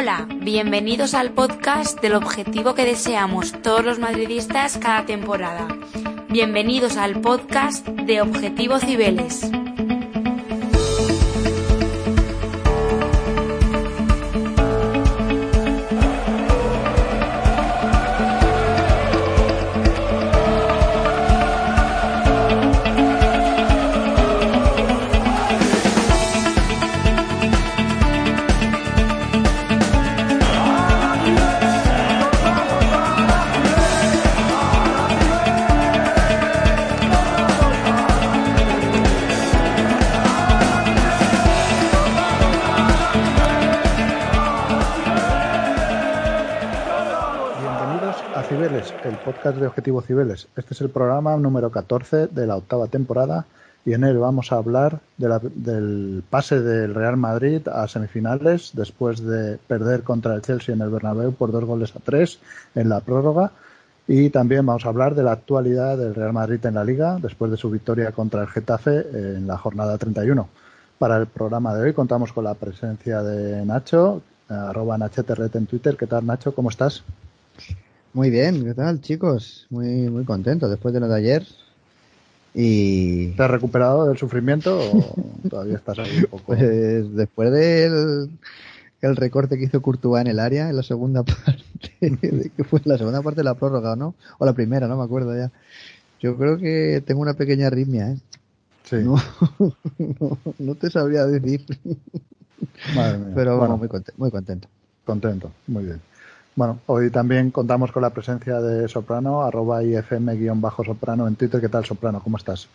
Hola, bienvenidos al podcast del objetivo que deseamos todos los madridistas cada temporada. Bienvenidos al podcast de Objetivo Cibeles. De Objetivo Cibeles. Este es el programa número 14 de la octava temporada y en él vamos a hablar del pase del Real Madrid a semifinales después de perder contra el Chelsea en el Bernabéu por dos goles a tres en la prórroga y también vamos a hablar de la actualidad del Real Madrid en la Liga después de su victoria contra el Getafe en la jornada 31. Para el programa de hoy contamos con la presencia de Nacho, arroba Nacheterret en Twitter. ¿Qué tal Nacho? ¿Cómo estás? Muy bien, ¿qué tal, chicos? Muy, muy contento después de lo de ayer. Y... ¿Te has recuperado del sufrimiento o todavía estás ahí un poco? Pues después del el recorte que hizo Courtois en el área, en la segunda parte, que fue la segunda parte de la prórroga, ¿no? O la primera, no me acuerdo ya. Yo creo que tengo una pequeña arritmia, ¿eh? Sí. No, no, te sabría decir. Madre mía. Pero bueno, muy, contento, muy contento. Contento, muy bien. Bueno, hoy también contamos con la presencia de Soprano, arroba IFM-soprano en Twitter. ¿Qué tal, Soprano? ¿Cómo estás?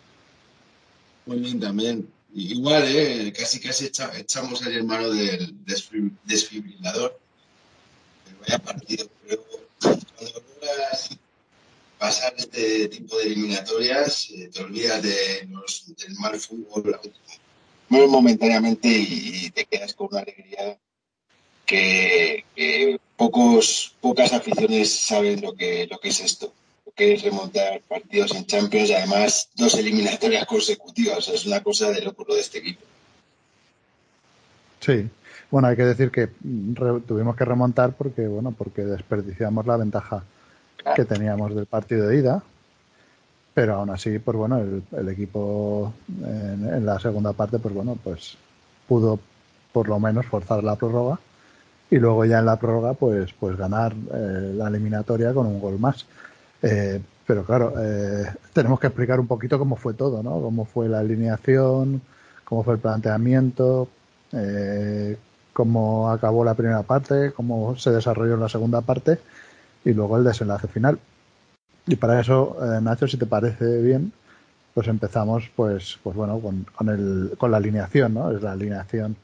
Muy bien, también. Igual, ¿eh? casi casi echamos el hermano del desfibrilador. Pero vaya partido. Cuando logras pasar este tipo de eliminatorias, eh, te olvidas de los, del mal fútbol muy momentáneamente y te quedas con una alegría que, pocos, pocas aficiones saben lo que, lo que es esto, lo que es remontar partidos en Champions y además dos eliminatorias consecutivas. Es una cosa de locuro de este equipo. Sí, bueno, hay que decir que tuvimos que remontar porque, bueno, porque desperdiciamos la ventaja que teníamos del partido de ida, pero aún así, pues bueno, el, el equipo en, en, la segunda parte, pues bueno, pues pudo por lo menos forzar la prórroga y luego ya en la prórroga pues pues ganar eh, la eliminatoria con un gol más. Eh, pero claro eh, tenemos que explicar un poquito cómo fue todo no cómo fue la alineación cómo fue el planteamiento cómo acabó la primera parte cómo se desarrolló la segunda parte y luego el desenlace final. Y para eso Nacho si te parece bien pues empezamos pues pues bueno con el con la alineación no es la alineación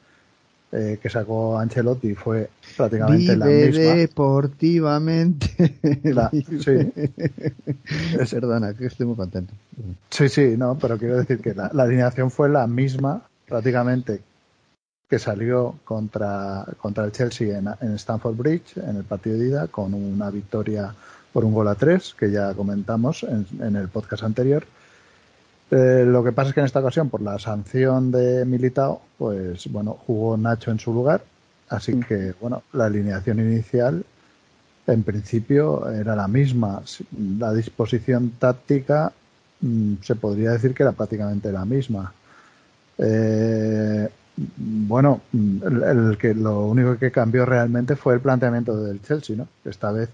eh, que sacó Ancelotti fue prácticamente Vive la misma. deportivamente. La, sí. Es, Perdona, que estoy muy contento. Sí, sí, no, pero quiero decir que la, la, alineación fue la misma prácticamente que salió contra, contra el Chelsea en, en Stamford Bridge en el partido de ida con una victoria por un gol a tres que ya comentamos en, en el podcast anterior. Eh, lo que pasa es que en esta ocasión, por la sanción de Militao, pues bueno, jugó Nacho en su lugar. Así que, bueno, la alineación inicial, en principio, era la misma. La disposición táctica mmm, se podría decir que era prácticamente la misma. Eh, bueno, el, el, que lo único que cambió realmente fue el planteamiento del Chelsea, ¿no? Esta vez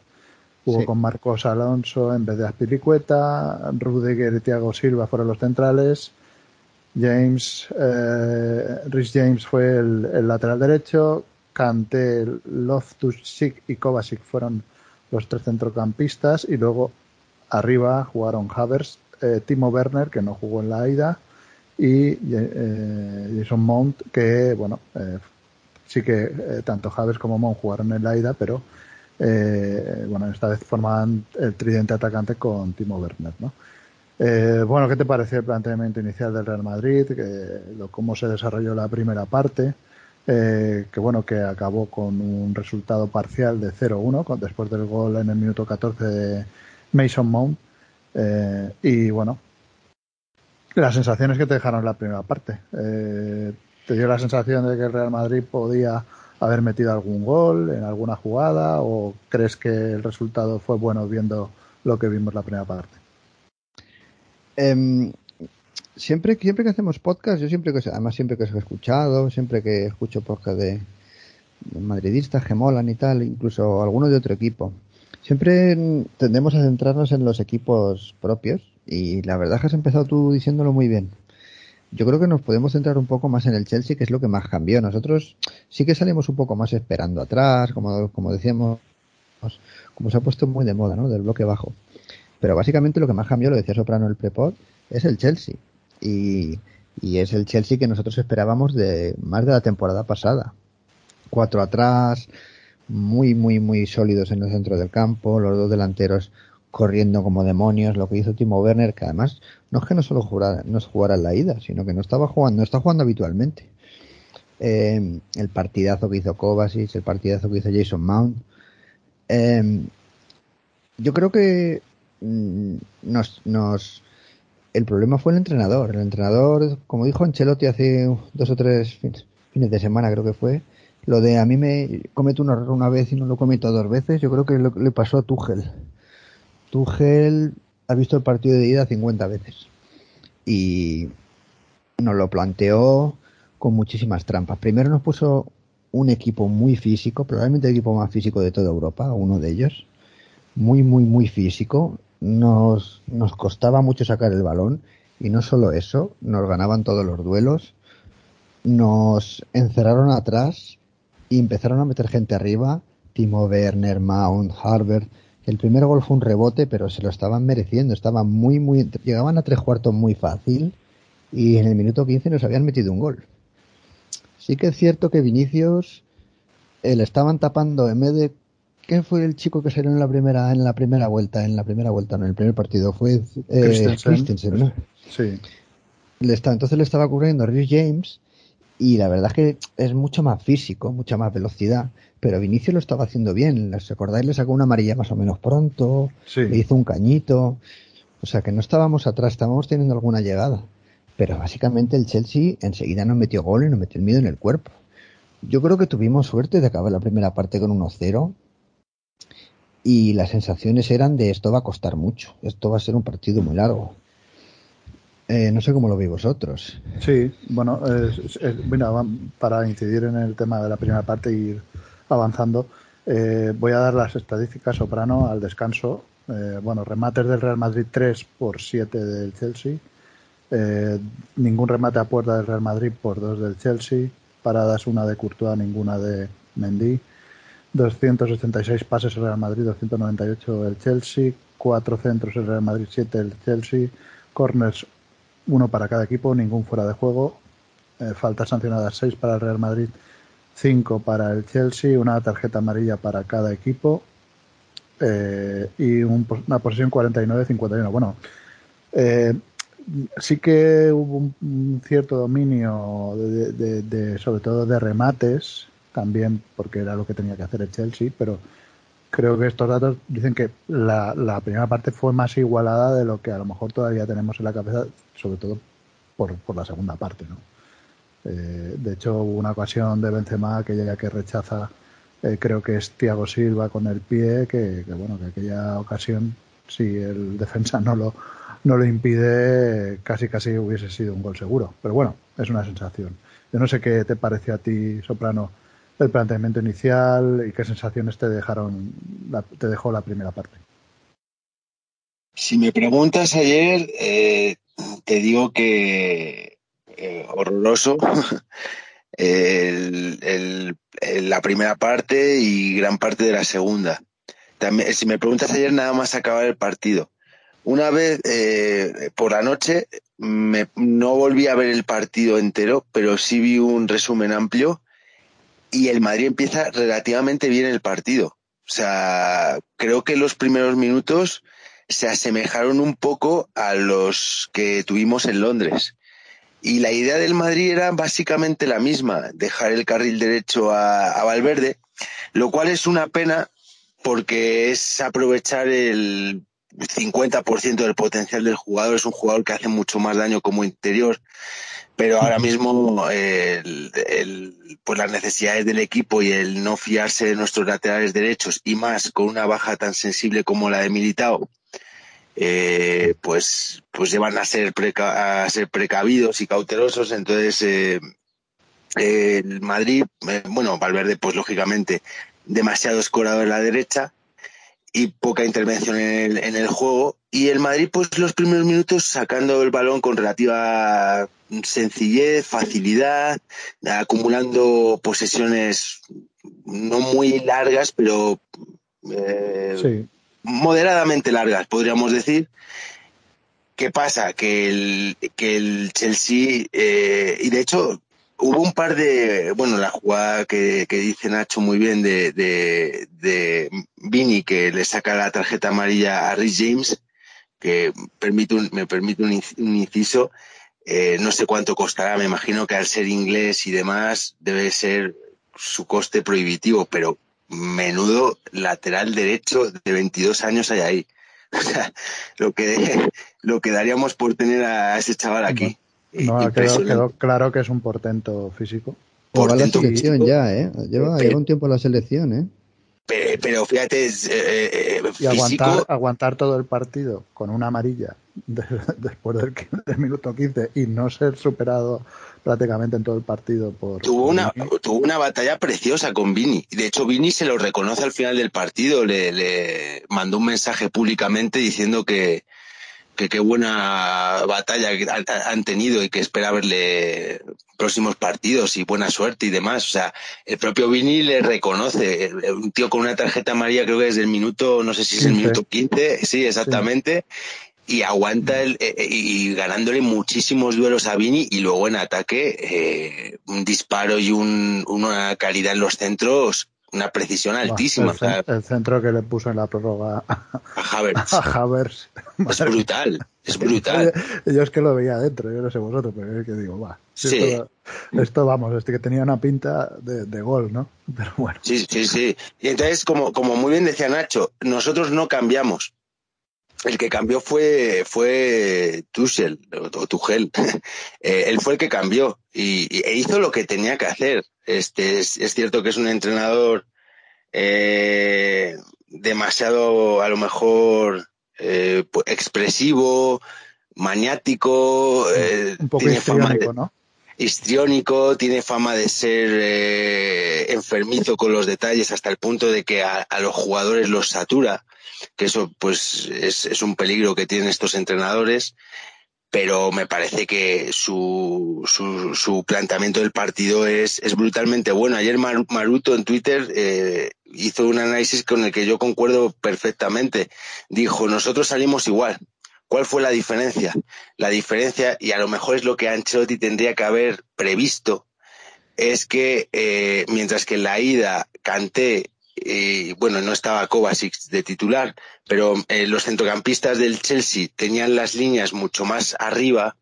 Jugó sí. con Marcos Alonso en vez de Aspilicueta, Rudiger y Thiago Silva fueron los centrales, James, eh, Rhys James fue el, el, lateral derecho, Kanté, Loftus-Cheek y Kovacic fueron los tres centrocampistas y luego arriba jugaron Havers, eh, Timo Werner que no jugó en la ida y eh, Jason Mount que bueno eh, sí que eh, tanto Havers como Mount jugaron en la ida pero eh, bueno, esta vez formaban el tridente atacante con Timo Werner, ¿no? Eh, bueno, ¿qué te pareció el planteamiento inicial del Real Madrid? Lo, ¿Cómo se desarrolló la primera parte? Eh, que bueno, que acabó con un resultado parcial de 0-1 después del gol en el minuto 14 de Mason Mount. Eh, y bueno, las sensaciones que te dejaron la primera parte. Eh, ¿Te dio la sensación de que el Real Madrid podía haber metido algún gol en alguna jugada o crees que el resultado fue bueno viendo lo que vimos la primera parte? Em, siempre, siempre que hacemos podcast, yo siempre que, además siempre que os he escuchado, siempre que escucho podcast de, madridistas que y tal, incluso algunos de otro equipo, siempre tendemos a centrarnos en los equipos propios y la verdad es que has empezado tú diciéndolo muy bien. Yo creo que nos podemos centrar un poco más en el Chelsea, que es lo que más cambió. Nosotros sí que salimos un poco más esperando atrás, como, como decíamos, como se ha puesto muy de moda, ¿no? Del bloque bajo. Pero básicamente lo que más cambió, lo decía Soprano el prepod, es el Chelsea. Y, y es el Chelsea que nosotros esperábamos de más de la temporada pasada. Cuatro atrás, muy, muy, muy sólidos en el centro del campo, los dos delanteros corriendo como demonios, lo que hizo Timo Werner, que además no es que no solo jugara, no jugara en la ida, sino que no estaba jugando, no está jugando habitualmente. Eh, el partidazo que hizo Kovacic, el partidazo que hizo Jason Mount. Eh, yo creo que mm, nos, nos, el problema fue el entrenador. El entrenador, como dijo Ancelotti hace dos o tres fines de semana, creo que fue, lo de a mí me cometo un error una vez y no lo cometo dos veces, yo creo que lo, le pasó a Tuchel. Tuchel ha visto el partido de ida 50 veces. Y nos lo planteó con muchísimas trampas. Primero nos puso un equipo muy físico, probablemente el equipo más físico de toda Europa, uno de ellos, muy, muy, muy físico. Nos, nos costaba mucho sacar el balón. Y no solo eso, nos ganaban todos los duelos, nos encerraron atrás y empezaron a meter gente arriba, Timo Werner, Mount, Harvard, el primer gol fue un rebote, pero se lo estaban mereciendo. Estaban muy, muy. Llegaban a tres cuartos muy fácil y en el minuto 15 nos habían metido un gol. Sí que es cierto que Vinicius eh, le estaban tapando en vez de. ¿Quién fue el chico que salió en la primera en la primera vuelta? En la primera vuelta, no, en el primer partido. Fue eh, Christensen. ¿no? Sí. Le estaba, entonces le estaba cubriendo Rhys James y la verdad es que es mucho más físico, mucha más velocidad pero Vinicio lo estaba haciendo bien. ¿Les acordáis? Le sacó una amarilla más o menos pronto, le hizo un cañito. O sea que no estábamos atrás, estábamos teniendo alguna llegada. Pero básicamente el Chelsea enseguida nos metió gol y nos metió el miedo en el cuerpo. Yo creo que tuvimos suerte de acabar la primera parte con 1-0 y las sensaciones eran de esto va a costar mucho, esto va a ser un partido muy largo. Eh, no sé cómo lo veis vosotros. Sí, bueno, para incidir en el tema de la primera parte y avanzando. Eh, voy a dar las estadísticas soprano al descanso. Eh, bueno, remates del Real Madrid 3 por 7 del Chelsea. Eh, ningún remate a puerta del Real Madrid por 2 del Chelsea. Paradas una de Courtois, ninguna de Mendy. 286 pases el Real Madrid, 298 el Chelsea. 4 centros el Real Madrid, 7 el Chelsea. Corners, uno para cada equipo, ningún fuera de juego. faltas sancionadas 6 para el Real Madrid, 5 para el Chelsea, una tarjeta amarilla para cada equipo eh, y una posición 49-51. Bueno, eh, sí que hubo un, cierto dominio, de, sobre todo de remates, también porque era lo que tenía que hacer el Chelsea, pero creo que estos datos dicen que la, la primera parte fue más igualada de lo que a lo mejor todavía tenemos en la cabeza, sobre todo por, por la segunda parte, ¿no? Eh, de hecho, hubo una ocasión de Benzema, aquella que rechaza, eh, creo que es Thiago Silva con el pie, que, bueno, que aquella ocasión, si el defensa no lo, no lo impide, casi casi hubiese sido un gol seguro. Pero bueno, es una sensación. Yo no sé qué te pareció a ti, Soprano, el planteamiento inicial y qué sensaciones te dejaron, te dejó la primera parte. Si me preguntas ayer, eh, te digo que eh, horroroso. la primera parte y gran parte de la segunda. También, si me preguntas ayer, nada más acabar el partido. Una vez eh, por la noche no volví a ver el partido entero, pero sí vi un resumen amplio y el Madrid empieza relativamente bien el partido. O sea, creo que los primeros minutos se asemejaron un poco a los que tuvimos en Londres. Y la idea del Madrid era básicamente la misma, dejar el carril derecho a, Valverde, lo cual es una pena porque es aprovechar el 50% del potencial del jugador, es un jugador que hace mucho más daño como interior, pero ahora mismo el, pues las necesidades del equipo y el no fiarse de nuestros laterales derechos y más con una baja tan sensible como la de Militao, eh, pues, pues llevan a ser, a ser precavidos y cautelosos. Entonces, eh, el Madrid, eh, bueno, Valverde, pues lógicamente, demasiado escorado en la derecha y poca intervención en el, en el juego. Y el Madrid, pues los primeros minutos sacando el balón con relativa sencillez, facilidad, acumulando posesiones no muy largas, pero eh, moderadamente largas, podríamos decir. ¿Qué pasa? Que el, que el Chelsea, eh, y de hecho, hubo un par de, bueno, la jugada que, que dice Nacho muy bien de, de, de Vini, que le saca la tarjeta amarilla a Rich James, que permite un, me permite un, inciso. Eh, no sé cuánto costará, me imagino que al ser inglés y demás debe ser su coste prohibitivo, pero menudo lateral derecho de 22 años hay ahí. O sea, lo que, lo que daríamos por tener a ese chaval aquí. No, quedó, claro que es un portento físico. Por la selección ya, ¿eh? Lleva, lleva, un tiempo en la selección, ¿eh? Pero, fíjate, eh, eh, y aguantar, aguantar todo el partido con una amarilla después del, minuto 15 y no ser superado prácticamente en todo el partido por tuvo una tuvo una batalla preciosa con Vini. De hecho Vini se lo reconoce al final del partido. Le, le mandó un mensaje públicamente diciendo que que qué buena batalla han tenido y que espera verle próximos partidos y buena suerte y demás. O sea, el propio Vini le reconoce. Un tío con una tarjeta amarilla, creo que desde el minuto, no sé si es el minuto 15, sí, exactamente. Y aguanta el, eh, eh, y ganándole muchísimos duelos a Vini y luego en ataque eh, un disparo y un, una calidad en los centros una precisión altísima. El, centro que le puso en la prórroga a Havers. A Es brutal, es brutal. Yo es que lo veía adentro, yo no sé vosotros, pero es que digo, va. Sí. Esto, vamos, este que tenía una pinta de, gol, ¿no? Pero bueno. Sí, sí, sí. Y entonces, como, como muy bien decía Nacho, nosotros no cambiamos. El que cambió fue, fue Tuchel, o Tuchel. Eh, él fue el que cambió y, e hizo lo que tenía que hacer. Este, es, cierto que es un entrenador eh, demasiado, a lo mejor, eh, expresivo, maniático. un poco tiene fama ¿no? Histriónico, tiene fama de ser enfermizo con los detalles hasta el punto de que a los jugadores los satura que eso pues es, es un peligro que tienen estos entrenadores pero me parece que su, su, su, planteamiento del partido es, es brutalmente bueno. Ayer Maruto en Twitter eh, hizo un análisis con el que yo concuerdo perfectamente. Dijo, nosotros salimos igual. ¿Cuál fue la diferencia? La diferencia, y a lo mejor es lo que Ancelotti tendría que haber previsto, es que eh, mientras que en la ida Canté y bueno, no estaba Kovacic de titular, pero eh, los centrocampistas del Chelsea tenían las líneas mucho más arriba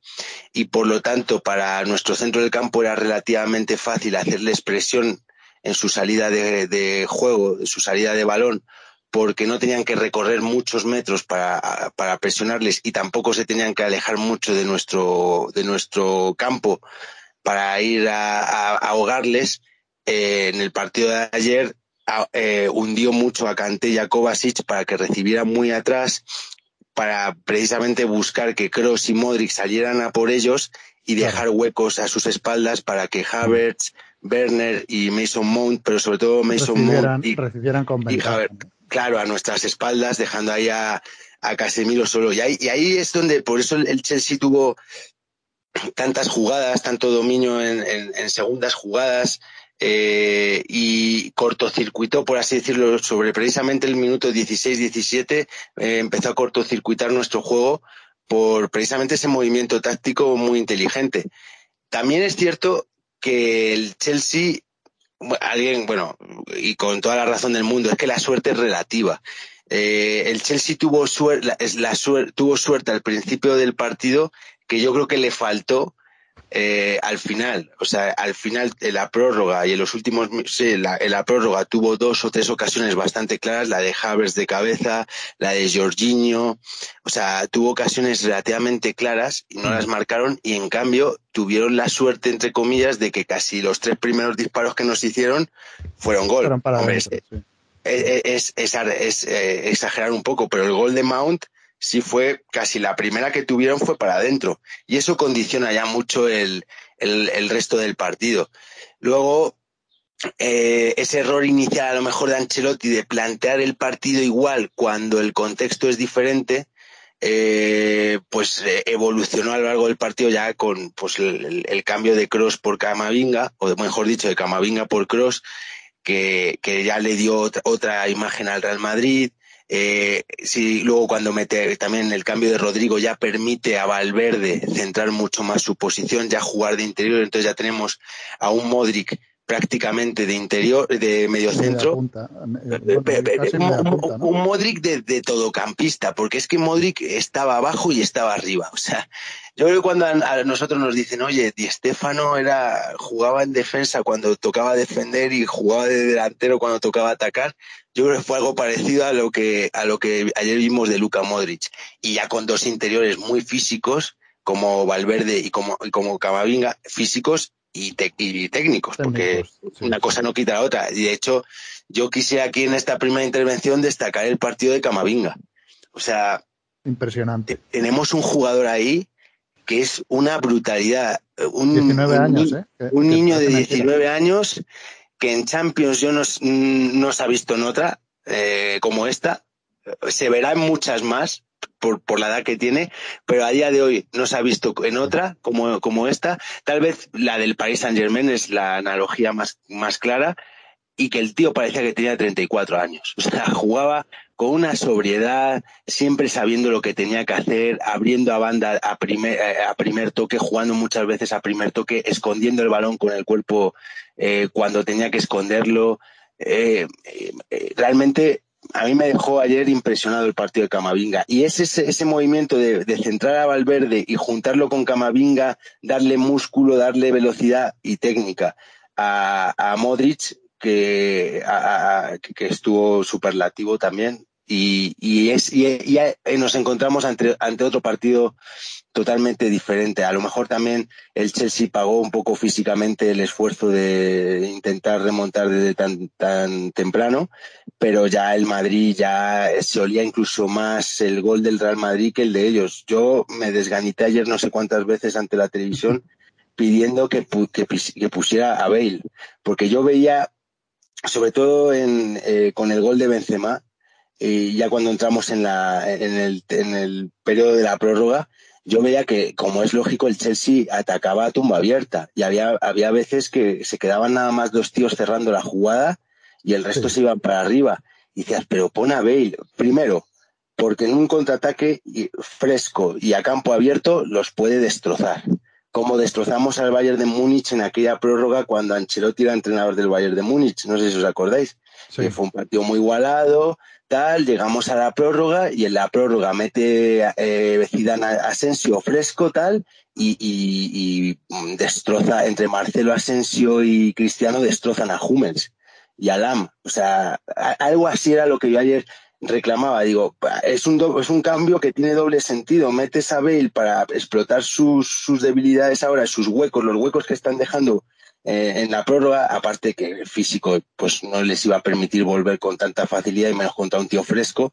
y por lo tanto para nuestro centro del campo era relativamente fácil hacerles presión en su salida de, juego, de su salida de balón, porque no tenían que recorrer muchos metros para, para presionarles y tampoco se tenían que alejar mucho de nuestro, de nuestro campo para ir a, a, ahogarles. Eh, en el partido de ayer eh, hundió mucho a Kanté y a Kovacic para que recibiera muy atrás, para precisamente buscar que Kroos y Modric salieran a por ellos y dejar huecos a sus espaldas para que Havertz, Werner y Mason Mount, pero sobre todo Mason Mount y, Havertz, claro, a nuestras espaldas, dejando ahí a, Casemiro solo. Y ahí, y ahí es donde, por eso el Chelsea tuvo tantas jugadas, tanto dominio en, en segundas jugadas, eh, y cortocircuitó, por así decirlo, sobre precisamente el minuto 16-17, eh, empezó a cortocircuitar nuestro juego por precisamente ese movimiento táctico muy inteligente. También es cierto que el Chelsea, alguien, bueno, y con toda la razón del mundo, es que la suerte es relativa. Eh, el Chelsea tuvo, suerte, la, tuvo suerte al principio del partido que yo creo que le faltó eh, al final, o sea, al final en la prórroga y en los últimos, sí, en la, en la prórroga tuvo dos o tres ocasiones bastante claras, la de Havers de cabeza, la de Jorginho, o sea, tuvo ocasiones relativamente claras y no las marcaron y en cambio tuvieron la suerte, entre comillas, de que casi los tres primeros disparos que nos hicieron fueron gol. Fueron para Hombre, sí. es, es- eh, exagerar un poco, pero el gol de Mount sí fue casi la primera que tuvieron fue para adentro. Y eso condiciona ya mucho el, el, resto del partido. Luego, eh, ese error inicial a lo mejor de Ancelotti de plantear el partido igual cuando el contexto es diferente, eh, pues eh, evolucionó a lo largo del partido ya con pues el, el- el cambio de Cross por Camavinga, o mejor dicho, de Camavinga por Cross, que, que ya le dio otra, otra imagen al Real Madrid. Eh, sí, luego cuando mete también el cambio de Rodrigo ya permite a Valverde centrar mucho más su posición, ya jugar de interior, entonces ya tenemos a un Modric prácticamente de interior, de medio Media centro, punta, me- Pe- bueno, pe- pe- casi un, Modric de, de todocampista, porque es que Modric estaba abajo y estaba arriba. O sea, yo creo que cuando a, a nosotros nos dicen, oye, Di Stefano era, jugaba en defensa cuando tocaba defender y jugaba de delantero cuando tocaba atacar, yo creo que fue algo parecido a lo que, a lo que ayer vimos de Luka Modric. Y ya con dos interiores muy físicos, como Valverde y como, y como Camavinga, físicos y, tec- y técnicos, porque sí. una cosa no quita la otra. Y de hecho, yo quise aquí en esta primera intervención destacar el partido de Camavinga. O sea, Impresionante. te- tenemos un jugador ahí que es una brutalidad. Un, 19 un años, ¿eh? Un niño de parece mentira. 19 años que en Champions yo no, s- no se ha visto en otra eh, como esta. Se verá en muchas más por, por la edad que tiene, pero a día de hoy no se ha visto en otra como, como esta. Tal vez la del Paris Saint Germain es la analogía más, más clara y que el tío parecía que tenía 34 años. O sea, jugaba con una sobriedad, siempre sabiendo lo que tenía que hacer, abriendo a banda a primer, eh, a primer toque, jugando muchas veces a primer toque, escondiendo el balón con el cuerpo eh, cuando tenía que esconderlo. Eh, realmente a mí me dejó ayer impresionado el partido de Camavinga. Y es ese, ese movimiento de, de centrar a Valverde y juntarlo con Camavinga, darle músculo, darle velocidad y técnica a, a Modric, que, a- que estuvo superlativo también. Y, y, es, y, y nos encontramos ante, ante otro partido totalmente diferente. A lo mejor también el Chelsea pagó un poco físicamente el esfuerzo de intentar remontar desde tan, tan temprano, pero ya el Madrid ya se olía incluso más el gol del Real Madrid que el de ellos. Yo me desganité ayer no sé cuántas veces ante la televisión pidiendo que, que, que pusiera a Bale, porque yo veía, sobre todo en, eh, con el gol de Benzema, y ya cuando entramos en, la, en, el, en el periodo de la prórroga, yo veía que, como es lógico, el Chelsea atacaba a tumba abierta y había, había veces que se quedaban nada más dos tíos cerrando la jugada y el resto Sí. se iban para arriba. Y decías, pero pon a Bale. Primero, porque en un contraataque fresco y a campo abierto los puede destrozar. Como destrozamos al Bayern de Múnich en aquella prórroga cuando Ancelotti era entrenador del Bayern de Múnich. No sé si os acordáis Sí. que fue un partido muy igualado, tal, llegamos a la prórroga y en la prórroga mete eh, Zidane Asensio fresco, tal, y, mm, destroza, entre Marcelo Asensio y Cristiano destrozan a Hummels y a Lam. O sea, algo así era lo que yo ayer reclamaba. Digo, es un, do- es un cambio que tiene doble sentido. Metes a Bale para explotar sus, sus debilidades ahora, sus huecos, los huecos que están dejando eh, en la prórroga, aparte que el físico pues no les iba a permitir volver con tanta facilidad y menos contra un tío fresco,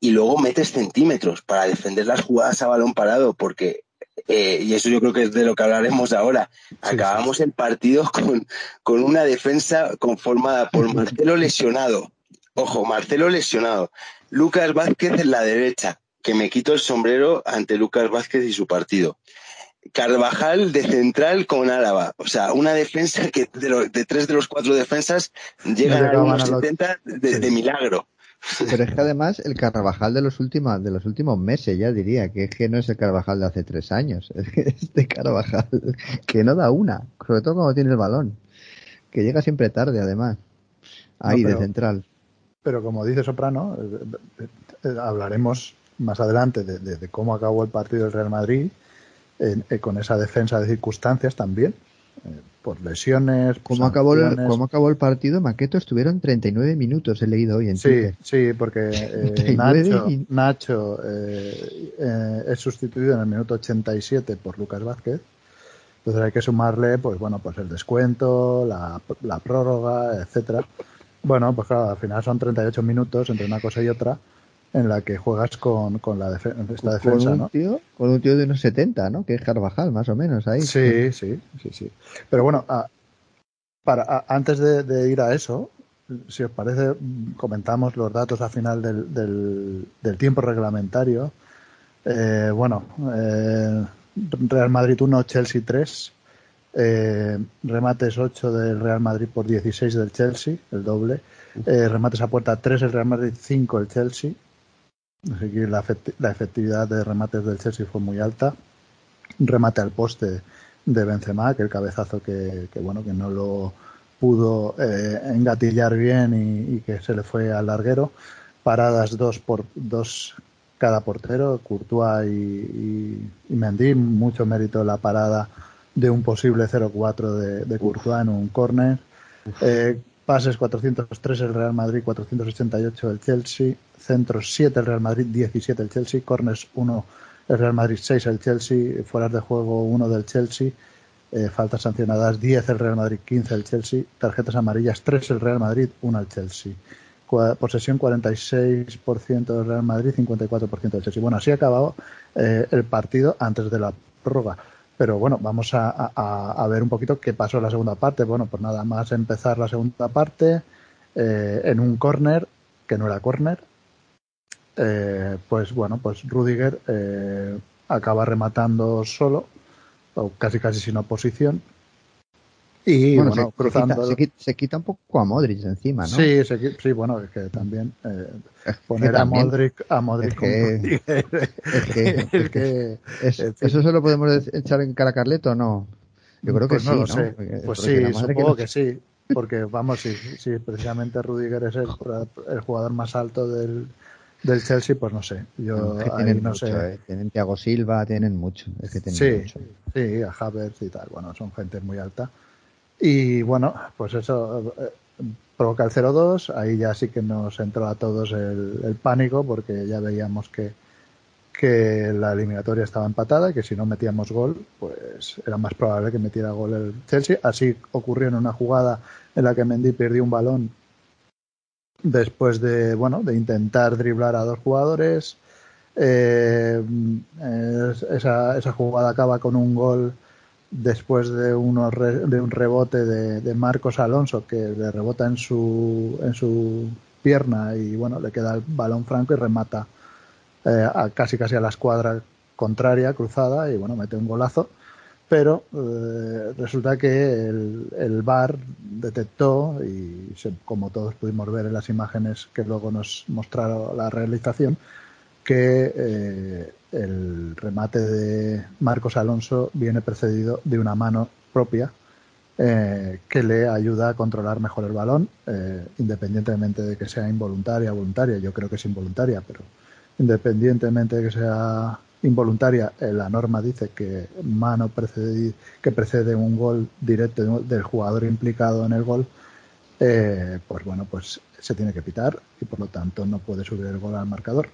y luego metes centímetros para defender las jugadas a balón parado, porque, eh, y eso yo creo que es de lo que hablaremos ahora, acabamos el partido con, con una defensa conformada por Marcelo lesionado, ojo, Marcelo lesionado, Lucas Vázquez en la derecha, que me quito el sombrero ante Lucas Vázquez y su partido. Carvajal de central con Álava. O sea, una defensa que de, lo- de tres de los cuatro defensas llegan a unos los- 70 de, de milagro. Pero es que además el Carvajal de los últimos, de los últimos meses, ya diría, que es que no es el Carvajal de hace tres años, es que este Carvajal que no da una, sobre todo cuando tiene el balón, que llega siempre tarde además, ahí No, pero- de central. Pero como dice Soprano, eh, eh, hablaremos más adelante de, de- de cómo acabó el partido del Real Madrid, con esa defensa de circunstancias también, por lesiones. ¿Cómo acabó, el, ¿Cómo acabó el partido? Maqueto estuvieron 39 minutos, he leído hoy en Sí, sí, porque Nacho, Nacho es sustituido en el minuto 87 por Lucas Vázquez entonces hay que sumarle, pues bueno, pues el descuento, la, la prórroga, etcétera. Bueno, pues claro, al final son 38 minutos entre una cosa y otra en la que juegas con, con la esta defensa, con un ¿no? Tío, con un tío de unos 70, ¿no? Que es Carvajal, más o menos, ahí. Sí, sí, sí, sí. Pero bueno, para, antes de, ir a eso, si os parece, comentamos los datos al final del, del, del tiempo reglamentario. Eh, bueno, eh, Real Madrid 1, Chelsea 3. Eh, remates 8 del Real Madrid por 16 del Chelsea, el doble. Eh, remates a puerta 3 el Real Madrid, 5 el Chelsea. Así que la, efectividad de remates del Chelsea fue muy alta. Remate al poste de Benzema, que el cabezazo que, bueno que no lo pudo eh, engatillar bien y, que se le fue al larguero. Paradas 2 por 2 cada portero, Courtois y, y, Mendy, mucho mérito la parada de un posible 0-4 de, de, Courtois en un córner. Eh, pases 403 el Real Madrid, 488 el Chelsea, centros 7 el Real Madrid, 17 el Chelsea, corners 1 el Real Madrid, 6 el Chelsea, fueras de juego 1 del Chelsea, eh, faltas sancionadas 10 el Real Madrid, 15 el Chelsea, tarjetas amarillas 3 el Real Madrid, 1 el Chelsea posesión 46% del Real Madrid, 54% del Chelsea. Bueno, así ha acabado eh, el partido antes de la prórroga. Pero bueno, vamos a, ver un poquito qué pasó en la segunda parte. Bueno, pues nada más empezar la segunda parte eh, en un córner, que no era córner. Eh, pues bueno, pues Rudiger acaba rematando solo, o casi casi sin oposición, y bueno, se, cruzando. Se quita, un poco a Modric encima, ¿no? Sí, sí bueno, es que también eh, poner a Modric a Modric es que, ¿Eso se lo podemos echar en cara a Carleto o no? Yo creo pues que no sí. Lo sé. pues sí, supongo que, sí. Porque vamos, si, si precisamente Rudiger es el, el jugador más alto del, del Chelsea, pues no sé. Yo ahí no sé. Eh. Tienen Thiago Silva, tienen mucho. Es que tienen sí, mucho. sí, a Havertz y tal. Bueno, son gente muy alta. Y bueno, pues eso eh, provoca el 0-2. Ahí ya sí que nos entró a todos el, pánico porque ya veíamos que, que la eliminatoria estaba empatada y que si no metíamos gol, pues era más probable que metiera gol el Chelsea. Así ocurrió en una jugada en la que Mendy perdió un balón después de, bueno, de intentar driblar a dos jugadores. Eh, esa, esa jugada acaba con un gol después de, unos de un rebote de, Marcos Alonso que le rebota en su, en su pierna y bueno, le queda el balón franco y remata eh, a, casi casi a la escuadra contraria, cruzada, y bueno, mete un golazo. Pero eh, resulta que el, el VAR detectó, y como todos pudimos ver en las imágenes que luego nos mostraron la realización, que eh, el remate de Marcos Alonso viene precedido de una mano propia eh, que le ayuda a controlar mejor el balón, eh, independientemente de que sea involuntaria o voluntaria. Yo creo que es involuntaria, pero independientemente de que sea involuntaria, la norma dice que mano que precede un gol directo del jugador implicado en el gol, pues bueno, pues se tiene que pitar y por lo tanto no puede subir el gol al marcador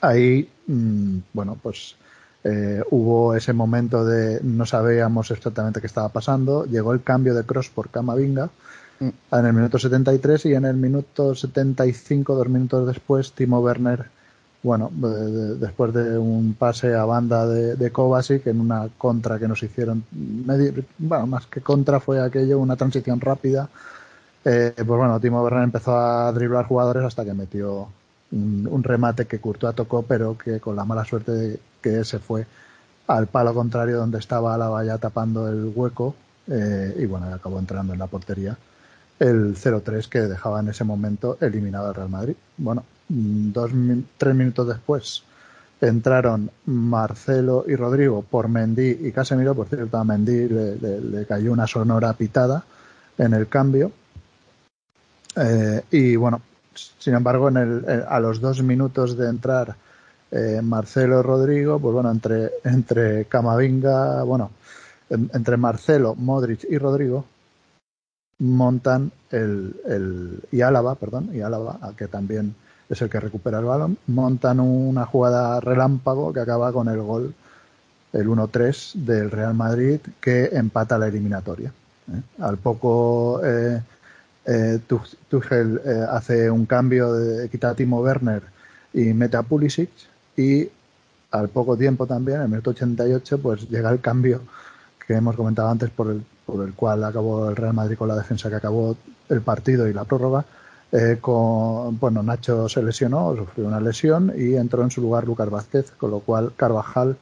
ahí, mm, bueno, pues eh, hubo ese momento de no sabíamos exactamente qué estaba pasando. Llegó el cambio de Cross por Camavinga mm. en el minuto 73 y en el minuto 75, dos minutos después, Timo Werner, bueno, después de un pase a banda de, de Kovacic en una contra que nos hicieron, bueno, más que contra fue aquello, una transición rápida. Eh, pues bueno, Timo Werner empezó a driblar jugadores hasta que metió un, remate que Courtois tocó, pero que con la mala suerte de que se fue al palo contrario donde estaba la valla tapando el hueco eh, y bueno, acabó entrando en la portería. El 0-3 que dejaba en ese momento eliminado al Real Madrid. Bueno, dos, tres minutos después entraron Marcelo y Rodrigo por Mendy y Casemiro, por cierto a Mendy le, cayó una sonora pitada en el cambio. Eh, y bueno, sin embargo, en el, a los dos minutos de entrar eh, Marcelo Rodrigo, pues bueno, entre, entre Camavinga, bueno, entre Marcelo, Modric y Rodrigo, montan el, el y Álava, perdón, y Álava, que también es el que recupera el balón, montan una jugada relámpago que acaba con el gol, el 1-3 del Real Madrid, que empata la eliminatoria. ¿eh? Al poco eh, eh, Tuchel eh, hace un cambio de quita a Timo Werner y mete a Pulisic y al poco tiempo también, en el minuto 88, pues llega el cambio que hemos comentado antes por el, por el cual acabó el Real Madrid con la defensa que acabó el partido y la prórroga. Eh, con, bueno, Nacho se lesionó, sufrió una lesión y entró en su lugar Lucas Vázquez, con lo cual Carvajal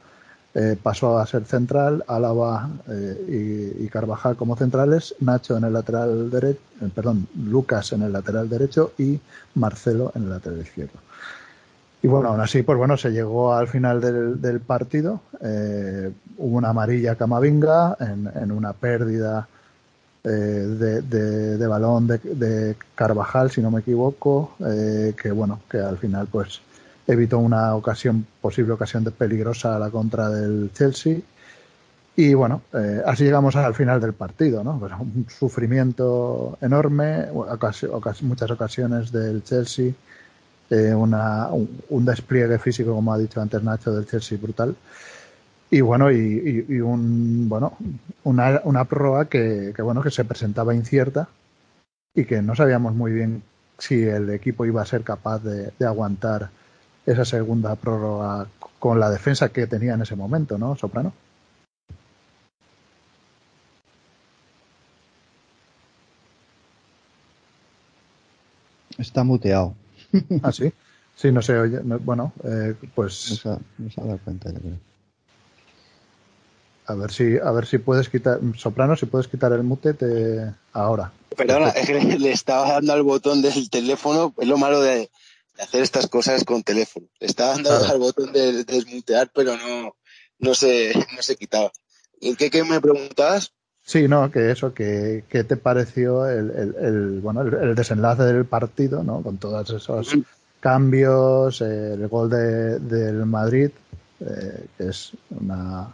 eh, pasó a ser central, Álava eh, y, Carvajal como centrales, Nacho en el lateral derecho, eh, perdón, Lucas en el lateral derecho y Marcelo en el lateral izquierdo. Y bueno, aún así, pues bueno, se llegó al final del, partido. hubo una amarilla Camavinga en, una pérdida de, de, balón de, de, Carvajal, si no me equivoco, que bueno, que al final pues evitó una ocasión, posible ocasión peligrosa a la contra del Chelsea. Y bueno, eh, así llegamos al final del partido, ¿no? Pues un sufrimiento enorme, muchas ocasiones del Chelsea, eh, una, un, despliegue físico, como ha dicho antes Nacho, del Chelsea brutal. Y bueno, y, un, bueno, una, una prórroga que, bueno, que se presentaba incierta y que no sabíamos muy bien si el equipo iba a ser capaz de aguantar esa segunda prórroga con la defensa que tenía en ese momento, ¿no, Soprano? Está muteado. Ah, sí. Sí, no se oye. bueno, eh, pues. No se, ha dado cuenta, yo creo. A ver si, a ver si puedes quitar, Soprano, si puedes quitar el mute te... ahora. Perdona, es que le estaba dando al botón del teléfono, es lo malo de, hacer estas cosas con teléfono. Estaba dando al botón de, desmutear, pero no, no, se, no se quitaba. ¿Y qué, qué me preguntabas? Sí, no, que eso, que, ¿qué te pareció el, el, el bueno, el, desenlace del partido, ¿no? Con todos esos cambios, el gol de, del Madrid, eh, que es una,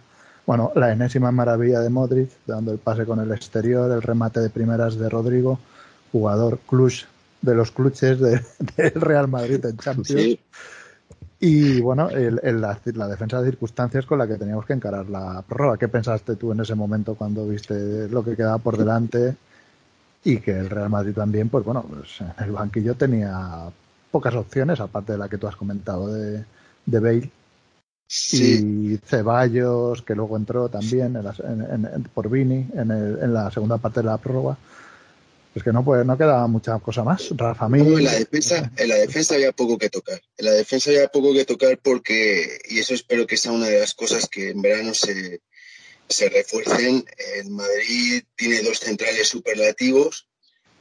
bueno, la enésima maravilla de Modric, dando el pase con el exterior, el remate de primeras de Rodrigo, jugador clutch de los cluches del Real Madrid en Champions. Y bueno, el, la, defensa de circunstancias con la que teníamos que encarar la prórroga. ¿Qué pensaste tú en ese momento cuando viste lo que quedaba por delante? Y que el Real Madrid también, pues bueno, pues en el banquillo tenía pocas opciones, aparte de la que tú has comentado de, de Bale. Y Ceballos, que luego entró también en por Vini en, en la segunda parte de la prórroga. Es que no, pues, no queda mucha cosa más. Rafa en, la defensa, en la defensa había poco que tocar. En la defensa había poco que tocar porque, y eso espero que sea una de las cosas que en verano se, se refuercen. El Madrid tiene dos centrales superlativos,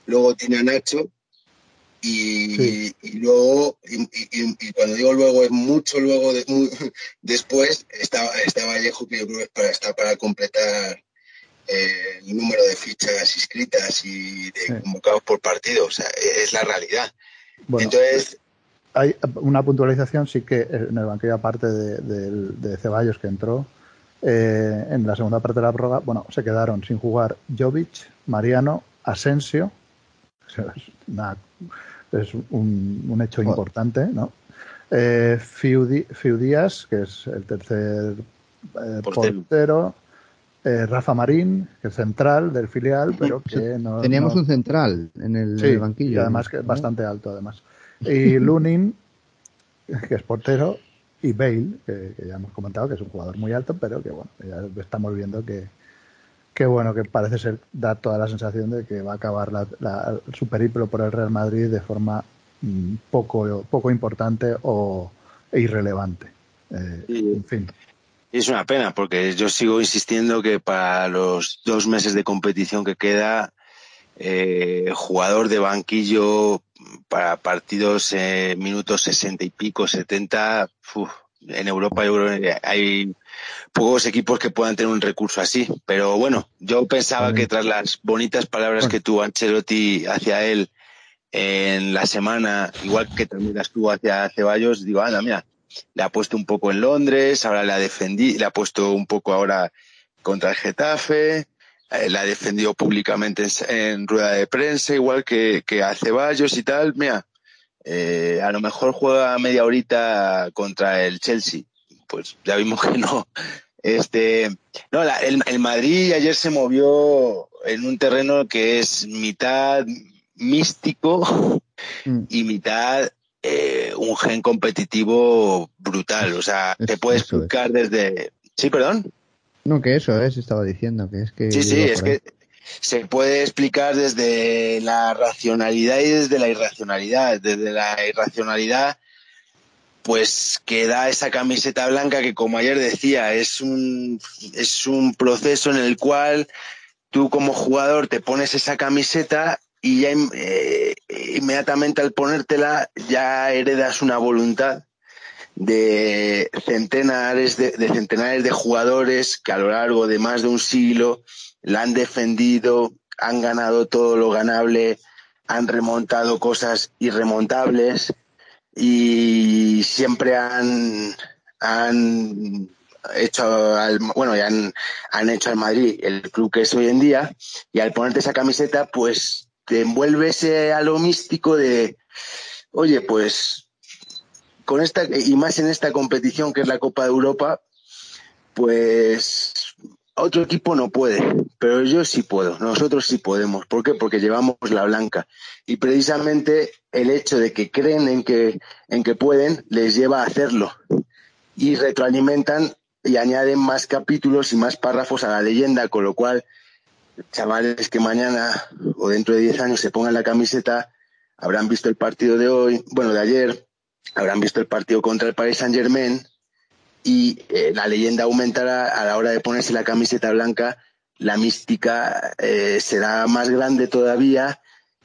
luego tiene a Nacho y, y luego, y, y, cuando digo luego es mucho luego de, después, está, está Vallejo que yo creo que está para completar el número de fichas inscritas y de convocados por partido, o sea, es la realidad. Entonces. Hay una puntualización, sí que en el banquillo, aparte de, Ceballos que entró, eh, en la segunda parte de la prórroga, bueno, se quedaron sin jugar Jovic, Mariano, Asensio. es, un, hecho importante, ¿no? Eh, Díaz, que es el tercer eh, portero eh, Rafa Marín, que es central del filial, pero que no. Teníamos un central en el, banquillo. Y además que es bastante alto, además. Y Lunin, que es portero, y Bale, que, ya hemos comentado que es un jugador muy alto, pero que bueno, ya estamos viendo que, que bueno, que parece ser, da toda la sensación de que va a acabar su periplo por el Real Madrid de forma mm, poco, poco importante o irrelevante. Eh, en fin. Es una pena porque yo sigo insistiendo que para los dos meses de competición que queda, eh, jugador de banquillo para partidos eh, minutos sesenta y pico, setenta, en Europa yo creo que hay pocos equipos que puedan tener un recurso así. Pero bueno, yo pensaba que tras las bonitas palabras que tuvo Ancelotti hacia él en la semana, igual que también las tuvo hacia Ceballos, digo, anda, mira, le ha puesto un poco en Londres, ahora le ha defendido, le ha puesto un poco ahora contra el Getafe, eh, la ha defendido públicamente en, rueda de prensa, igual que, que a Ceballos y tal. Mira, eh, a lo mejor juega media horita contra el Chelsea. Pues ya vimos que no. Este, no, el, el Madrid ayer se movió en un terreno que es mitad místico mm. y mitad eh, un gen competitivo brutal. O sea, te puedes explicar desde. Sí, perdón. No, que eso es, estaba diciendo, que es que... Sí, sí, es que se puede explicar desde la racionalidad y desde la irracionalidad. Desde la irracionalidad, pues que da esa camiseta blanca que, como ayer decía, es un, es un proceso en el cual tú como jugador te pones esa camiseta y ya eh, inmediatamente al ponértela ya heredas una voluntad de centenares de, centenares de jugadores que a lo largo de más de un siglo la han defendido, han ganado todo lo ganable, han remontado cosas irremontables y siempre han, han hecho al, bueno, ya han, han hecho al Madrid el club que es hoy en día y al ponerte esa camiseta pues te envuelves a lo místico de, oye, pues con esta, y más en esta competición que es la Copa de Europa, pues otro equipo no puede, pero yo sí puedo, nosotros sí podemos. ¿Por qué? Porque llevamos la blanca. Y precisamente el hecho de que creen en que, en que pueden les lleva a hacerlo. Y retroalimentan y añaden más capítulos y más párrafos a la leyenda, con lo cual, chavales que mañana o dentro de 10 años se pongan la camiseta, habrán visto el partido de hoy, bueno, de ayer, habrán visto el partido contra el Paris Saint Germain y eh, la leyenda aumentará a la hora de ponerse la camiseta blanca, la mística eh, será más grande todavía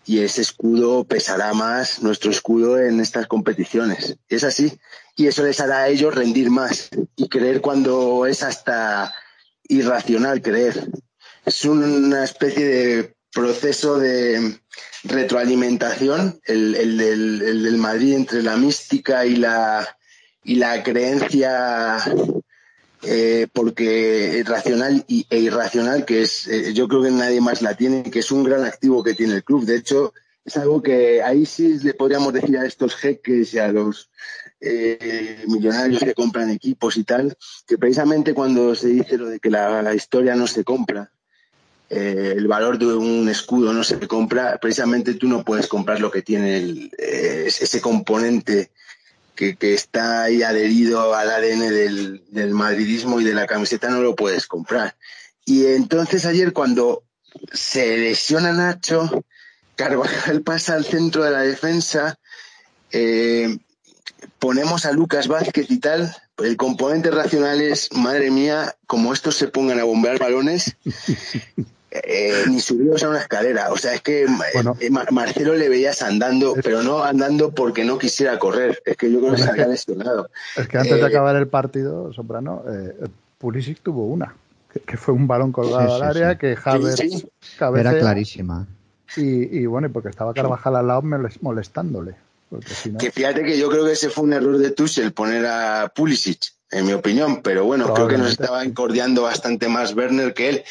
y ese escudo pesará más, nuestro escudo en estas competiciones. Es así. Y eso les hará a ellos rendir más y creer cuando es hasta irracional creer. Es una especie de proceso de retroalimentación, el, el, del, el, del, Madrid entre la mística y la, y la creencia, eh, porque racional y, e irracional, que es, eh, yo creo que nadie más la tiene, que es un gran activo que tiene el club. De hecho, es algo que ahí sí le podríamos decir a estos jeques y a los eh, millonarios que compran equipos y tal, que precisamente cuando se dice lo de que la historia no se compra, eh, el valor de un escudo no se compra, precisamente tú no puedes comprar lo que tiene eh, ese componente que, está ahí adherido al ADN del, del, madridismo y de la camiseta, no lo puedes comprar. Y entonces ayer cuando se lesiona Nacho, Carvajal pasa al centro de la defensa, eh, ponemos a Lucas Vázquez y tal, el componente racional es, madre mía, como estos se pongan a bombear balones, eh, ni subidos a una escalera. O sea, es que eh, Marcelo le veías andando, pero no andando porque no quisiera correr. Es que yo creo que se había lesionado. Es que antes de eh, acabar el partido, Soprano, eh, Pulisic tuvo una, que, fue un balón colgado al área que Javier era clarísima. Y, y, bueno, y porque estaba Carvajal al lado molestándole. Que fíjate que yo creo que ese fue un error de Tuchel poner a Pulisic, en mi opinión, pero bueno, creo que nos estaba encordiando bastante más Werner que él.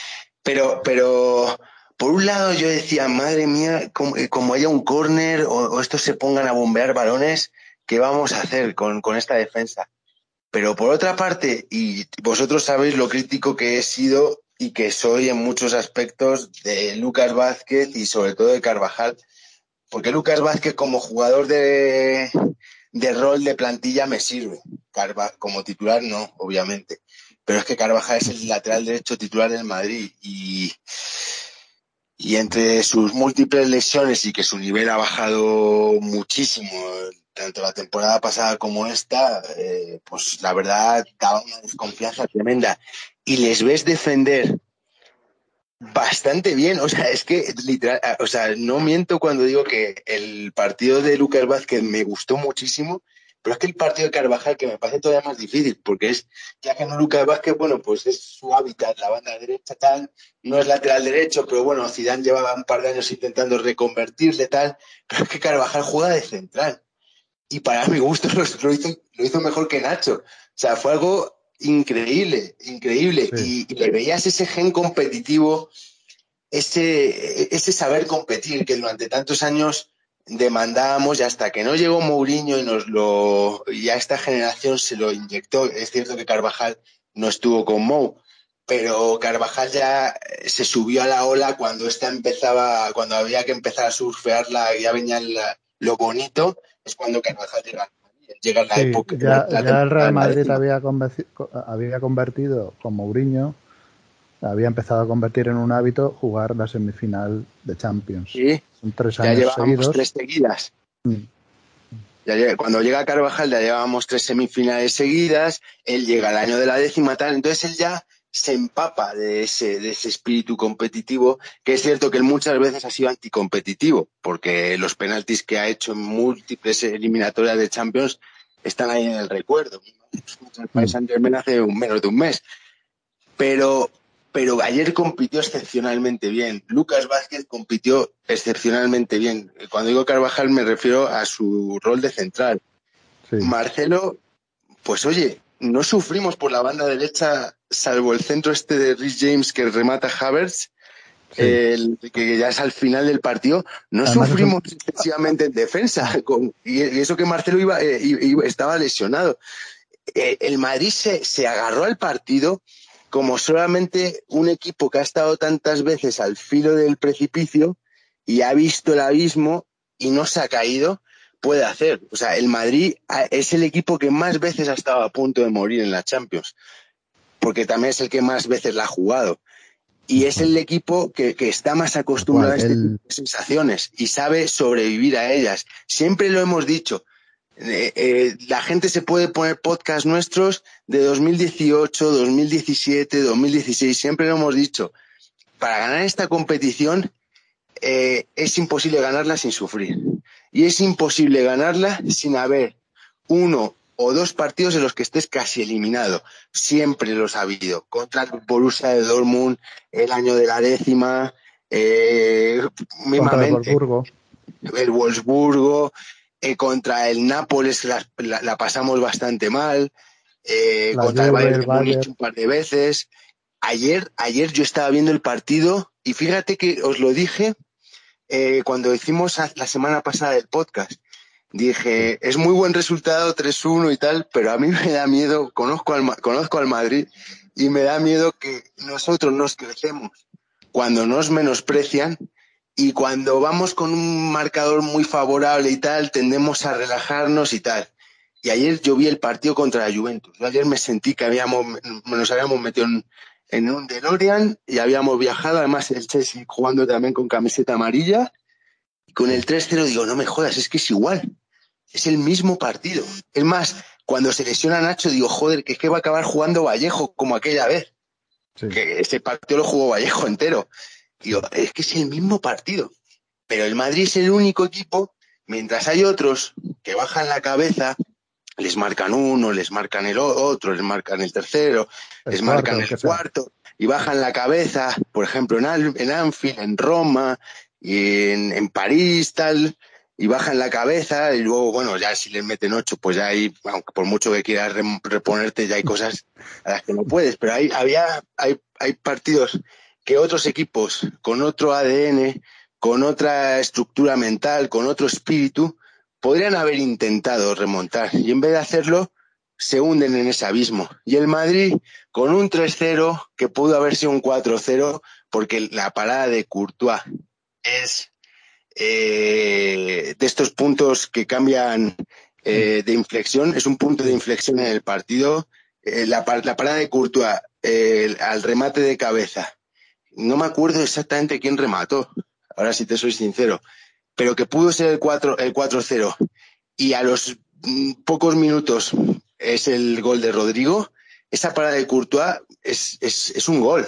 Pero, pero por un lado yo decía, madre mía, como, eh, haya un córner o, o, estos se pongan a bombear balones, ¿qué vamos a hacer con, con esta defensa? Pero por otra parte, y vosotros sabéis lo crítico que he sido y que soy en muchos aspectos de Lucas Vázquez y sobre todo de Carvajal, porque Lucas Vázquez como jugador de, de rol de plantilla me sirve, Carva, como titular no, obviamente pero es que Carvajal es el lateral derecho titular del Madrid y, y entre sus múltiples lesiones y que su nivel ha bajado muchísimo, tanto la temporada pasada como esta, eh, pues la verdad da una desconfianza tremenda. Y les ves defender bastante bien, o sea, es que literal, o sea, no miento cuando digo que el partido de Lucas Vázquez me gustó muchísimo pero es que el partido de Carvajal, que me parece todavía más difícil, porque es, ya que no Lucas Vázquez, bueno, pues es su hábitat, la banda derecha tal, no es lateral derecho, pero bueno, Zidane llevaba un par de años intentando reconvertirle tal, pero es que Carvajal juega de central. y para mi gusto lo, hizo, lo hizo mejor que Nacho. O sea, fue algo increíble, increíble. Y, le veías ese gen competitivo, ese, ese saber competir que durante tantos años demandábamos y hasta que no llegó Mourinho y nos lo y a esta generación se lo inyectó. Es cierto que Carvajal no estuvo con Mou, pero Carvajal ya se subió a la ola cuando esta empezaba, cuando había que empezar a surfearla y ya venía lo bonito, es cuando Carvajal llega, llega la época. Ya, ya el Real Madrid había, había convertido con Mourinho había empezado a convertir en un hábito jugar la semifinal de Champions. Sí, Son tres años ya llevábamos seguidos. tres seguidas. Mm. Ya, cuando llega Carvajal ya llevábamos tres semifinales seguidas, él llega al año de la décima tal, entonces él ya se empapa de ese, de ese espíritu competitivo, que es cierto que él muchas veces ha sido anticompetitivo, porque los penaltis que ha hecho en múltiples eliminatorias de Champions están ahí en el recuerdo. El país hace un, menos de un mes. Pero pero ayer compitió excepcionalmente bien. Lucas Vázquez compitió excepcionalmente bien. Cuando digo Carvajal me refiero a su rol de central. Marcelo, pues oye, no sufrimos por la banda derecha, salvo el centro este de Rhys James que remata Havertz, el, que ya es al final del partido, no sufrimos excesivamente en defensa. y, eso que Marcelo iba, eh, estaba lesionado. Eh, el Madrid se, se agarró al partido como solamente un equipo que ha estado tantas veces al filo del precipicio y ha visto el abismo y no se ha caído, puede hacer. O sea, el Madrid es el equipo que más veces ha estado a punto de morir en la Champions, porque también es el que más veces la ha jugado. Y es el equipo que, está más acostumbrado a este sensaciones y sabe sobrevivir a ellas. Siempre lo hemos dicho. Eh, eh, la gente se puede poner podcast nuestros de 2018, 2017, 2016, siempre lo hemos dicho. Para ganar esta competición eh, es imposible ganarla sin sufrir. Y es imposible ganarla sin haber uno o dos partidos en los que estés casi eliminado. Siempre los ha habido. Contra el Borussia de Dortmund, el año de la décima, eh, Contra el Wolfsburgo. El Wolfsburgo, eh, contra el Nápoles la, pasamos bastante mal, eh, contra el Bayern un par de veces. Ayer, ayer yo estaba viendo el partido y fíjate que os lo dije eh, cuando hicimos la semana pasada el podcast. Dije, es muy buen resultado 3-1 y tal, pero a mí me da miedo, conozco al, conozco al Madrid y me da miedo que nosotros nos crecemos cuando nos menosprecian y cuando vamos con un marcador muy favorable y tal, tendemos a relajarnos y tal. Y ayer yo vi el partido contra la Juventus. Yo ayer me sentí que habíamos, nos habíamos metido en, un DeLorean y habíamos viajado, además el Chelsea jugando también con camiseta amarilla. Y con el 3-0 digo, no me jodas, es que es igual. Es el mismo partido. Es más, cuando se lesiona Nacho, digo, joder, que es que va a acabar jugando Vallejo como aquella vez. Que ese partido lo jugó Vallejo entero. Digo, es que es el mismo partido. Pero el Madrid es el único equipo, mientras hay otros que bajan la cabeza, les marcan uno, les marcan el otro, les marcan el tercero, les marcan el cuarto, y bajan la cabeza, por ejemplo, en, en Anfield, en Roma, y en, París, tal, y bajan la cabeza, y luego, bueno, ya si les meten ocho, pues ya hay, aunque por mucho que quieras reponerte, ya hay cosas a las que no puedes, pero hay, había, hay, hay partidos que otros equipos con otro ADN, con otra estructura mental, con otro espíritu, podrían haber intentado remontar y en vez de hacerlo, se hunden en ese abismo. Y el Madrid, con un 3-0, que pudo haber sido un 4-0, porque la parada de Courtois es eh, de estos puntos que cambian eh, de inflexión, es un punto de inflexión en el partido. Eh, la, parada de Courtois al remate de cabeza no me acuerdo exactamente quién remató, ahora sí te soy sincero, pero que pudo ser el 4 el 4-0 y a los mm, pocos minutos es el gol de Rodrigo, esa parada de Courtois es, es, es un gol,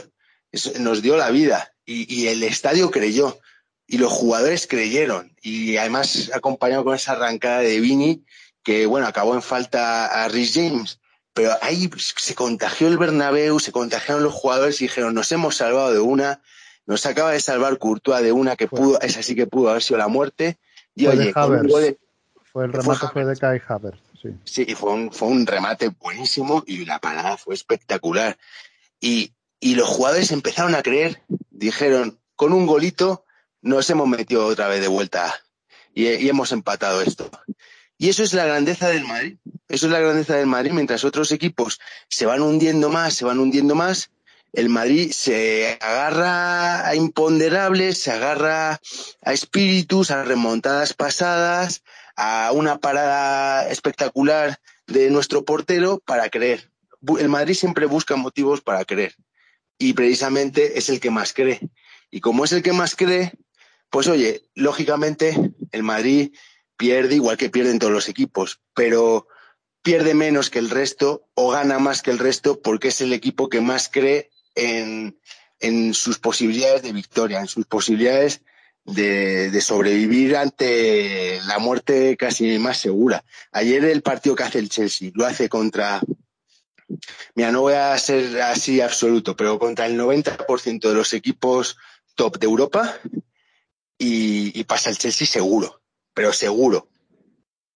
nos dio la vida. Y, y, el estadio creyó. Y los jugadores creyeron. Y además acompañado con esa arrancada de Vini que bueno acabó en falta a Rhys James pero ahí se contagió el Bernabéu, se contagiaron los jugadores y dijeron, nos hemos salvado de una, nos acaba de salvar Courtois de una que pudo, esa sí que pudo haber sido la muerte. Y oye, fue el remate fue, de Kai Havertz, sí. Sí, y fue un, fue un remate buenísimo y la parada fue espectacular. Y, y los jugadores empezaron a creer, dijeron, con un golito nos hemos metido otra vez de vuelta y, y hemos empatado esto. Y eso es la grandeza del Madrid. Eso es la grandeza del Madrid. Mientras otros equipos se van hundiendo más, se van hundiendo más, el Madrid se agarra a imponderables, se agarra a espíritus, a remontadas pasadas, a una parada espectacular de nuestro portero para creer. El Madrid siempre busca motivos para creer. Y precisamente es el que más cree. Y como es el que más cree, pues oye, lógicamente el Madrid pierde igual que pierden todos los equipos, pero pierde menos que el resto o gana más que el resto porque es el equipo que más cree en, en sus posibilidades de victoria, en sus posibilidades de, sobrevivir ante la muerte casi más segura. Ayer el partido que hace el Chelsea lo hace contra, mira, no voy a ser así absoluto, pero contra el 90% de los equipos top de Europa y pasa el Chelsea seguro pero seguro.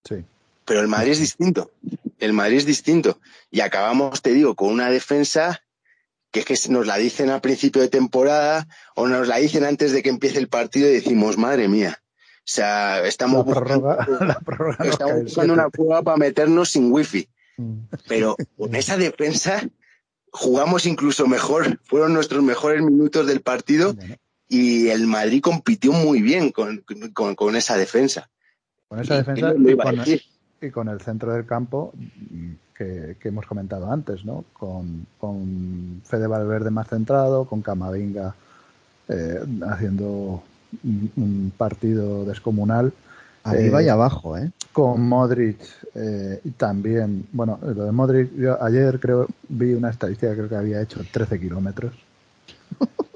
Sí. Pero el Madrid es distinto. El Madrid es distinto. Y acabamos, te digo, con una defensa que es que nos la dicen al principio de temporada o nos la dicen antes de que empiece el partido y decimos, madre mía. O sea, estamos buscando, estamos buscando una prueba para meternos sin wifi. Mm. Pero con esa defensa jugamos incluso mejor. Fueron nuestros mejores minutos del partido y el Madrid compitió muy bien con, con, con esa defensa. Con esa defensa y con, el, y con, el, centro del campo que, que hemos comentado antes, ¿no? Con, con, Fede Valverde más centrado, con Camavinga eh, haciendo un, un, partido descomunal. Arriba eh, y abajo, ¿eh? Con Modric eh, y también, bueno, lo de Modric, yo ayer creo vi una estadística, creo que había hecho 13 kilómetros.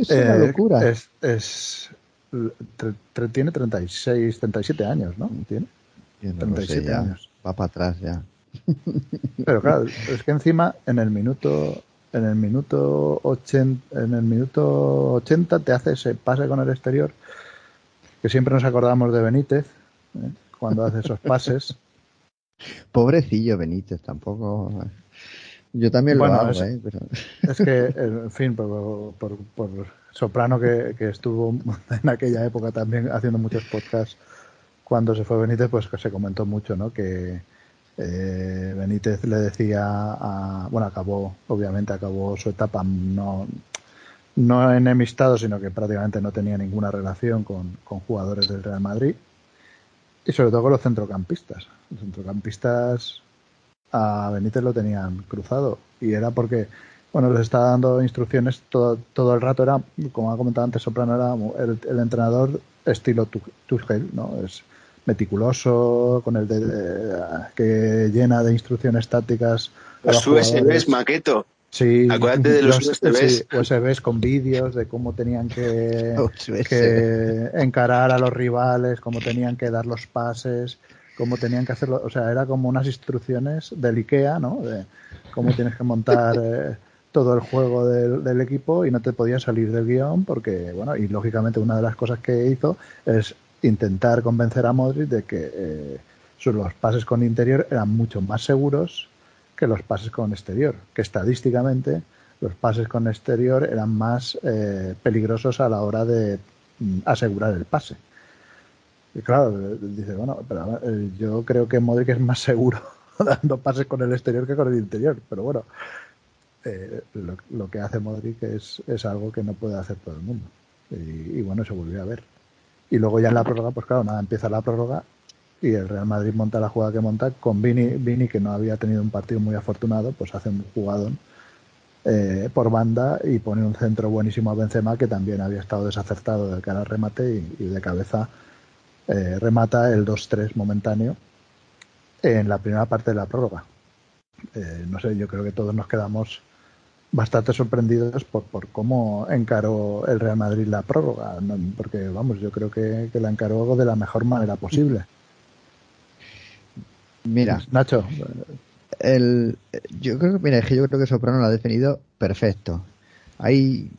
Es una eh, locura. Es, es, tiene 36, 37 años, ¿no? Tiene. 37 sé, años. Va para atrás ya. Pero claro, es que encima en el minuto en el minuto 80, en el minuto 80 te hace ese pase con el exterior que siempre nos acordamos de Benítez ¿eh? cuando hace esos pases. Pobrecillo Benítez, tampoco. Yo también lo bueno, hago, es, ¿eh? Pero... es que, en fin, por, por, por Soprano que, que, estuvo en aquella época también haciendo muchos podcasts, cuando se fue Benítez, pues que se comentó mucho, ¿no? Que eh, Benítez le decía a, bueno, acabó, obviamente acabó su etapa no, no enemistado, sino que prácticamente no tenía ninguna relación con, con jugadores del Real Madrid y sobre todo con los centrocampistas. Los centrocampistas a Benítez lo tenían cruzado. Y era porque bueno les estaba dando instrucciones todo, todo el rato. Era como ha comentado antes Soprano era el, el entrenador estilo Tuchel no es meticuloso con el de, de, que llena de instrucciones tácticas. Los USBs maqueto. Sí, acuérdate de los, los USBs. Sí, USBs con vídeos de cómo tenían que, que encarar a los rivales, cómo tenían que dar los pases, cómo tenían que hacerlo, o sea, era como unas instrucciones del IKEA, ¿no? De cómo tienes que montar eh, todo el juego del, del, equipo y no te podías salir del guion porque, bueno, y lógicamente una de las cosas que hizo es intentar convencer a Modric de que eh, los pases con interior eran mucho más seguros que los pases con exterior, que estadísticamente los pases con exterior eran más eh, peligrosos a la hora de mm, asegurar el pase. Y claro, dice, bueno, pero eh, yo creo que Modric es más seguro dando pases con el exterior que con el interior, pero bueno, eh, lo, que hace Modric es, es, algo que no puede hacer todo el mundo. Y, bueno, se volvió a ver. Y luego ya en la prórroga, pues claro, nada, empieza la prórroga y el Real Madrid monta la jugada que monta con Vini, Vini que no había tenido un partido muy afortunado, pues hace un jugadón eh, por banda y pone un centro buenísimo a Benzema que también había estado desacertado de cara al remate y de cabeza eh, remata el 2-3 momentáneo en la primera parte de la prórroga. Eh, no sé, yo creo que todos nos quedamos bastante sorprendidos por, por cómo encaró el Real Madrid la prórroga, ¿no? porque vamos, yo creo que, que, la encaró de la mejor manera posible. Mira, Nacho, el, yo creo que mira, yo creo que Soprano lo ha definido perfecto. Hay,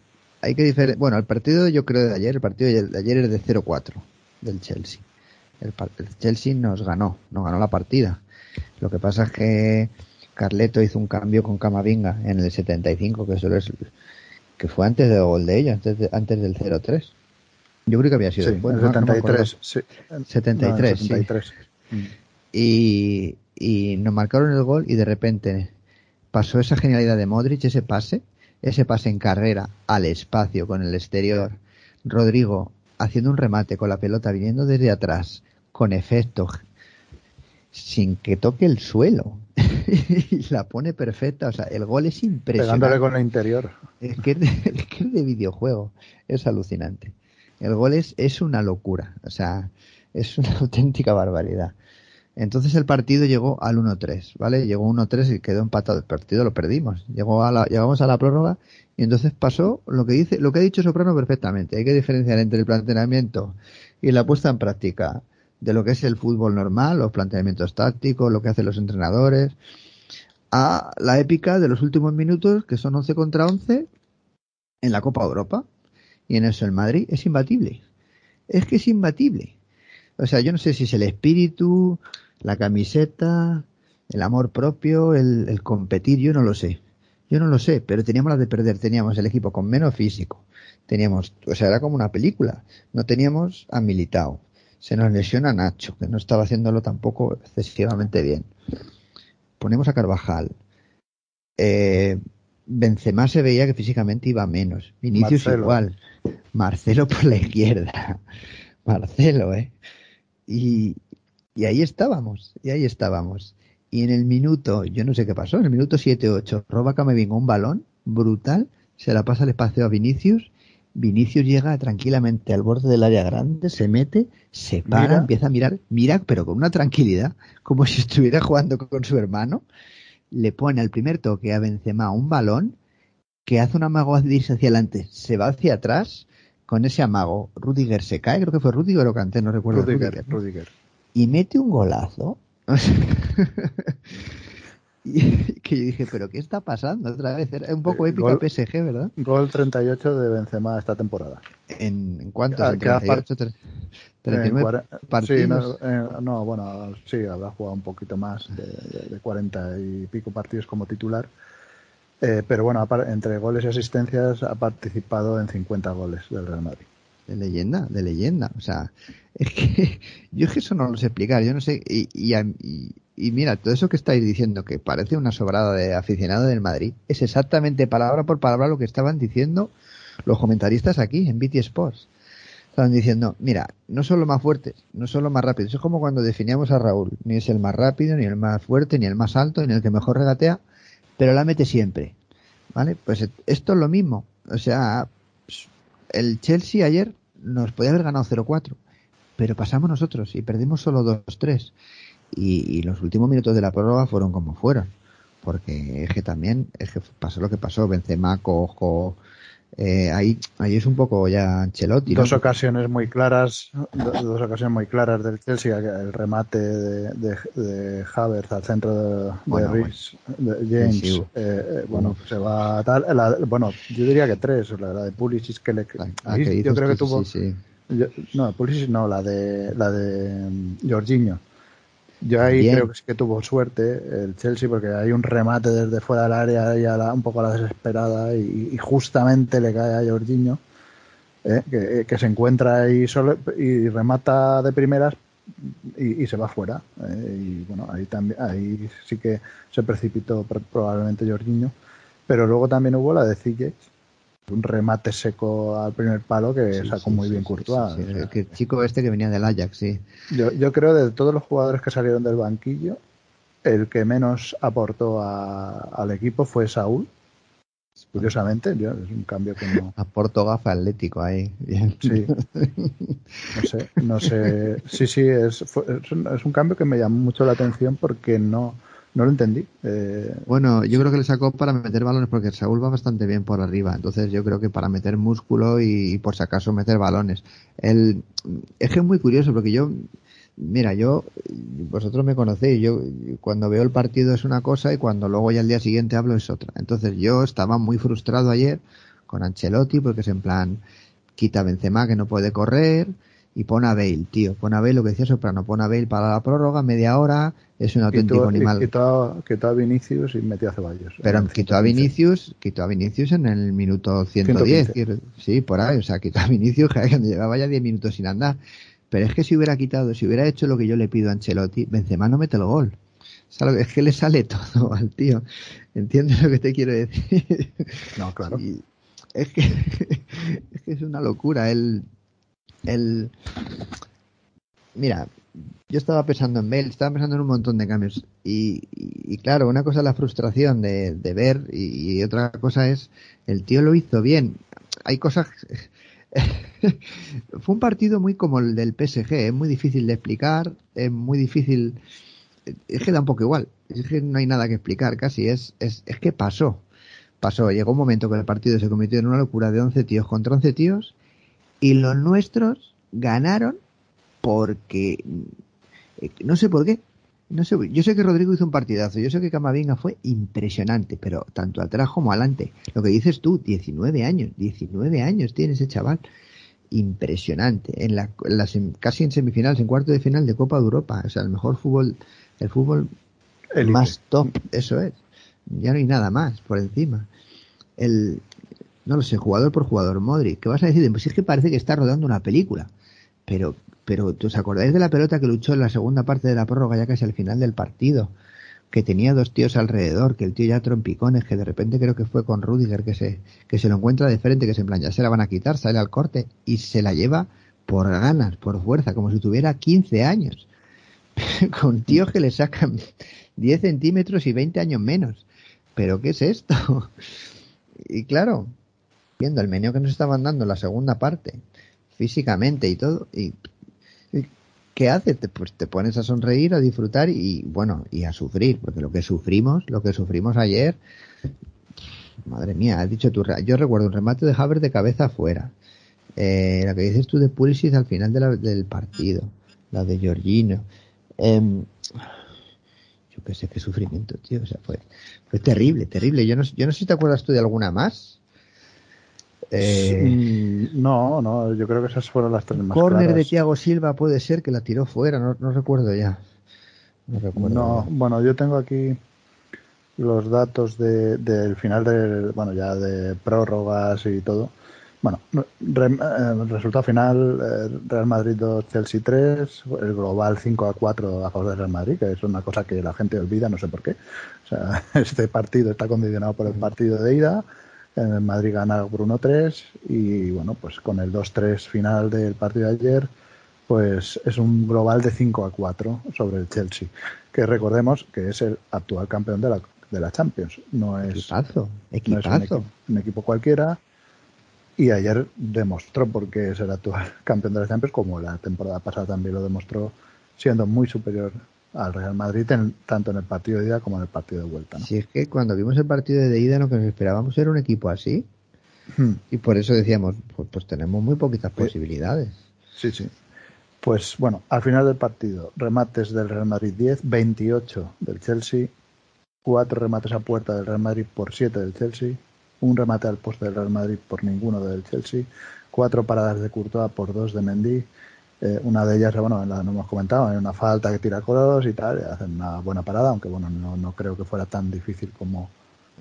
hay que diferenciar. Bueno, el partido yo creo de ayer, el partido de ayer es de 0-4 del Chelsea. El, Chelsea nos ganó, nos ganó la partida. Lo que pasa es que Carleto hizo un cambio con Camavinga en el 75, que eso es que fue antes del gol de ellos, antes, antes del 0-3. Yo creo que había sido después. 73, 73, 73. Y, y nos marcaron el gol y de repente pasó esa genialidad de Modric, ese pase, ese pase en carrera al espacio con el exterior. Rodrigo haciendo un remate con la pelota viniendo desde atrás, con efecto, sin que toque el suelo. y la pone perfecta. O sea, el gol es impresionante. Pegándole con el interior. Es que es de, videojuego. Es alucinante. El gol es, es una locura. O sea, es una auténtica barbaridad. Entonces el partido llegó al 1-3, ¿vale? Llegó 1-3 y quedó empatado. El partido lo perdimos. Llegó a la, llegamos a la prórroga y entonces pasó lo que dice, lo que ha dicho Soprano perfectamente. Hay que diferenciar entre el planteamiento y la puesta en práctica de lo que es el fútbol normal, los planteamientos tácticos, lo que hacen los entrenadores, a la épica de los últimos minutos, que son 11 contra 11 en la Copa Europa. Y en eso el Madrid es imbatible. Es que es imbatible. O sea, yo no sé si es el espíritu, la camiseta, el amor propio, el, el competir, yo no lo sé. Yo no lo sé, pero teníamos la de perder. Teníamos el equipo con menos físico. Teníamos, o sea, era como una película. No teníamos a Militao se nos lesiona Nacho, que no estaba haciéndolo tampoco excesivamente bien. Ponemos a Carvajal. Eh, Benzema se veía que físicamente iba menos. Vinicius igual. Marcelo por la izquierda. Marcelo, ¿eh? Y, y ahí estábamos, y ahí estábamos. Y en el minuto, yo no sé qué pasó, en el minuto 7-8, roba Camavinga un balón brutal, se la pasa al espacio a Vinicius Vinicius llega tranquilamente al borde del área grande, se mete, se para, empieza a mirar, mira, pero con una tranquilidad, como si estuviera jugando con su hermano. Le pone al primer toque a Benzema un balón que hace un amago de irse hacia adelante, se va hacia atrás, con ese amago, Rudiger se cae, creo que fue Rudiger o Canté, no recuerdo. Rudiger, Rudiger. Y mete un golazo. Y que yo dije, ¿pero qué está pasando otra vez? Era un poco épica PSG, ¿verdad? Gol 38 de Benzema esta temporada. ¿En, en cuántos? ¿En 38? 39 partidos? Sí, no, bueno, sí, habrá jugado un poquito más, de, de 40 y pico partidos como titular. Eh, pero bueno, entre goles y asistencias ha participado en 50 goles del Real Madrid de leyenda, de leyenda. O sea, es que yo es que eso no lo sé explicar. Yo no sé. Y, y, mira, todo eso que estáis diciendo, que parece una sobrada de aficionado del Madrid, es exactamente palabra por palabra lo que estaban diciendo los comentaristas aquí en BT Sports. Estaban diciendo, mira, no son los más fuertes, no son los más rápidos. Es como cuando definíamos a Raúl. Ni es el más rápido, ni el más fuerte, ni el más alto, ni el que mejor regatea, pero la mete siempre. ¿Vale? Pues esto es lo mismo. O sea, el Chelsea ayer nos podía haber ganado 0-4, pero pasamos nosotros y perdimos solo 2-3. Y, los últimos minutos de la prórroga fueron como fueron. Porque es que también es pasó lo que pasó. Benzema, Cojo, eh, ahí, ahí es un poco ya Ancelotti. Dos ocasiones muy claras, dos ocasiones muy claras del Chelsea, el remate de, de, de Havertz al centro de, bueno, de James, eh, eh, bueno, se va tal, bueno, yo diría que tres, la, la de Pulisic que le, ah, yo creo que tuvo, no, Pulisic no, la de la de um, Jorginho yo ahí creo que sí que tuvo suerte el Chelsea porque hay un remate desde fuera del área y un poco a la desesperada y, justamente le cae a Jorginho ¿eh? Eh, que, se encuentra ahí solo y remata de primeras y, se va fuera ¿eh? y bueno ahí también ahí sí que se precipitó probablemente Jorginho pero luego también hubo la de Ziyech un remate seco al primer palo que sacó muy bien Courtois. el chico este que venía del Ajax, sí. Yo, yo creo de todos los jugadores que salieron del banquillo, el que menos aportó al equipo fue Saúl. Curiosamente, es un cambio que no. Aportó gafa atlético ahí. Sí. No sé, no sé. Sí, sí, es, es un cambio que me llamó mucho la atención porque no no lo entendí. Eh, bueno, yo creo que le sacó para meter balones porque Saúl va bastante bien por arriba. Entonces yo creo que para meter músculo y, por si acaso meter balones. El, es que es muy curioso porque yo, mira, yo, vosotros me conocéis, yo cuando veo el partido es una cosa y cuando luego ya el día siguiente hablo es otra. Entonces yo estaba muy frustrado ayer con Ancelotti porque es en plan, quita Benzema que no puede correr, y pon a Bale, tío. Pon a Bale, lo que decía Soprano, pon a Bale para la prórroga, media hora, es un auténtico animal. Quitó, quitó, a Vinicius y metió a Ceballos. Pero quitó a Vinicius, quitó a Vinicius en el minuto 110. Sí, por ahí, o sea, quitó a Vinicius cuando llevaba ya 10 minutos sin andar. Pero es que si hubiera quitado, si hubiera hecho lo que yo le pido a Ancelotti, Benzema no mete el gol. Es que le sale todo al tío. ¿Entiendes lo que te quiero decir? No, claro. es, que, es que es una locura. El, el, mira, yo estaba pensando en estaba pensando en un montón de cambios. Y, claro, una cosa es la frustración de, ver y, otra cosa es el tío lo hizo bien. Hay cosas. Fue un partido muy como el del PSG, es muy difícil de explicar, es muy difícil es que da un poco igual, es que no hay nada que explicar casi, es, es, es que pasó, pasó, llegó un momento que el partido se convirtió en una locura de 11 tíos contra 11 tíos y los nuestros ganaron porque eh, no sé por qué. No sé, yo sé que Rodrigo hizo un partidazo, yo sé que Camavinga fue impresionante, pero tanto atrás como adelante. Lo que dices tú, 19 años, 19 años tiene ese chaval. Impresionante. En la, casi en semifinales, en cuarto de final de Copa de Europa. O sea, el mejor fútbol el fútbol más top, eso es. Ya no hay nada más por encima. El, no lo sé, jugador por jugador, Modric, ¿qué vas a decir? Pues es que parece que está rodando una película. Pero, pero, ¿os acordáis de la pelota que luchó en la segunda parte de la prórroga, ya casi al final del partido? Que tenía dos tíos alrededor, que el tío ya trompicones, que de repente creo que fue con Rudiger, que se, que se lo encuentra de frente, que se en plan, ya se la van a quitar, sale al corte y se la lleva por ganas, por fuerza, como si tuviera 15 años. con tíos que le sacan 10 centímetros y 20 años menos. ¿Pero qué es esto? y claro, viendo el menú que nos estaban dando la segunda parte, físicamente y todo, y, ¿qué haces? Pues te pones a sonreír, a disfrutar y, bueno, y a sufrir, porque lo que sufrimos, lo que sufrimos ayer, madre mía, has dicho tú, yo recuerdo un remate de Haber de cabeza afuera, eh, la que dices tú de Pulisic al final del partido, la de Georgino, Em, yo qué sé, qué sufrimiento, tío. O sea, fue, fue terrible, terrible. Yo no, yo no sé si te acuerdas tú de alguna más. Eh, no, no, yo creo que esas fueron las tres más Corner de Thiago Silva puede ser que la tiró fuera, no, no recuerdo ya. No, recuerdo bueno, yo tengo aquí los datos de, del final del, bueno, ya de prórrogas y todo. Bueno, eh, resultado final, eh, Real Madrid 2, Chelsea 3, el global 5 a 4 a favor del Real Madrid, que es una cosa que la gente olvida, no sé por qué. O sea, este partido está condicionado por el partido de ida, el Madrid gana por 1-3 y bueno, pues con el 2-3 final del partido de ayer, pues es un global de 5 a 4 sobre el Chelsea, que recordemos que es el actual campeón de la, de la Champions. No es, equipazo, equipazo. un equipo cualquiera y ayer demostró porque es el actual campeón de la Champions, como la temporada pasada también lo demostró, siendo muy superior al Real Madrid tanto en el partido de ida como en el partido de vuelta. Si es que cuando vimos el partido de ida lo que nos esperábamos era un equipo así hmm. y por eso decíamos, pues, pues tenemos muy poquitas posibilidades. Sí, sí. Pues bueno, al final del partido, remates del Real Madrid 10, 28 del Chelsea, cuatro remates a puerta del Real Madrid por 7 del Chelsea, un remate al poste del Real Madrid por ninguno del Chelsea, cuatro paradas de Courtois por dos de Mendy, eh, una de ellas, bueno, la no hemos comentado, hay una falta que tira coros y tal, hacen una buena parada, aunque bueno, no, no creo que fuera tan difícil como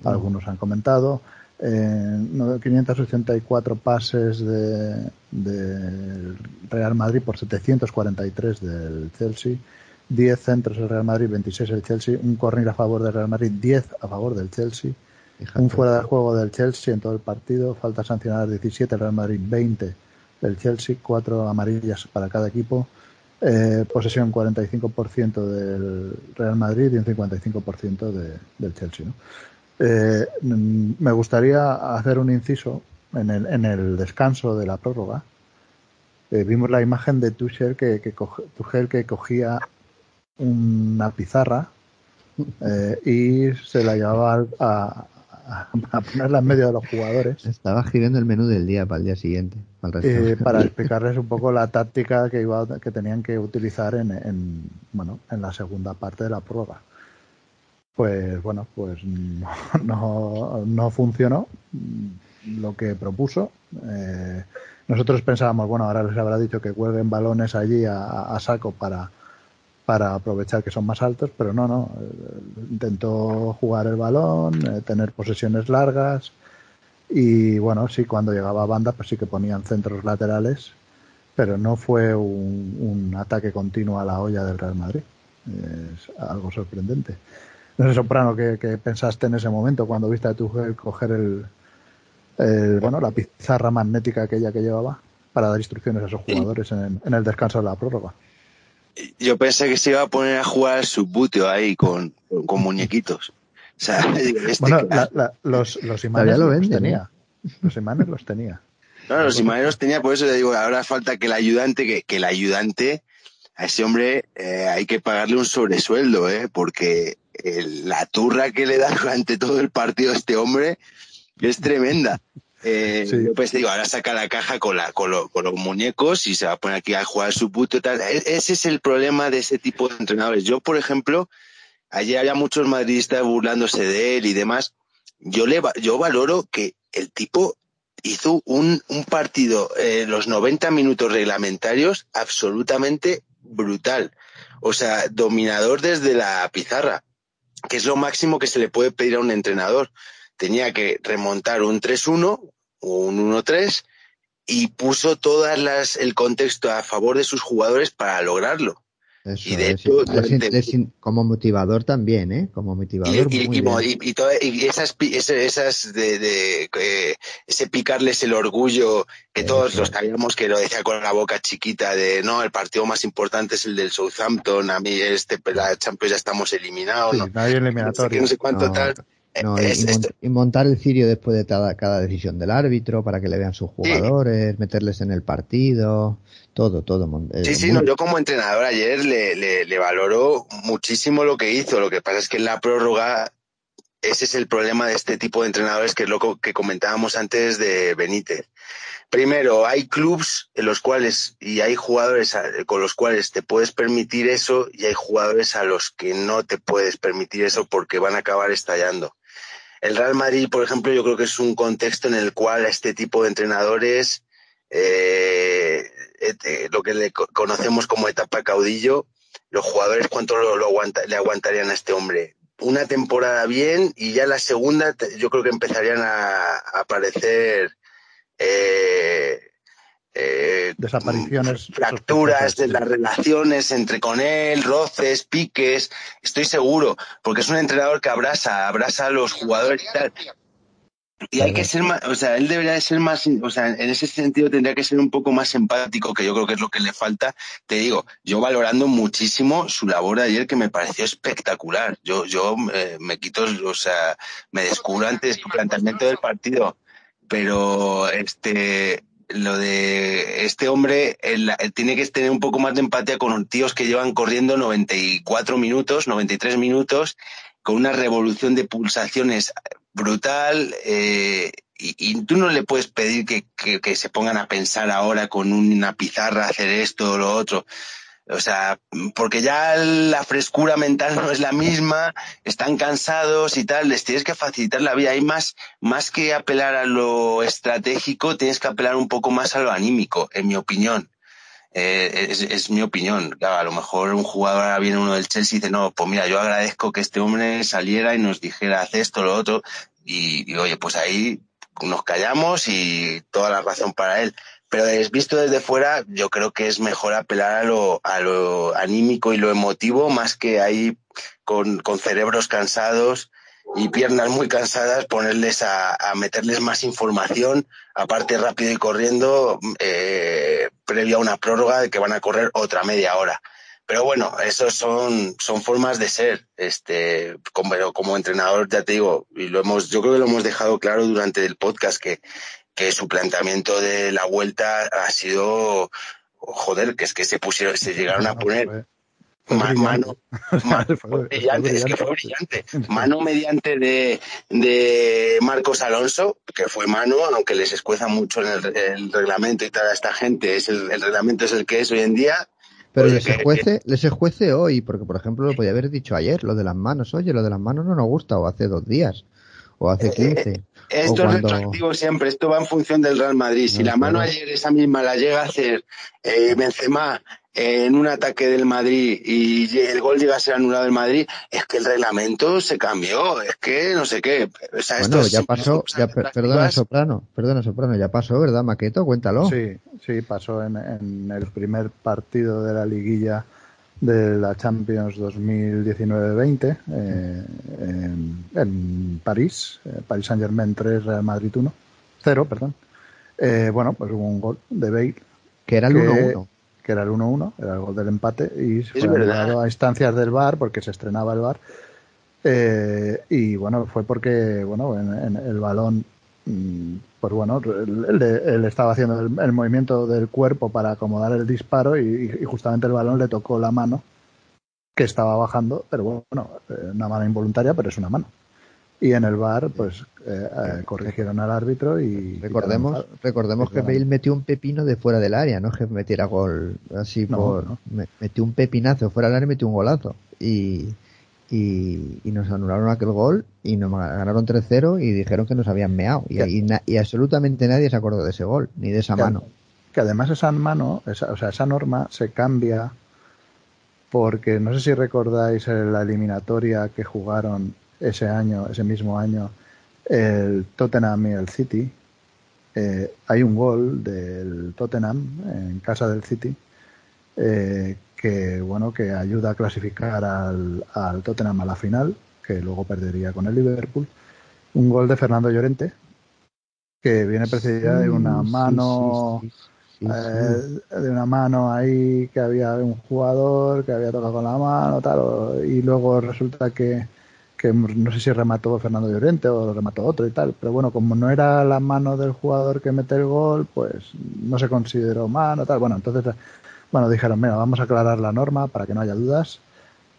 algunos han comentado. Eh, 584 pases de, de, Real Madrid por 743 del Chelsea, 10 centros del Real Madrid, 26 el Chelsea, un corner a favor del Real Madrid, 10 a favor del Chelsea, un fuera de juego del Chelsea en todo el partido, falta sancionar 17, el Real Madrid 20 del Chelsea, 4 amarillas para cada equipo, eh, posesión 45% del Real Madrid y un 55% de, del Chelsea. Eh, mm, me gustaría hacer un inciso en el, descanso de la prórroga. Eh, vimos la imagen de Tuchel que, que, que cogía una pizarra y se la llevaba a, a ponerla en medio de los jugadores. Estaba girando el menú del día para el día siguiente. Eh, para explicarles un poco la táctica que, iba, que tenían que utilizar en, bueno, en la segunda parte de la prueba. Pues bueno, pues no, no, funcionó lo que propuso. Eh, nosotros pensábamos, bueno, ahora les habrá dicho que cuelguen balones allí a, saco para, para aprovechar que son más altos, pero no, no. Intentó jugar el balón, eh, tener posesiones largas y bueno, sí, cuando llegaba a banda, pues sí que ponían centros laterales, pero no fue un, ataque continuo a la olla del Real Madrid. Es algo sorprendente. No sé, Soprano, ¿qué, pensaste en ese momento cuando viste a tu coger el, bueno, la pizarra magnética aquella que llevaba para dar instrucciones a esos jugadores en, el descanso de la prórroga. Yo pensé que se iba a poner a jugar subbuteo ahí con, muñequitos. O sea, este bueno, los, los imanes los tenía. Los imanes los tenía. No, los imanes los tenía, por eso le digo, ahora falta que el ayudante, que, que el ayudante, a ese hombre eh, hay que pagarle un sobresueldo, ¿eh? porque la turra que le da durante todo el partido a este hombre, es tremenda. Eh, Yo pues digo, ahora saca la caja con, la, con, los muñecos y se va a poner aquí a jugar su puto y tal. E, ese es el problema de ese tipo de entrenadores. Yo, por ejemplo, ayer había muchos madridistas burlándose de él y demás. Yo, le, yo valoro que el tipo hizo un, un partido, eh, los 90 minutos reglamentarios, absolutamente brutal. O sea, dominador desde la pizarra, que es lo máximo que se le puede pedir a un entrenador tenía que remontar un 3-1 o un 1-3 y puso todas las el contexto a favor de sus jugadores para lograrlo. y de hecho, como motivador también, ¿eh? Como motivador. Y, y, esas, esas de, ese picarles el orgullo que todos los sabíamos que lo decía con la boca chiquita de no, el partido más importante es el del Southampton, a mí este, la Champions ya estamos eliminados. no, eliminatorio. No sé, cuánto tal. No, y, montar el cirio después de cada, decisión del árbitro para que le vean sus jugadores, meterles en el partido, todo, todo. Eh, sí, sí, yo como entrenador ayer le, le, le valoró muchísimo lo que hizo. Lo que pasa es que en la prórroga, ese es el problema de este tipo de entrenadores, que es lo que comentábamos antes de Benítez. Primero, hay clubs en los cuales, y hay jugadores con los cuales te puedes permitir eso, y hay jugadores a los que no te puedes permitir eso porque van a acabar estallando. El Real Madrid, por ejemplo, yo creo que es un contexto en el cual a este tipo de entrenadores, eh, eh, lo que le conocemos como etapa caudillo, los jugadores cuánto lo, le aguantarían a este hombre. Una temporada bien y ya la segunda yo creo que empezarían a, aparecer eh, eh, desapariciones, fracturas de las relaciones entre con él, roces, piques, estoy seguro, porque es un entrenador que abraza, abraza a los jugadores y tal. Y hay que ser más, o sea, él debería de ser más, o sea, en ese sentido tendría que ser un poco más empático, que yo creo que es lo que le falta. Te digo, yo valorando muchísimo su labor de ayer, que me pareció espectacular. Yo, yo eh, me quito, o sea, me descubro antes su planteamiento del partido, pero este, lo de este hombre él, tiene que tener un poco más de empatía con tíos que llevan corriendo 94 minutos, 93 minutos, con una revolución de pulsaciones brutal. Eh, y, tú no le puedes pedir que, que, se pongan a pensar ahora con una pizarra hacer esto o lo otro. O sea, porque ya la frescura mental no es la misma, están cansados y tal, les tienes que facilitar la vida. Hay más, más que apelar a lo estratégico, tienes que apelar un poco más a lo anímico, en mi opinión. Eh, es, mi opinión. a lo mejor un jugador ahora viene uno del Chelsea y dice, no, pues mira, yo agradezco que este hombre saliera y nos dijera, haz esto, lo otro. y oye, pues ahí nos callamos y toda la razón para él. Pero visto desde fuera, yo creo que es mejor apelar a lo, a lo anímico y lo emotivo, más que ahí con, con cerebros cansados y piernas muy cansadas, ponerles a, a meterles más información, aparte rápido y corriendo, eh, previo a una prórroga de que van a correr otra media hora. Pero bueno, esos son, son formas de ser. Este, como, como entrenador, ya te digo, y lo hemos, yo creo que lo hemos dejado claro durante el podcast que que su planteamiento de la vuelta ha sido, joder, que es que se pusieron, se llegaron a poner mano, brillante, es que fue brillante. Mano mediante de, de Marcos Alonso, que fue mano, aunque les escueza mucho en el, reglamento y tal a esta gente, es el, reglamento es el que es hoy en día. Pero les escuece, les escuece hoy, porque por ejemplo lo podía haber dicho ayer, lo de las manos, oye, lo de las manos no nos gusta, o hace dos días o hace 15. Esto es retroactivo siempre, esto va en función del Real Madrid. Si la mano ayer esa misma la llega a hacer eh, Benzema en un ataque del Madrid y el gol llega a ser anulado del Madrid, es que el reglamento se cambió, es que no sé qué. bueno, ya pasó, ya, perdona Soprano, perdona Soprano, ya pasó, ¿verdad, Maqueto? Cuéntalo. Sí, sí, pasó en, en el primer partido de la liguilla de la Champions 2019-20 eh, en, París, eh, París Saint Germain 3, Real Madrid 1, 0, perdón. Eh, bueno, pues hubo un gol de Bale. Que era el 1-1. Que, era el 1-1, era el gol del empate y se fue a instancias del VAR porque se estrenaba el VAR. y bueno, fue porque bueno, en el balón Mm, pues bueno, él, estaba haciendo el, movimiento del cuerpo para acomodar el disparo y, justamente el balón le tocó la mano que estaba bajando, pero bueno, eh, una mano involuntaria, pero es una mano. Y en el bar, pues eh, eh, corrigieron al árbitro y. Recordemos, recordemos que Bale metió un pepino de fuera del área, no es que metiera gol así por. Metió un pepinazo fuera del área y metió un golazo. Y, y, nos anularon aquel gol y nos ganaron 3-0 y dijeron que nos habían meado. Y, y, absolutamente nadie se acordó de ese gol, ni de esa mano. Que además esa mano, esa, o sea, esa norma se cambia porque no sé si recordáis la eliminatoria que jugaron ese año, ese mismo año, el Tottenham y el City. Eh, hay un gol del Tottenham en casa del City eh, que bueno que ayuda a clasificar al, al Tottenham a la final, que luego perdería con el Liverpool. Un gol de Fernando Llorente, que viene precedida de una mano eh, de una mano ahí que había un jugador que había tocado con la mano tal y luego resulta que, que no sé si remató Fernando Llorente o lo remató otro y tal pero bueno como no era la mano del jugador que mete el gol pues no se consideró mano tal bueno entonces bueno, dijeron, mira, vamos a aclarar la norma para que no haya dudas.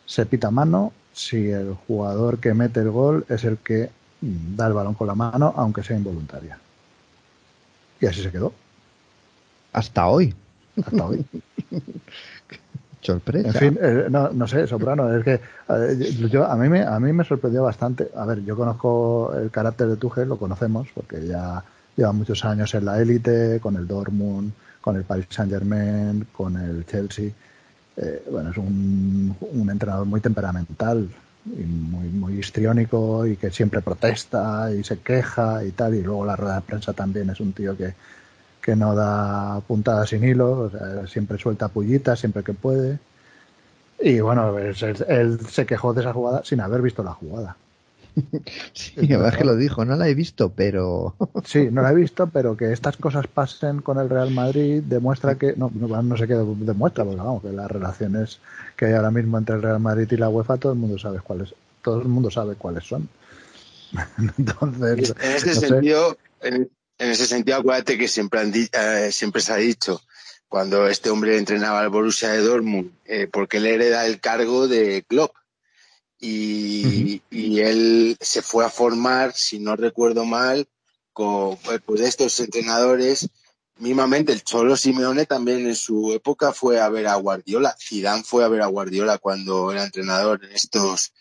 Se pita mano si el jugador que mete el gol es el que mm, da el balón con la mano, aunque sea involuntaria. Y así se quedó. Hasta hoy. Hasta hoy. Sorpresa. En fin, eh, no, no, sé, Soprano, es que yo, a, mí me, a mí me sorprendió bastante. A ver, yo conozco el carácter de Tuchel, lo conocemos, porque ya lleva muchos años en la élite, con el Dortmund, con el Paris Saint Germain, con el Chelsea. Eh, bueno, es un, entrenador muy temperamental y muy, muy histriónico y que siempre protesta y se queja y tal. Y luego la rueda de prensa también es un tío que, que no da puntadas sin hilo, siempre suelta pullitas siempre que puede. Y bueno, él se quejó de esa jugada sin haber visto la jugada. Sí, es que lo dijo, no la he visto, pero... Sí, no la he visto, pero que estas cosas pasen con el Real Madrid demuestra que, no, no, sé qué demuestra, porque vamos, que las relaciones que hay ahora mismo entre el Real Madrid y la UEFA, todo el mundo sabe cuáles, todo el mundo sabe cuáles son. Entonces, en ese sentido, en, ese sentido, acuérdate que siempre, han eh, siempre se ha dicho, cuando este hombre entrenaba al Borussia de Dortmund, eh, porque él hereda el cargo de Klopp y, él se fue a formar, si no recuerdo mal, con pues, de estos entrenadores. Mismamente el Cholo Simeone también en su época fue a ver a Guardiola. Zidane fue a ver a Guardiola cuando era entrenador en estos,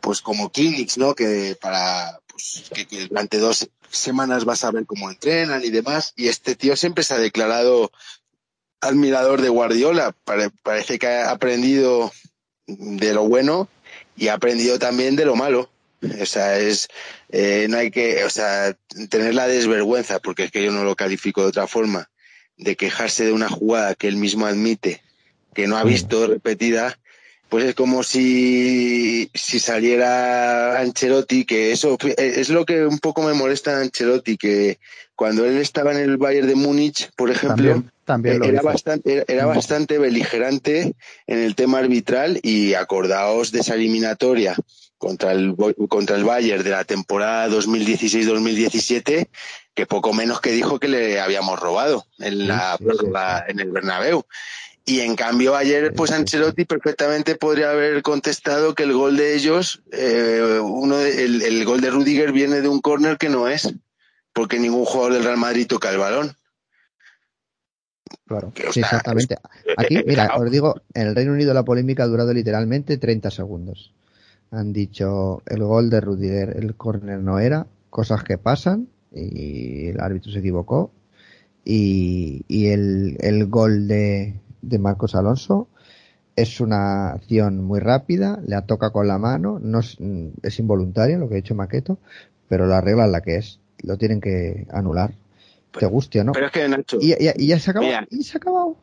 pues como clinics, ¿no? Que para, pues, que, durante dos semanas vas a ver cómo entrenan y demás. Y este tío siempre se ha declarado admirador de Guardiola. parece que ha aprendido de lo bueno y ha aprendido también de lo malo. O sea, es, eh, no hay que, o sea, tener la desvergüenza, porque es que yo no lo califico de otra forma, de quejarse de una jugada que él mismo admite que no ha visto repetida, pues es como si, si saliera Ancelotti, que eso es lo que un poco me molesta a Ancelotti, que cuando él estaba en el Bayern de Múnich, por ejemplo, también, era, bastante, era bastante beligerante en el tema arbitral y acordaos de esa eliminatoria contra el, contra el Bayern de la temporada 2016-2017, que poco menos que dijo que le habíamos robado en la, en el Bernabéu. Y en cambio ayer, pues Ancelotti perfectamente podría haber contestado que el gol de ellos, eh, uno el, el, gol de Rudiger viene de un córner que no es, porque ningún jugador del Real Madrid toca el balón. Claro, sí, exactamente. Aquí, mira, os digo, en el Reino Unido la polémica ha durado literalmente 30 segundos. Han dicho el gol de Rudiger, el córner no era, cosas que pasan y el árbitro se equivocó. Y, y el, el gol de, de Marcos Alonso es una acción muy rápida, le toca con la mano, no es, es involuntaria lo que ha hecho Maqueto, pero la regla es la que es, lo tienen que anular. Te guste o no. Pero es que Nacho, Y, y- y ya se ha acabado. Mira. Y se ha acabado.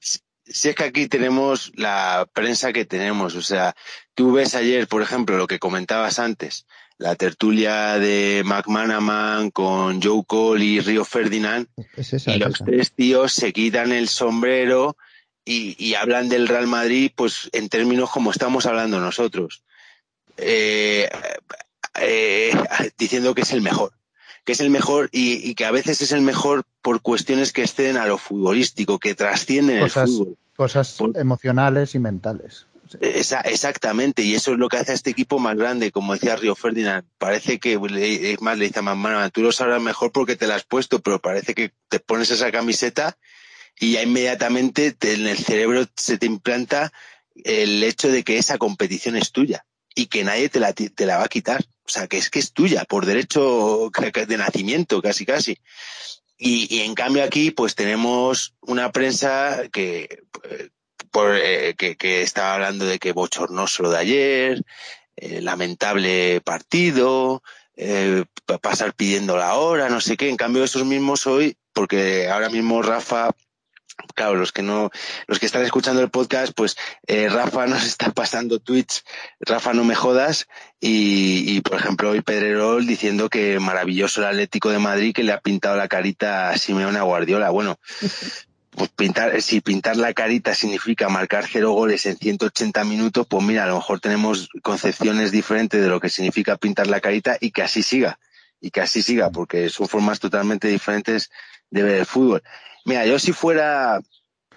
si es que aquí tenemos la prensa que tenemos, o sea, tú ves ayer, por ejemplo, lo que comentabas antes, la tertulia de McManaman con Joe Cole y Río Ferdinand, Es esa, y los tres tíos se quitan el sombrero y, y hablan del Real Madrid, pues en términos como estamos hablando nosotros, Eh, eh, diciendo que es el mejor, que es el mejor y, y que a veces es el mejor por cuestiones que exceden a lo futbolístico, que trascienden Cosas- el fútbol. Cosas Por- emocionales y mentales. Sí. Esa- exactamente, y eso es lo que hace a este equipo más grande, como decía Río Ferdinand. Parece que, es más, le dice a Mamá, tú lo sabrás mejor porque te la has puesto, pero parece que te pones esa camiseta y ya inmediatamente te- en el cerebro se te implanta el hecho de que esa competición es tuya y que nadie te la, te la va a quitar. O sea, que es que es tuya por derecho de nacimiento, casi casi. Y, y en cambio aquí, pues tenemos una prensa que, eh, eh, que, estaba hablando de que bochornoso lo de ayer, eh, lamentable partido, pa- pasar pidiendo la hora, no sé qué. En cambio, esos mismos hoy, porque ahora mismo Rafa, claro, los que no, los que están escuchando el podcast, pues eh, Rafa nos está pasando tweets, Rafa no me jodas, y, y, por ejemplo hoy Pedrerol diciendo que maravilloso el Atlético de Madrid que le ha pintado la carita a Simeone a Guardiola. Bueno, pues pintar, si pintar la carita significa marcar cero goles en 180 minutos, pues mira, a lo mejor tenemos concepciones diferentes de lo que significa pintar la carita y que así siga. Y que así siga, porque son formas totalmente diferentes de ver el fútbol. Mira, yo si fuera,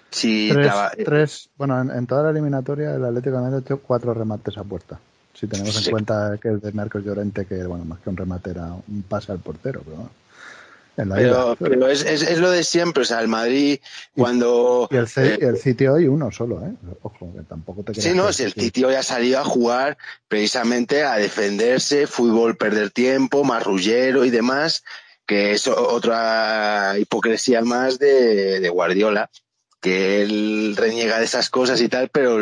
si Tres, traba- tres- bueno, en, en toda la eliminatoria el Atlético de Madrid ha hecho cuatro remates a puerta. Si tenemos en cuenta que el de Marcos Llorente, que bueno, más que un remate era un pase al portero, pero pero, es, es, es lo de siempre, o sea, el Madrid cuando... Y el, eh, el City hoy uno solo, ¿eh? Ojo, que tampoco te Sí, no, si el City hoy ha salido a jugar precisamente a defenderse, fútbol perder tiempo, marrullero y demás, que es otra hipocresía más de, Guardiola, que él reniega de esas cosas y tal, pero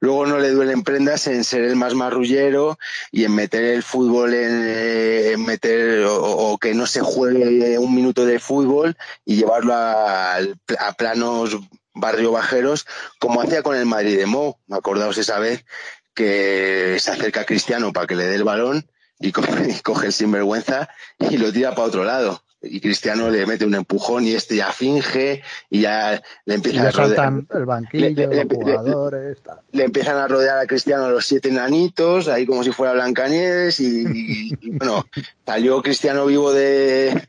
luego no le duelen prendas en ser el más marrullero y en meter el fútbol en, eh, meter o, que no se juegue un minuto de fútbol y llevarlo a, a planos barrio bajeros como hacía con el Madrid de Mo. Acordaos esa vez que se acerca a Cristiano para que le dé el balón y coge, y coge el sinvergüenza y lo tira para otro lado. Y Cristiano le mete un empujón y este ya finge y ya le Y empieza le a rodear, el banquillo, le- le- los jugadores, tal. le empiezan a rodear a Cristiano los siete enanitos, ahí como si fuera Blancanieves, y, y- y, bueno, salió Cristiano vivo de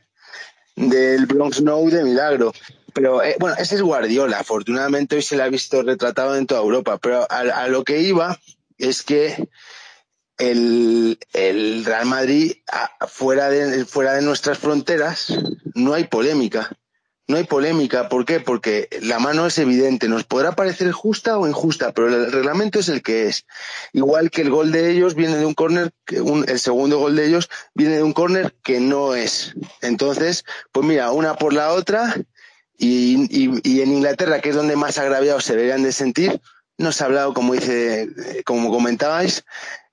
del Bronx No de milagro. Pero eh, bueno, ese es Guardiola, afortunadamente hoy se le ha visto retratado en toda Europa, pero a, a lo que iba es que el, Real Madrid, fuera de, fuera de nuestras fronteras, no hay polémica. No hay polémica. ¿Por qué? Porque la mano es evidente. Nos podrá parecer justa o injusta, pero el reglamento es el que es. Igual que el gol de ellos viene de un córner, el segundo gol de ellos viene de un córner que no es. Entonces, pues mira, una por la otra, y, y- en Inglaterra, que es donde más agraviados se deberían de sentir, no se ha hablado, como dice, como comentabais,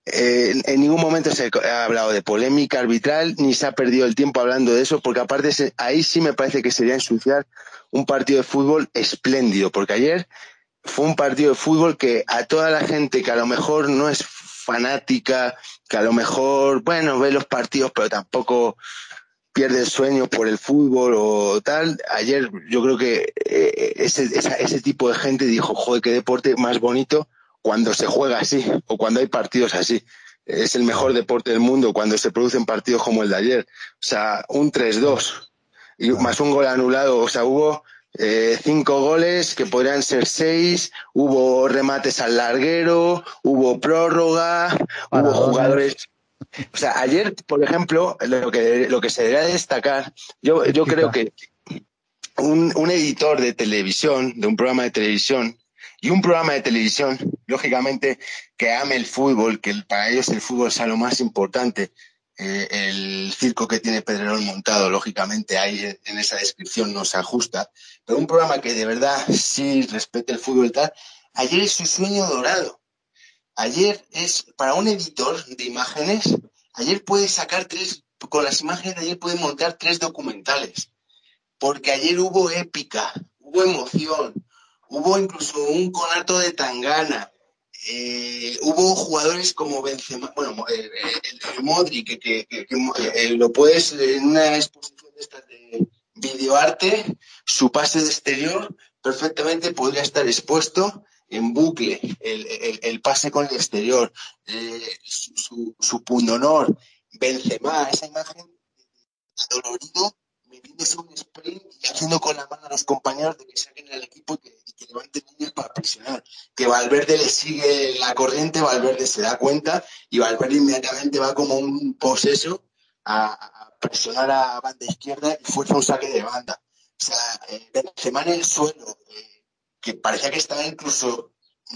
eh, en- ningún momento se ha hablado de polémica arbitral ni se ha perdido el tiempo hablando de eso, porque aparte ahí sí me parece que sería ensuciar un partido de fútbol espléndido, porque ayer fue un partido de fútbol que a toda la gente que a lo mejor no es fanática, que a lo mejor, bueno, ve los partidos, pero tampoco pierde el sueño por el fútbol o tal. Ayer yo creo que eh, ese, esa- ese tipo de gente dijo, joder, qué deporte más bonito cuando se juega así o cuando hay partidos así. Es el mejor deporte del mundo cuando se producen partidos como el de ayer. O sea, un 3-2 y más un gol anulado. O sea, hubo eh, cinco goles que podrían ser seis, hubo remates al larguero, hubo prórroga, hubo jugadores. O sea, ayer, por ejemplo, lo que, lo que se debería destacar, yo, yo creo que un, un editor de televisión, de un programa de televisión, y un programa de televisión lógicamente, que ame el fútbol, que para ellos el fútbol sea lo más importante. Eh, el circo que tiene Pedrerol montado, lógicamente, ahí en esa descripción no se ajusta. Pero un programa que de verdad sí respete el fútbol y tal, ayer es su sueño dorado. Ayer es, para un editor de imágenes, ayer puede sacar tres, con las imágenes de ayer puede montar tres documentales. Porque ayer hubo épica, hubo emoción, hubo incluso un conato de tangana, eh, hubo jugadores como Benzema, bueno, eh, eh, el, Modric, que, lo puedes en una exposición de estas de videoarte, su pase de exterior perfectamente podría estar expuesto en bucle, el, pase con el exterior, su, su, pundonor, Benzema, esa imagen dolorido metiéndose un sprint y haciendo con la mano a los compañeros de que saquen al equipo y que, levanten niños para presionar. Que Valverde le sigue la corriente, Valverde se da cuenta y Valverde inmediatamente va como un poseso a, presionar a banda izquierda y fuerza un saque de banda. O sea, eh, Benzema en el suelo, eh, que parecía que estaba incluso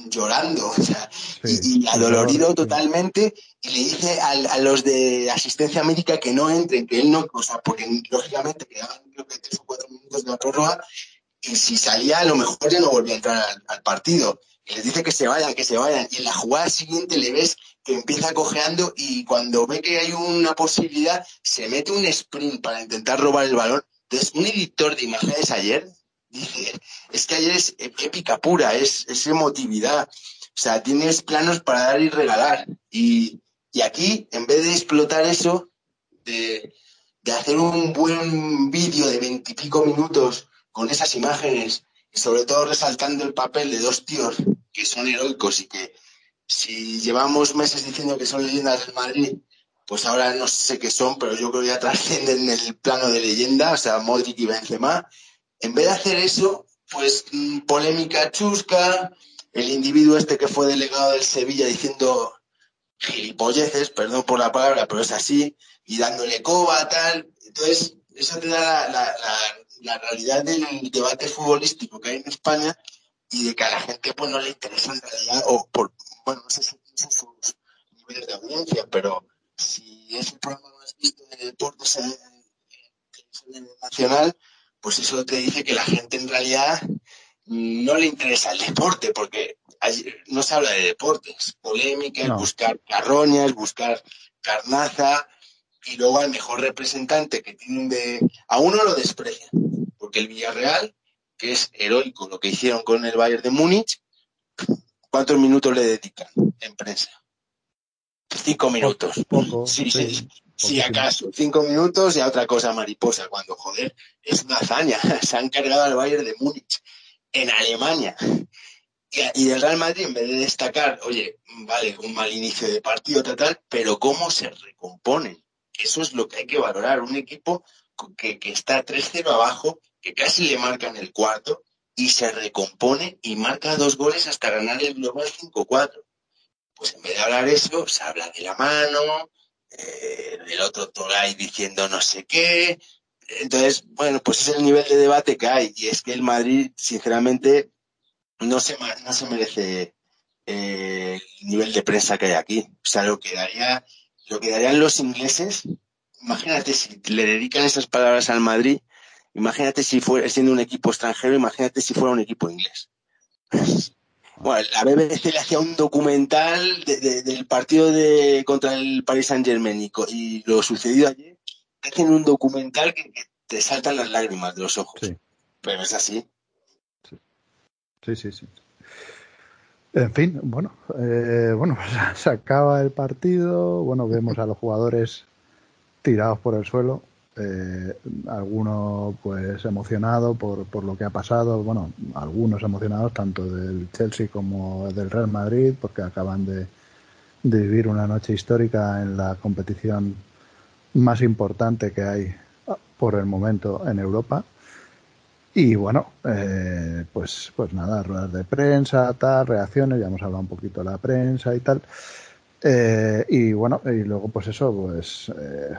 llorando, o sea, y, adolorido totalmente, y le dice a, los de asistencia médica que no entren, que él no, o sea, porque lógicamente quedaban creo que tres o cuatro minutos de la prórroga, y si salía a lo mejor ya no volvía a entrar al, partido. Y les dice que se vayan, que se vayan, y en la jugada siguiente le ves que empieza cojeando y cuando ve que hay una posibilidad, se mete un sprint para intentar robar el balón. Entonces, un editor de imágenes ayer dice, es que ayer es épica pura, es, es emotividad. O sea, tienes planos para dar y regalar. Y, aquí, en vez de explotar eso, de, hacer un buen vídeo de veintipico minutos con esas imágenes, y sobre todo resaltando el papel de dos tíos que son heroicos y que si llevamos meses diciendo que son leyendas del Madrid, pues ahora no sé qué son, pero yo creo que ya trascienden el plano de leyenda, o sea, Modric y Benzema, en vez de hacer eso, pues mm, polémica chusca, el individuo este que fue delegado del Sevilla diciendo gilipolleces, perdón por la palabra, pero es así, y dándole coba, tal. Entonces, eso te da la, realidad del debate futbolístico que hay en España y de que a la gente pues no le interesa en realidad, o por, bueno, no sé si son sus niveles de audiencia, pero si es el programa más visto de deportes en, en, nacional, pues eso te dice que la gente en realidad no le interesa el deporte, porque no se habla de deportes, polémica, buscar carroñas, buscar carnaza, y luego al mejor representante que tienen de... A uno lo desprecian, porque el Villarreal, que es heroico lo que hicieron con el Bayern de Múnich, ¿cuántos minutos le dedican en prensa? Cinco minutos. sí, sí. Si acaso, cinco minutos y a otra cosa mariposa, cuando joder, es una hazaña. Se han cargado al Bayern de Múnich en Alemania. Y, del Real Madrid, en vez de destacar, oye, vale, un mal inicio de partido, tal, pero cómo se recomponen. Eso es lo que hay que valorar. Un equipo que, que está 3-0 abajo, que casi le marcan el cuarto, y se recompone y marca dos goles hasta ganar el global 5-4. Pues en vez de hablar eso, se habla de la mano, eh, el otro Toray diciendo no sé qué. Entonces, bueno, pues es el nivel de debate que hay. Y es que el Madrid, sinceramente, no se, no se merece eh, el nivel de prensa que hay aquí. O sea, lo que, daría, lo que darían los ingleses, imagínate si le dedican esas palabras al Madrid, imagínate si fuera siendo un equipo extranjero, imagínate si fuera un equipo inglés. Bueno, la BBC le hacía un documental del partido de contra el Paris Saint Germain y, lo sucedido ayer. hacen un documental que, te saltan las lágrimas de los ojos. Pero es así. Sí, sí, sí. En fin, bueno, eh, bueno, se acaba el partido. Bueno, vemos a los jugadores tirados por el suelo eh, algunos pues emocionados por, por lo que ha pasado, bueno, algunos emocionados tanto del Chelsea como del Real Madrid porque acaban de, vivir una noche histórica en la competición más importante que hay por el momento en Europa. Y bueno, eh, pues, pues nada, ruedas de prensa, tal, reacciones, ya hemos hablado un poquito de la prensa y tal. Eh, y bueno, y luego pues eso, pues eh,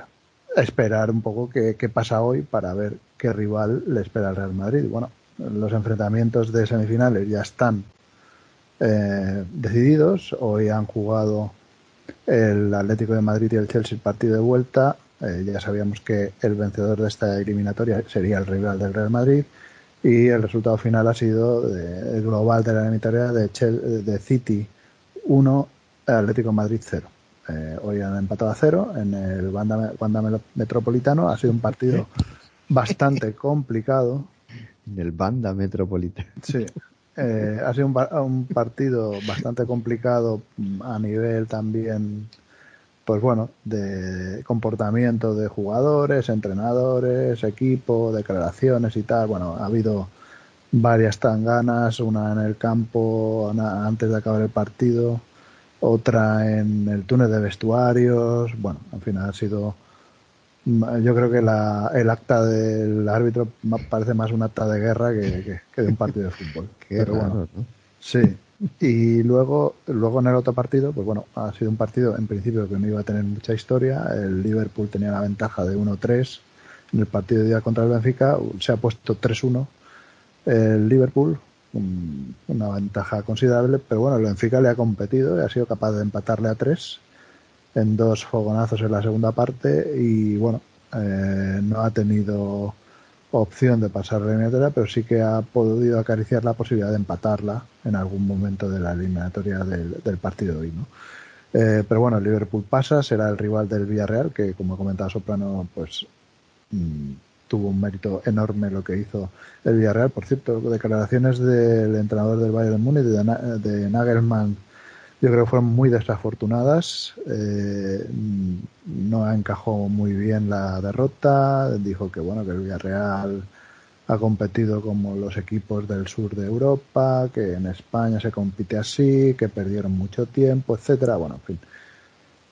esperar un poco qué, pasa hoy para ver qué rival le espera al Real Madrid. Bueno, los enfrentamientos de semifinales ya están eh, decididos. Hoy han jugado el Atlético de Madrid y el Chelsea el partido de vuelta. Eh, ya sabíamos que el vencedor de esta eliminatoria sería el rival del Real Madrid y el resultado final ha sido de, el global de la eliminatoria de, de City 1, Atlético Madrid 0. Eh, hoy han empatado a 0 en el Wanda, Metropolitano. Ha sido un partido bastante complicado. En el Banda Metropolitano. Sí, eh, ha sido un, partido bastante complicado a nivel también, pues bueno, de comportamiento de jugadores, entrenadores, equipo, declaraciones y tal. Bueno, ha habido varias tanganas, una en el campo antes de acabar el partido, otra en el túnel de vestuarios. Bueno, al final ha sido yo creo que el acta del árbitro parece más un acta de guerra que, de un partido de fútbol. Pero bueno, sí. Y luego, luego en el otro partido, pues bueno, ha sido un partido en principio que no iba a tener mucha historia. El Liverpool tenía la ventaja de 1-3 en el partido de día contra el Benfica. Se ha puesto 3-1 el Liverpool, una ventaja considerable, pero bueno, el Benfica le ha competido y ha sido capaz de empatarle a 3 en dos fogonazos en la segunda parte y bueno, eh, no ha tenido opción de pasar la eliminatoria, pero sí que ha podido acariciar la posibilidad de empatarla en algún momento de la eliminatoria del, partido hoy. ¿no? Eh, pero bueno, Liverpool pasa, será el rival del Villarreal, que como comentaba Soprano, pues mm, tuvo un mérito enorme lo que hizo el Villarreal. Por cierto, declaraciones del entrenador del Bayern de Múnich, de, de Nagelmann, yo creo que fueron muy desafortunadas. Eh, no encajó muy bien la derrota. Dijo que bueno que el Villarreal ha competido como los equipos del sur de Europa, que en España se compite así, que perdieron mucho tiempo, etcétera. Bueno, en fin.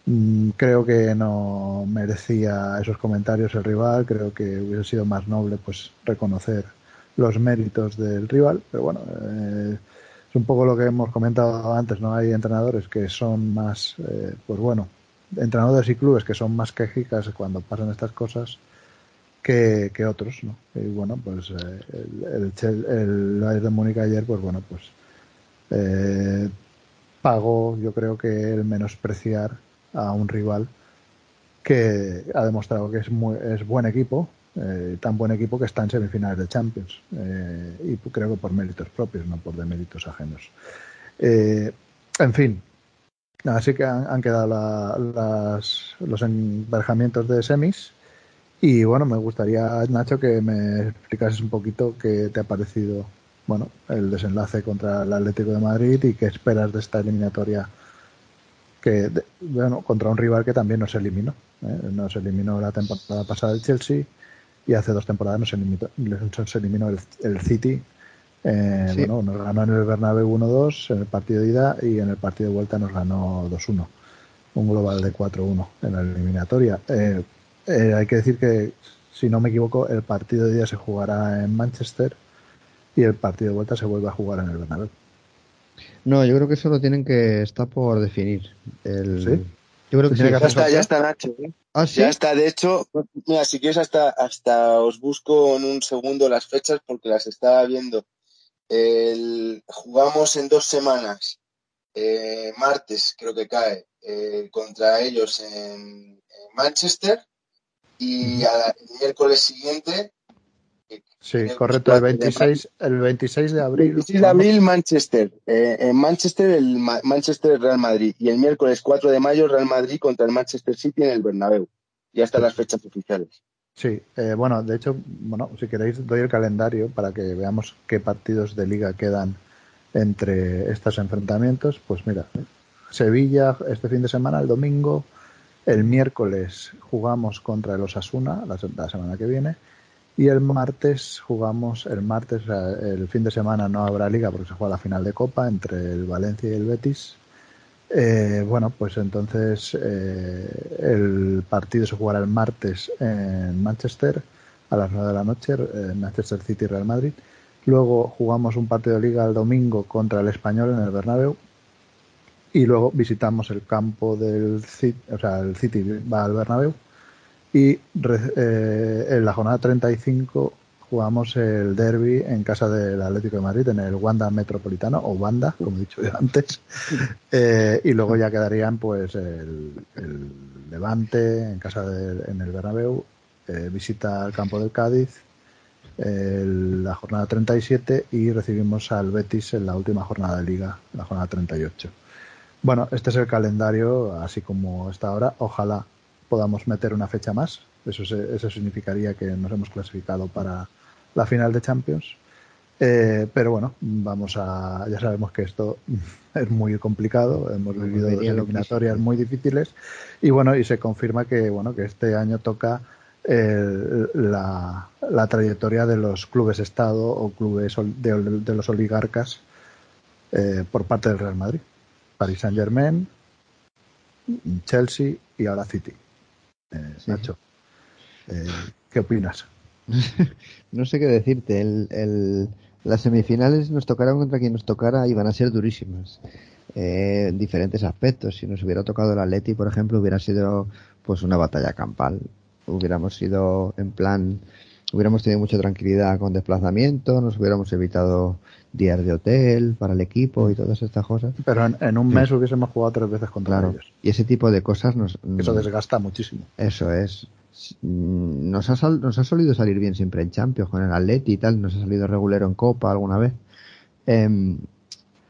Mm, creo que no merecía esos comentarios el rival. Creo que hubiese sido más noble pues reconocer los méritos del rival. Pero bueno. Eh, es un poco lo que hemos comentado antes, ¿no? Hay entrenadores que son más, eh, pues bueno, entrenadores y clubes que son más quejicas cuando pasan estas cosas que, otros, ¿no? Y bueno, pues eh, el, el, el Bayern de Múnich ayer, pues bueno, pues eh, pagó, yo creo que el menospreciar a un rival que ha demostrado que es, muy, es buen equipo, eh, tan buen equipo que está en semifinales de Champions eh, y creo que por méritos propios, no por méritos ajenos. Eh, en fin, así que han, quedado los emparejamientos de semis y bueno, me gustaría, Nacho, que me explicases un poquito qué te ha parecido bueno, el desenlace contra el Atlético de Madrid y qué esperas de esta eliminatoria que bueno, contra un rival que también nos eliminó. Nos eliminó la temporada pasada el Chelsea y hace dos temporadas nos eliminó, nos eliminó el, City. Eh, bueno, nos ganó en el Bernabéu 1-2 en el partido de ida y en el partido de vuelta nos ganó 2-1. Un global de 4-1 en la eliminatoria. Eh, eh, hay que decir que, si no me equivoco, el partido de ida se jugará en Manchester y el partido de vuelta se vuelve a jugar en el Bernabéu. No, yo creo que eso lo tienen que estar por definir. El, ¿Sí? Yo creo que ya, está, ya está Nacho. ¿eh? ¿Ah, Ya está, de hecho, mira, si quieres hasta, hasta os busco en un segundo las fechas porque las estaba viendo. El, jugamos en dos semanas, eh, martes creo que cae, eh, contra ellos en, Manchester y al miércoles siguiente Sí, correcto, el 26, el 26 de abril. 26 de abril, Manchester. Eh, en Manchester, el Manchester Real Madrid. Y el miércoles 4 de mayo, Real Madrid contra el Manchester City en el Bernabéu. Ya están las fechas oficiales. Sí, eh, bueno, de hecho, bueno, si queréis doy el calendario para que veamos qué partidos de liga quedan entre estos enfrentamientos. Pues mira, Sevilla este fin de semana, el domingo, el miércoles jugamos contra el Osasuna, la semana que viene, y el martes jugamos, el martes, el fin de semana no habrá liga porque se juega la final de Copa entre el Valencia y el Betis. Eh, bueno, pues entonces eh, el partido se jugará el martes en Manchester a las 9 de la noche, en Manchester City Real Madrid. Luego jugamos un partido de liga el domingo contra el Español en el Bernabéu. Y luego visitamos el campo del City, o sea, el City va al Bernabéu y eh, en la jornada 35 jugamos el derby en casa del Atlético de Madrid, en el Wanda Metropolitano, o Wanda, como he dicho yo antes. Eh, y luego ya quedarían pues el, el Levante en casa del en el Bernabéu, eh, visita al campo del Cádiz, el- la jornada 37 y recibimos al Betis en la última jornada de liga, la jornada 38. Bueno, este es el calendario así como está ahora. Ojalá podamos meter una fecha más. Eso, se- eso significaría que nos hemos clasificado para la final de Champions. Eh, pero bueno, vamos a. Ya sabemos que esto es muy complicado. Hemos vivido dos eliminatorias muy difíciles y bueno, y se confirma que bueno que este año toca el- la, la trayectoria de los clubes Estado o clubes de los oligarcas eh, por parte del Real Madrid. Paris Saint Germain, Chelsea y ahora City. Eh, Sí. Nacho, eh, ¿qué opinas? No sé qué decirte. El, el- las semifinales nos tocaron contra quien nos tocara y van a ser durísimas. Eh, en diferentes aspectos. Si nos hubiera tocado el Atleti, por ejemplo, hubiera sido pues una batalla campal. Hubiéramos sido en plan, hubiéramos tenido mucha tranquilidad con desplazamiento, nos hubiéramos evitado días de hotel para el equipo y todas estas cosas. Pero en, en un Sí. mes hubiésemos jugado tres veces contra Claro. ellos. Y ese tipo de cosas nos, Eso desgasta muchísimo. Eso es. Nos ha, sal- nos ha solido salir bien siempre en Champions con el Atleti y tal. Nos ha salido regulero en Copa alguna vez. Em,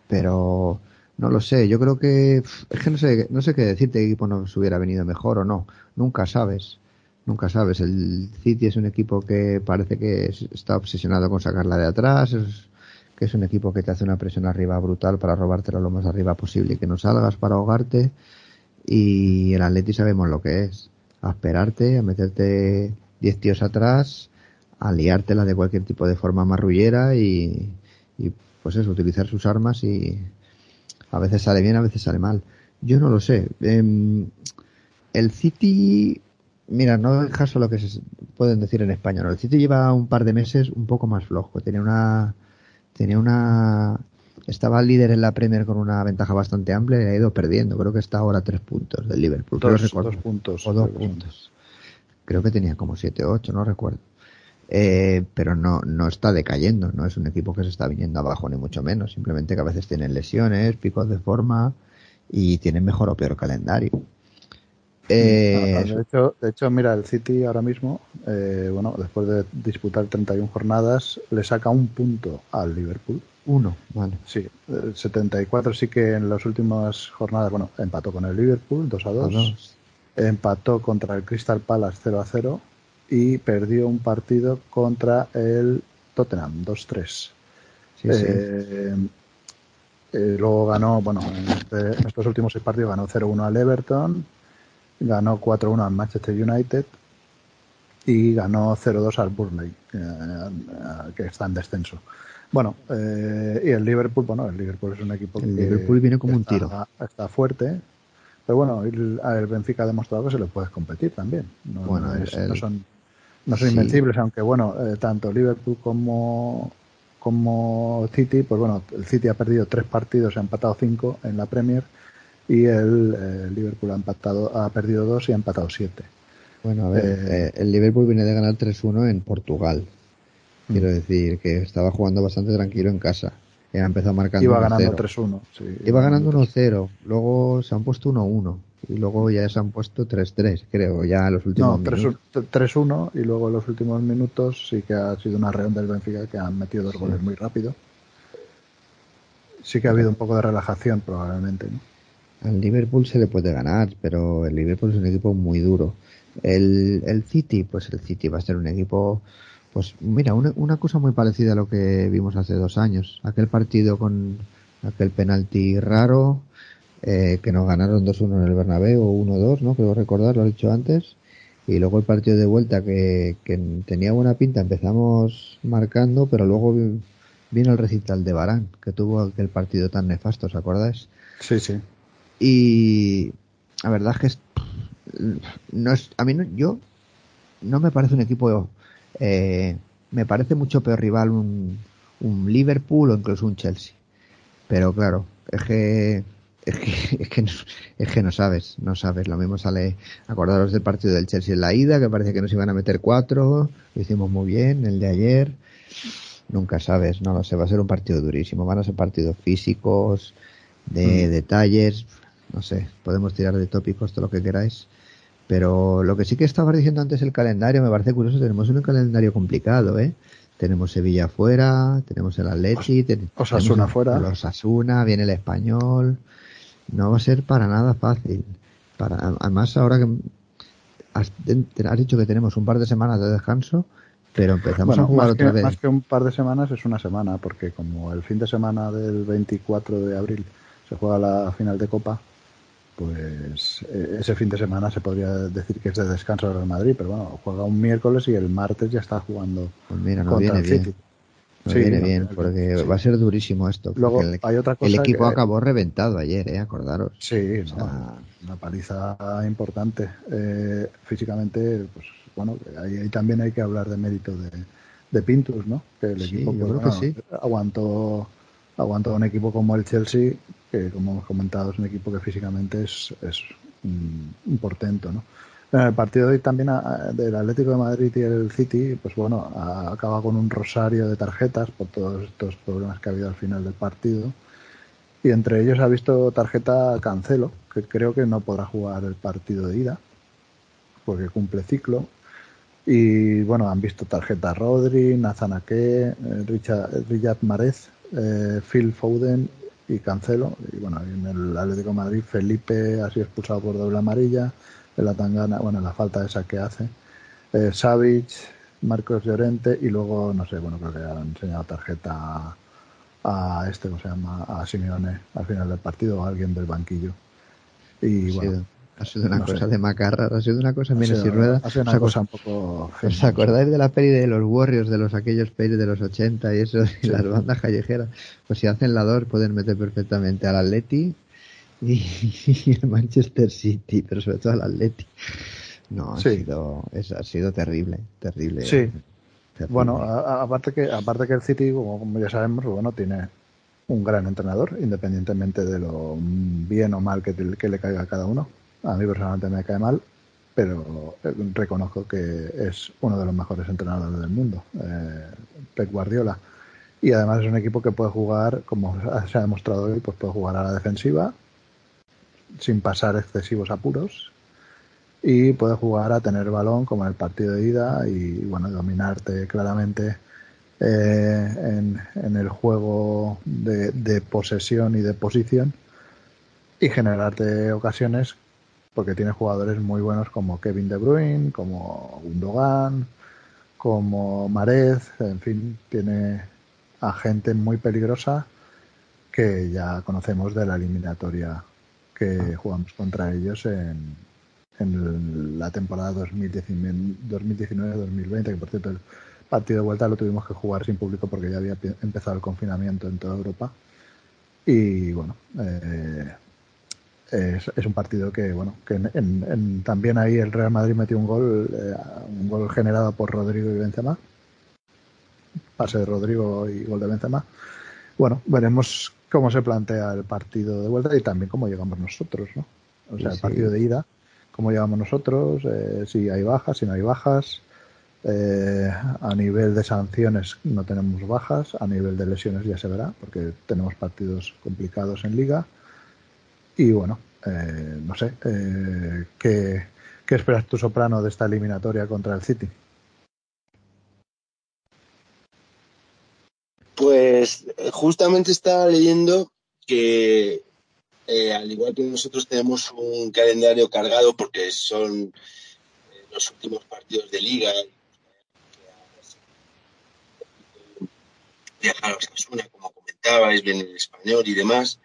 pero no lo sé. Yo creo que es que no sé, no sé qué decirte. qué equipo nos hubiera venido mejor o no. Nunca sabes. Nunca sabes. El City es un equipo que parece que es- está obsesionado con sacarla de atrás. Es, que es un equipo que te hace una presión arriba brutal para robártela lo más arriba posible que no salgas para ahogarte. Y el Atleti sabemos lo que es. A esperarte, a meterte 10 tíos atrás, a liártela de cualquier tipo de forma marrullera y, y pues eso, utilizar sus armas y a veces sale bien, a veces sale mal. Yo no lo sé. Em, el City, mira, no es caso lo que se pueden decir en España. ¿no? El City lleva un par de meses un poco más flojo. Tenía una, tenía una, estaba líder en la Premier con una ventaja bastante amplia y ha ido perdiendo. Creo que está ahora a tres puntos del Liverpool. Dos, recordar. dos puntos. O dos puntos. Creo que tenía como 7 o 8, no recuerdo. Eh, pero no, no está decayendo, no es un equipo que se está viniendo abajo, ni mucho menos. Simplemente que a veces tienen lesiones, picos de forma y tienen mejor o peor calendario. Eh, de, hecho, de hecho, mira, el City ahora mismo, eh, bueno, después de disputar 31 jornadas, le saca un punto al Liverpool. uno, vale. Sí, el 74 sí que en las últimas jornadas, bueno, empató con el Liverpool 2 a 2, A dos. empató contra el Crystal Palace 0 a 0 y perdió un partido contra el Tottenham 2-3. Sí, sí. Eh, eh, luego ganó, bueno, en, este- en estos últimos seis partidos ganó 0-1 al Everton, ganó 4-1 al Manchester United y ganó 0-2 al Burnley, eh, eh, que está en descenso. Bueno, eh, y el Liverpool, bueno, el Liverpool es un equipo El que Liverpool viene como un está- tiro. Está fuerte, pero bueno, el, el Benfica ha demostrado que se le puede competir también. No, Bueno, no el- es- el- no son, no son Sí. invencibles, aunque bueno, eh, tanto Liverpool como, como City, pues bueno, el City ha perdido tres partidos, ha empatado cinco en la Premier y el, eh, Liverpool ha empatado, ha perdido dos y ha empatado siete. Bueno, a ver, eh, eh, el Liverpool viene de ganar 3-1 en Portugal. Mm. Quiero decir que estaba jugando bastante tranquilo en casa. Ya empezó marcando Iba 1-0. ganando 3-1. sí, Iba ganando 1-0. 1-0, luego se han puesto 1-1 y luego ya se han puesto 3-3, creo, ya en los últimos No, 3-1 minutos. 3-1 y luego en los últimos minutos sí que ha sido una reunión del Benfica que han metido dos goles muy rápido. Sí que ha habido un poco de relajación probablemente. ¿no? Al Liverpool se le puede ganar, pero el Liverpool es un equipo muy duro. El, el City, pues el City va a ser un equipo, pues mira, una, una cosa muy parecida a lo que vimos hace dos años. Aquel partido con aquel penalti raro, eh, que nos ganaron 2-1 en el Bernabéu o 1-2, ¿no? Creo recordar, lo he dicho antes. Y luego el partido de vuelta que, que tenía buena pinta, empezamos marcando, pero luego vi- vino el recital de Barán, que tuvo aquel partido tan nefasto, ¿os acordáis? Sí, sí. Y la verdad es que es, no es, a mí no, yo no me parece un equipo, eh, me parece mucho peor rival un, un Liverpool o incluso un Chelsea. Pero claro, es que Es que, es, que no, es que no sabes, no sabes. Lo mismo sale, acordaros del partido del Chelsea en la ida, que parece que nos iban a meter cuatro, lo hicimos muy bien, el de ayer. Nunca sabes, no lo sé, va a ser un partido durísimo. Van a ser partidos físicos, de Mm. detalles, no sé, podemos tirar de tópicos todo lo que queráis. Pero lo que sí que estaba diciendo antes el calendario, me parece curioso, tenemos un calendario complicado, ¿eh? Tenemos Sevilla fuera, tenemos el Atleti, ten- Osasuna tenemos fuera. el Osasuna, viene el Español. No va a ser para nada fácil. Para, además, ahora que has, has dicho que tenemos un par de semanas de descanso, pero empezamos Bueno, a jugar otra que, vez. más que un par de semanas es una semana, porque como el fin de semana del 24 de abril se juega la final de Copa, pues eh, ese fin de semana se podría decir que es de descanso del Real Madrid, pero bueno, juega un miércoles y el martes ya está jugando Pues mira, no contra viene el bien. City. Nos Sí, viene no, bien, sí. porque va a ser durísimo esto. Luego el, hay otra cosa el equipo que- acabó reventado ayer, ¿eh? Acordaros. Sí, O no, sea, una paliza importante. Eh, físicamente, pues bueno, ahí, ahí también hay que hablar de mérito de, de Pintus, ¿no? Que el Sí, equipo pues, creo que bueno, sí. aguantó, aguantó un equipo como el Chelsea, que como hemos comentado es un equipo que físicamente es, es un, un portento, ¿no? En el partido de hoy también a- del Atlético de Madrid y el City, pues bueno, a- acaba con un rosario de tarjetas por todos estos problemas que ha habido al final del partido. Y entre ellos ha visto tarjeta Cancelo, que creo que no podrá jugar el partido de ida, porque cumple ciclo. Y bueno, han visto tarjeta Rodri, Nathan Ake, eh, Richard, Riyad Mahrez, eh, Phil Foden y Cancelo. Y bueno, en el Atlético de Madrid Felipe ha sido expulsado por doble amarilla, en la tangana, bueno, la falta esa que hace. Eh, Savic, Marcos Llorente y luego, no sé, bueno, creo que han enseñado tarjeta a, a este, ¿cómo se llama? A Simeone al final del partido o a alguien del banquillo. Y bueno, sido, ha sido una no cosa sé. de macarra, ha sido una cosa menos y rueda. ha sido ¿Os una cosa un poco... ¿Os acordáis de la peli de los Warriors, de los aquellos pelis de los 80 y eso, y Sí. las bandas callejeras? Pues si hacen la DOR pueden meter perfectamente al Atleti y, y el Manchester City, pero sobre todo al Atleti. No, ha, Sí. sido, es, ha sido terrible, terrible. Sí. terrible. Bueno, a- a- aparte que aparte que el City, como, ya sabemos, pues bueno, tiene un gran entrenador, independientemente de lo bien o mal que, te- que le caiga a cada uno. A mí personalmente me cae mal, pero eh, reconozco que es uno de los mejores entrenadores del mundo, eh, Pep Guardiola. Y además es un equipo que puede jugar, como se ha demostrado hoy, pues puede jugar a la defensiva sin pasar excesivos apuros y puede jugar a tener balón como en el partido de ida y bueno dominarte claramente eh, en, el juego de posesión y de posición y generarte ocasiones porque tiene jugadores muy buenos como Kevin De Bruyne, como Gundogan, como Marez, en fin, tiene a gente muy peligrosa que ya conocemos de la eliminatoria que jugamos contra ellos en, en la temporada 2019-2020, que por cierto el partido de vuelta lo tuvimos que jugar sin público porque ya había empezado el confinamiento en toda Europa. Y bueno, eh, es, es un partido que, bueno, que en- en- en- también ahí el Real Madrid metió un gol, eh, un gol generado por Rodrigo y Benzema. Pase de Rodrigo y gol de Benzema. Bueno, veremos cómo se plantea el partido de vuelta y también cómo llegamos nosotros, ¿no? O sea, Sí, el partido de ida, cómo llegamos nosotros, eh, si hay bajas, si no hay bajas. Eh, a nivel de sanciones no tenemos bajas, a nivel de lesiones ya se verá, porque tenemos partidos complicados en liga. Y bueno, eh, no sé, eh, ¿qué, ¿qué esperas tú, Soprano, de esta eliminatoria contra el City? Pues eh, justamente estaba leyendo que eh, al igual que nosotros tenemos un calendario cargado porque son eh, los últimos partidos de liga, viajar a Osasuna, como comentabais, bien el español y demás.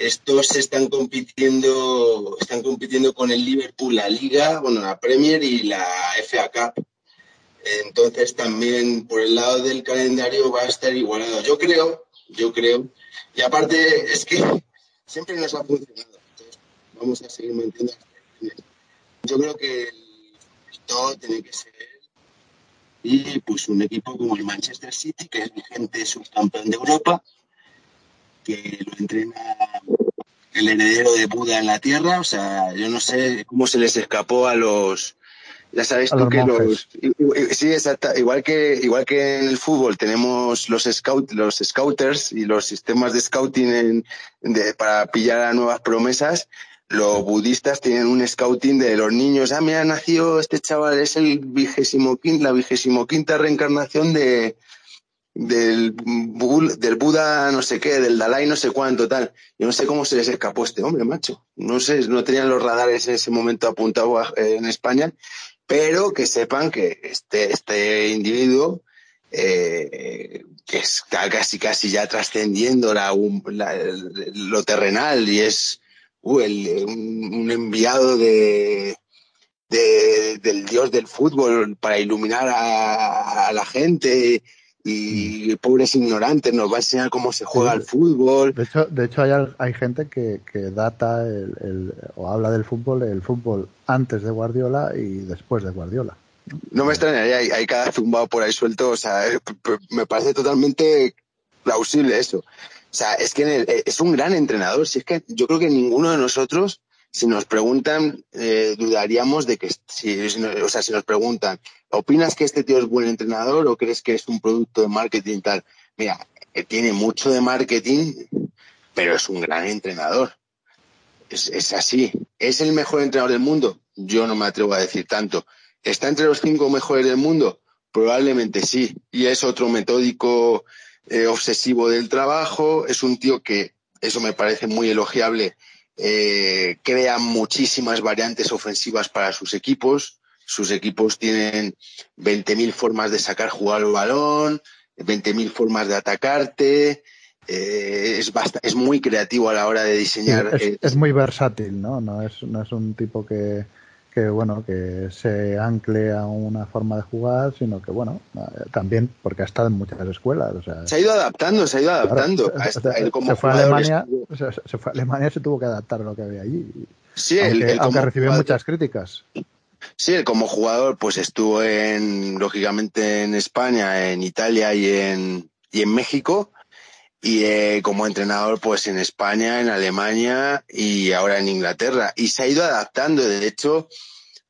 Estos están compitiendo, están compitiendo con el Liverpool la Liga, bueno, la Premier y la FA Cup. Entonces también por el lado del calendario va a estar igualado. Yo creo, yo creo. Y aparte es que siempre nos ha funcionado. Entonces, vamos a seguir manteniendo. Yo creo que el todo tiene que ser y pues un equipo como el Manchester City, que es vigente subcampeón de Europa, que lo entrena el heredero de Buda en la tierra. O sea, yo no sé cómo se les escapó a los. Ya sabes A tú los que monjes. los. Sí, exacto. Igual que, igual que en el fútbol tenemos los, scout, los scouters y los sistemas de scouting en- de- para pillar a nuevas promesas. Los budistas tienen un scouting de los niños. Ah, mira, nació este chaval, es el vigésimo quinta, la vigésimo quinta reencarnación de, del, del Buda no sé qué, del Dalai no sé cuánto, tal. Yo no sé cómo se les escapó este hombre, macho. No sé, no tenían los radares en ese momento apuntados en España, pero que sepan que este, este individuo, eh, que está casi casi ya trascendiendo lo terrenal y es uh, un, enviado de, de- del dios del fútbol para iluminar a la gente y pobres ignorantes nos va a enseñar cómo se juega Sí. al fútbol. De hecho, de hecho hay, hay gente que, que data el, el- o habla del fútbol, el fútbol antes de Guardiola y después de Guardiola. No me extrañaría, hay, hay cada zumbado por ahí suelto, o sea, eh, me parece totalmente plausible eso. O sea, es que en el- eh, es un gran entrenador, si es que yo creo que ninguno de nosotros, si nos preguntan, eh, dudaríamos de que, si, o sea, si nos preguntan, ¿opinas que este tío es buen entrenador o crees que es un producto de marketing tal? Mira, eh, tiene mucho de marketing, pero es un gran entrenador. Es, es así. ¿Es el mejor entrenador del mundo? Yo no me atrevo a decir tanto. ¿Está entre los cinco mejores del mundo? Probablemente sí. Y es otro metódico eh, obsesivo del trabajo. Es un tío que, eso me parece muy elogiable, eh, crea muchísimas variantes ofensivas para sus equipos. Sus equipos tienen 20.000 formas de sacar jugar el balón, 20.000 formas de atacarte. Eh, es, es muy creativo a la hora de Sí, diseñar. es, eh, es muy versátil, ¿no? No es, no es un tipo que, que, bueno, que se ancle a una forma de jugar, sino que, bueno, también porque ha estado en muchas escuelas. O sea, se ha ido adaptando, se ha ido claro, adaptando. se- esta- se- él como se fue a Alemania, se, se fue a Alemania y se tuvo que adaptar a lo que había allí. Sí, aunque, él aunque como recibió jugador- muchas críticas. Sí, él como jugador, pues estuvo en, lógicamente, en España, en Italia y en, y en México. Y eh, como entrenador, pues en España, en Alemania y ahora en Inglaterra. Y se ha ido adaptando. De hecho,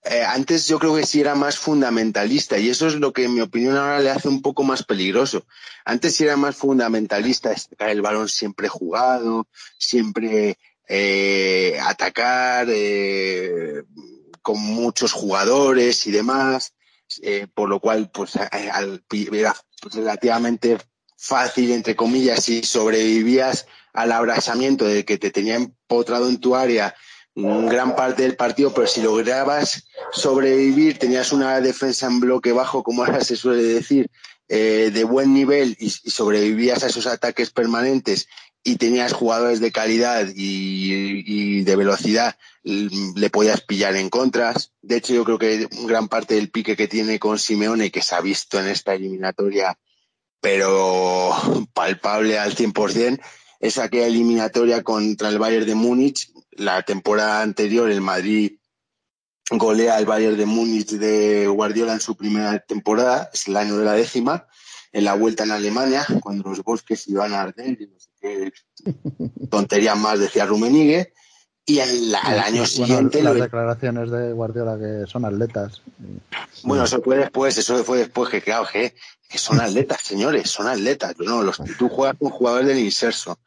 eh, antes yo creo que sí era más fundamentalista y eso es lo que en mi opinión ahora le hace un poco más peligroso. Antes sí era más fundamentalista, el balón siempre jugado, siempre eh, atacar eh, con muchos jugadores y demás, eh, por lo cual pues al- era relativamente fácil, entre comillas, si sobrevivías al abrasamiento de que te tenía empotrado en tu área mm, gran parte del partido, pero si lograbas sobrevivir, tenías una defensa en bloque bajo, como ahora se suele decir, eh, de buen nivel y, sobrevivías a esos ataques permanentes y tenías jugadores de calidad y, y de velocidad, l- le podías pillar en contras. De hecho, yo creo que gran parte del pique que tiene con Simeone, que se ha visto en esta eliminatoria, pero palpable al 100%, es aquella eliminatoria contra el Bayern de Múnich. La temporada anterior, el Madrid golea al Bayern de Múnich de Guardiola en su primera temporada, es el año de la décima, en la vuelta en Alemania, cuando los bosques iban a arder y no sé qué tonterías más decía Rumenigue, y el, al año siguiente las declaraciones de Guardiola que son atletas. Bueno, eso fue después, eso fue después que claro, que, que son atletas, señores, son atletas. No, los, tú juegas con jugadores del inserso.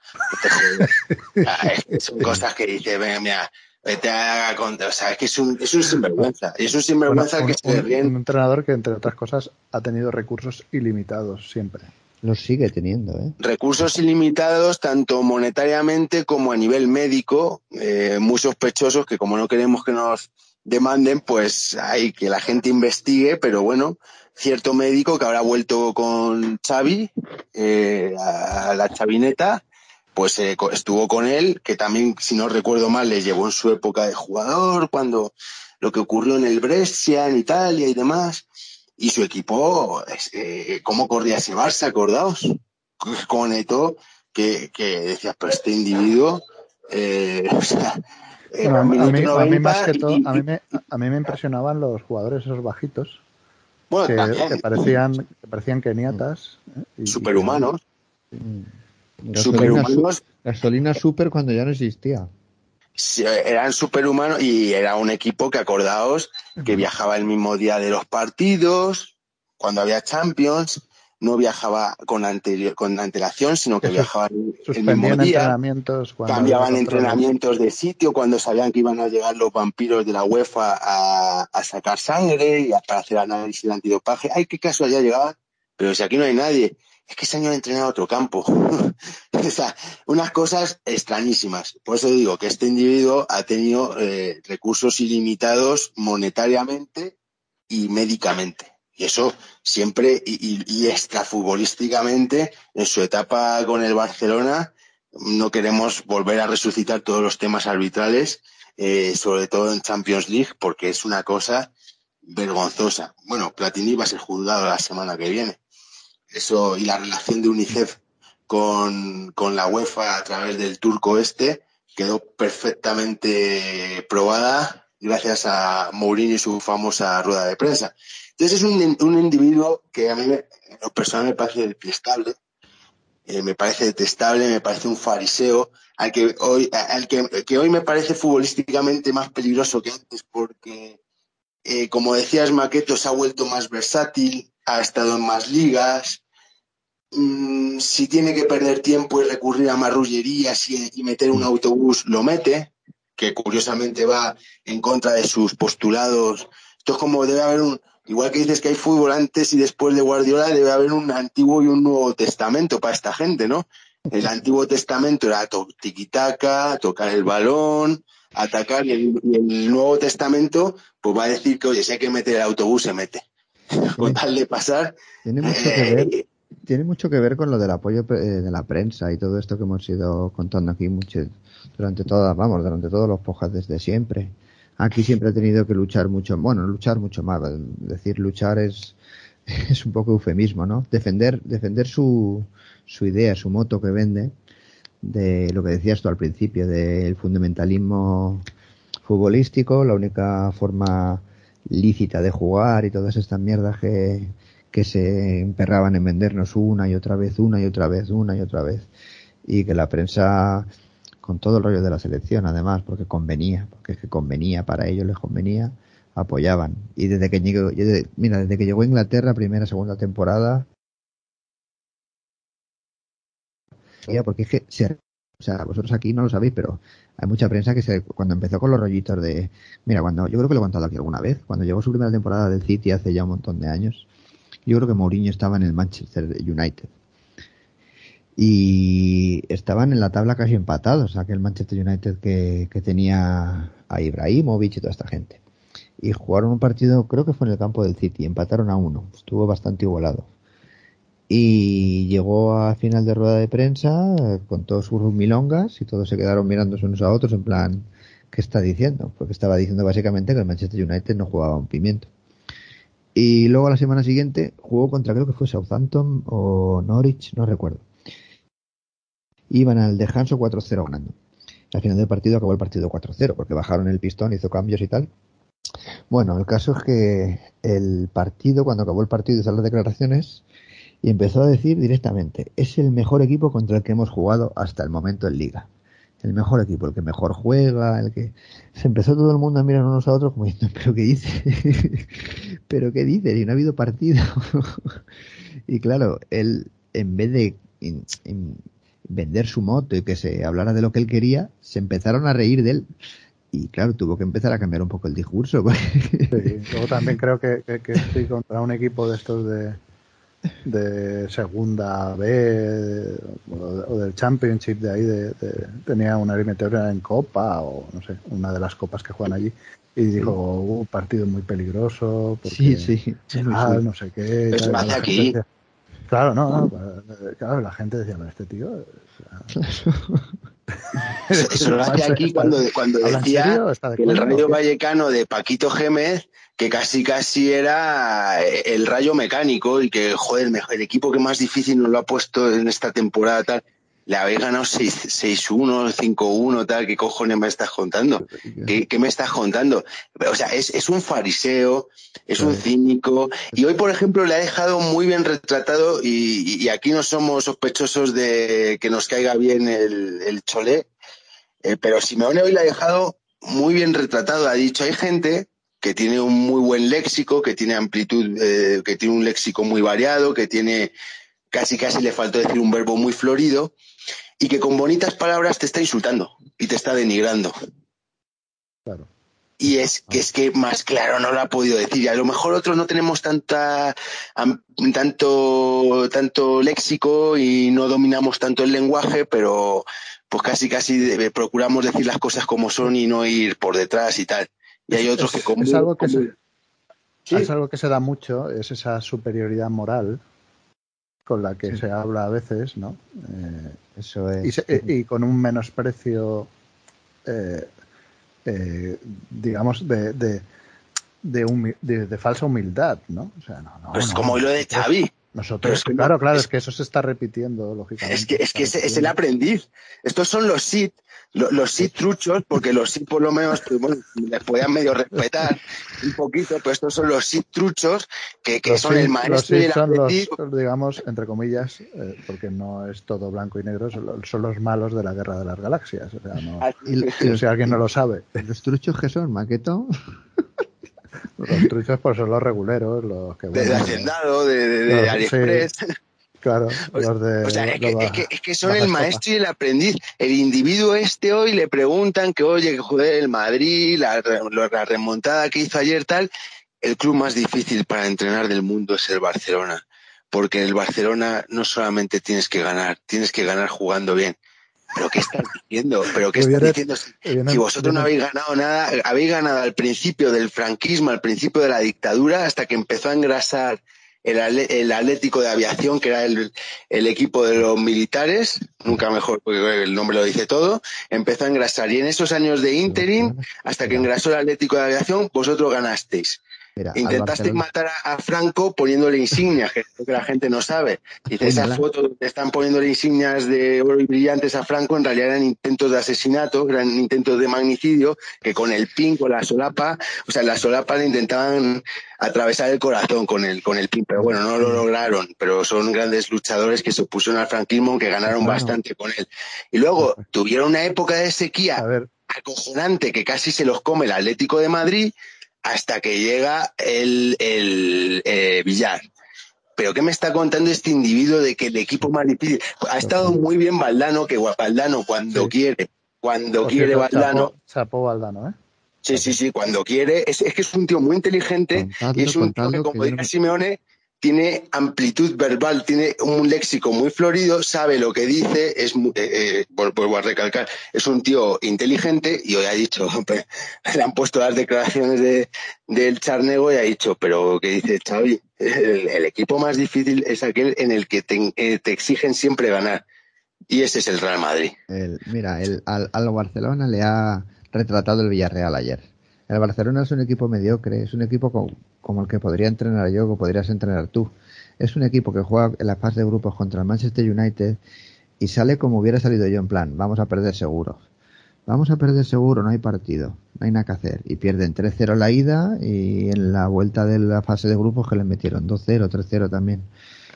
Son cosas que dice, venga, mira, vete a contra. O sea, es que es un, es un sinvergüenza. Es un Bueno, sinvergüenza un, que se ríen. un entrenador que, entre otras cosas, ha tenido recursos ilimitados siempre. Los sigue teniendo, ¿eh? recursos ilimitados tanto monetariamente como a nivel médico, eh, muy sospechosos que como no queremos que nos demanden, pues hay que la gente investigue, pero bueno, cierto médico que habrá vuelto con Xavi, eh, a la chavineta, pues eh, estuvo con él, que también, si no recuerdo mal, le llevó en su época de jugador, cuando lo que ocurrió en el Brescia, en Italia y demás. Y su equipo, eh, ¿cómo corría ese Barça? Acordaos con Eto que, que decías, pero este individuo, eh, o sea, Bueno, a, mí, minuto a mí 90 más que todo, a mí me, a mí me impresionaban los jugadores esos bajitos bueno, que, también, que parecían que parecían keniatas ¿eh? Y- y- superhumanos, Mm. Gasolina, superhumanos, gasolina super cuando ya no existía. Eran superhumanos y era un equipo que acordaos que viajaba el mismo día de los partidos, cuando había Champions, no viajaba con, anterior, con antelación, sino que viajaban el mismo día. Entrenamientos cambiaban entrenamientos de sitio cuando sabían que iban a llegar los vampiros de la UEFA a, sacar sangre y para hacer análisis de antidopaje. Ay, qué caso allá llegaban, pero si aquí no hay nadie. Es que ese año han entrenado a otro campo. o sea, unas cosas extrañísimas. Por eso digo que este individuo ha tenido eh, recursos ilimitados monetariamente y médicamente. Y eso siempre, y, y, extrafutbolísticamente, en su etapa con el Barcelona, no queremos volver a resucitar todos los temas arbitrales, eh, sobre todo en Champions League, porque es una cosa vergonzosa. Bueno, Platini va a ser juzgado la semana que viene. Eso, y la relación de UNICEF con, con la UEFA a través del turco este quedó perfectamente probada gracias a Mourinho y su famosa rueda de prensa. Entonces es un, un individuo que a mí, me, en lo personal, me parece detestable. Eh, me parece detestable, me parece un fariseo, al que hoy, al que, que hoy me parece futbolísticamente más peligroso que antes, porque, eh, como decías, Maqueto se ha vuelto más versátil, ha estado en más ligas. Mm, si tiene que perder tiempo y recurrir a marrullerías y, y meter un autobús, lo mete, que curiosamente va en contra de sus postulados. Esto es como debe haber un, Igual que dices que hay fútbol antes y después de Guardiola, debe haber un antiguo y un nuevo testamento para esta gente, ¿no? El antiguo testamento era tiquitaca, tocar el balón, atacar, y el, nuevo testamento, pues va a decir que, oye, si hay que meter el autobús, se mete. Con tal de pasar. Tiene mucho, que ver, eh, tiene mucho que ver con lo del apoyo eh, de la prensa y todo esto que hemos ido contando aquí mucho, durante todas, vamos, durante todos los pojas desde siempre aquí siempre ha tenido que luchar mucho, bueno, luchar mucho más, decir luchar es, es un poco eufemismo, ¿no? Defender, defender su, su idea, su moto que vende, de lo que decías tú al principio, del fundamentalismo futbolístico, la única forma lícita de jugar y todas estas mierdas que, que se emperraban en vendernos una y otra vez, una y otra vez, una y otra vez. Y que la prensa con todo el rollo de la selección, además, porque convenía, porque es que convenía, para ellos les convenía, apoyaban. Y desde que llegó, mira, desde que llegó a Inglaterra, primera, segunda temporada, porque es que o sea, vosotros aquí no lo sabéis, pero hay mucha prensa que se, cuando empezó con los rollitos de, mira, cuando, yo creo que lo he contado aquí alguna vez, cuando llegó su primera temporada del City hace ya un montón de años, yo creo que Mourinho estaba en el Manchester United y estaban en la tabla casi empatados, aquel Manchester United que, tenía a Ibrahimovic y toda esta gente. Y jugaron un partido, creo que fue en el campo del City, empataron a uno, estuvo bastante igualado. Y llegó a final de rueda de prensa con todos sus milongas y todos se quedaron mirándose unos a otros en plan, ¿qué está diciendo? Porque estaba diciendo básicamente que el Manchester United no jugaba un pimiento. Y luego la semana siguiente jugó contra creo que fue Southampton o Norwich, no recuerdo iban al descanso 4-0 ganando. Al final del partido acabó el partido 4-0 porque bajaron el pistón, hizo cambios y tal. Bueno, el caso es que el partido, cuando acabó el partido, hizo las declaraciones y empezó a decir directamente, es el mejor equipo contra el que hemos jugado hasta el momento en liga. El mejor equipo, el que mejor juega, el que... Se empezó todo el mundo a mirar unos a otros como diciendo, pero ¿qué dice? ¿Pero qué dice? Y no ha habido partido. y claro, él, en vez de vender su moto y que se hablara de lo que él quería, se empezaron a reír de él. Y claro, tuvo que empezar a cambiar un poco el discurso. también creo que, estoy contra un equipo de estos de, de segunda B o, del Championship de ahí, de, tenía una eliminatoria en Copa o no sé, una de las copas que juegan allí. Y dijo, un uh, partido muy peligroso. Porque, sí, sí. no sé qué. Eso aquí. Claro, no, no, pues, claro, la gente decía, este tío... Eso lo hace aquí cuando, cuando decía que el Rayo Vallecano de Paquito Gémez, que casi casi era el rayo mecánico y que, joder, el equipo que más difícil nos lo ha puesto en esta temporada tal le habéis ganado 6-1, 5-1, tal, ¿qué cojones me estás contando? ¿Qué, ¿Qué, me estás contando? O sea, es, es un fariseo, es un cínico, y hoy, por ejemplo, le ha dejado muy bien retratado, y, y aquí no somos sospechosos de que nos caiga bien el, el cholé, Eh, pero Simeone hoy la ha dejado muy bien retratado. Ha dicho, hay gente que tiene un muy buen léxico, que tiene amplitud, eh, que tiene un léxico muy variado, que tiene casi casi le faltó decir un verbo muy florido y que con bonitas palabras te está insultando y te está denigrando. Claro. Y es que es que más claro no lo ha podido decir. Y a lo mejor otros no tenemos tanta tanto tanto léxico y no dominamos tanto el lenguaje, pero pues casi casi de- procuramos decir las cosas como son y no ir por detrás y tal. Y hay otros que es, como es algo que como- se, Sí. es algo que se da mucho, es esa superioridad moral con la que Sí. se habla a veces, ¿no? Eh, Eso es. y, se- eh, y con un menosprecio, eh, eh, digamos, de, de, de, humi- de- de falsa humildad, ¿no? O sea, no, no, pues no, como lo de Xavi. Nosotros, es que claro, claro, es- es, que eso se está repitiendo, lógicamente. Es que, es que es, es el aprendiz. Estos son los SIT, lo- los SIT truchos, porque los SIT por lo menos pues, bueno, les podían medio respetar un poquito, pero estos son los SIT truchos que, que son el maestro los y el son los, digamos, entre comillas, eh, porque no es todo blanco y negro, son los, son los malos de la guerra de las galaxias. O sea, no, Y, si alguien no lo sabe. los truchos que son, maqueto. Los truchos pues son los reguleros, los que... de, de bueno, Hacendado, de, de- AliExpress. Claro, O- los de... O sea, es que, es que- es que son el maestro y el aprendiz. El individuo este hoy le preguntan que, oye, que joder, el Madrid, la, la remontada que hizo ayer tal, el club más difícil para entrenar del mundo es el Barcelona. Porque en el Barcelona no solamente tienes que ganar, tienes que ganar jugando bien. ¿Pero qué estás diciendo? ¿Pero qué Que estás diciendo? Si, vosotros no habéis ganado nada, habéis ganado al principio del franquismo, al principio de la dictadura, hasta que empezó a engrasar el, el Atlético de Aviación, que era el, el equipo de los militares, nunca mejor, porque el nombre lo dice todo, empezó a engrasar. Y en esos años de interim, hasta que engrasó el Atlético de Aviación, vosotros ganasteis. Mira, Intentaste matar a, a Franco poniéndole insignias, que es lo que la gente no sabe. Dice, esas Póngala. fotos donde están poniéndole insignias de oro y brillantes a Franco, en realidad eran intentos de asesinato, eran intentos de magnicidio, que con el pin, con la solapa, o sea, la solapa le intentaban atravesar el corazón con el, con el pin, pero bueno, no lo lograron, pero son grandes luchadores que se opusieron al franquismo, que ganaron bastante con él. Y luego tuvieron una época de sequía A ver, acojonante que casi se los come el Atlético de Madrid hasta que llega el, el eh, Villar. Pero ¿qué me está contando este individuo de que el equipo más difícil? Ha estado muy bien Valdano, que Valdano cuando Sí. quiere, cuando quiere Valdano, chapó, Valdano, ¿eh? sí, sí, sí, cuando quiere, es, es que es un tío muy inteligente Contadlo, y es un tío que, como me- Simeone, tiene amplitud verbal, tiene un léxico muy florido, sabe lo que dice, es, eh, eh, es un tío inteligente y hoy ha dicho, le han puesto las declaraciones de, del Charnego y ha dicho, pero ¿qué dice Xavi? El, el equipo más difícil es aquel en el que te, eh, exigen siempre ganar. Y ese es el Real Madrid. El- mira, el, al, al Barcelona le ha retratado el Villarreal ayer. El Barcelona es un equipo mediocre, es un equipo co- como, el que podría entrenar yo o podrías entrenar tú. Es un equipo que juega en la fase de grupos contra el Manchester United y sale como hubiera salido yo en plan, vamos a perder seguro. Vamos a perder seguro, no hay partido, no hay nada que hacer. Y pierden 3-0 la ida y en la vuelta de la fase de grupos que les metieron 2-0, 3-0 también.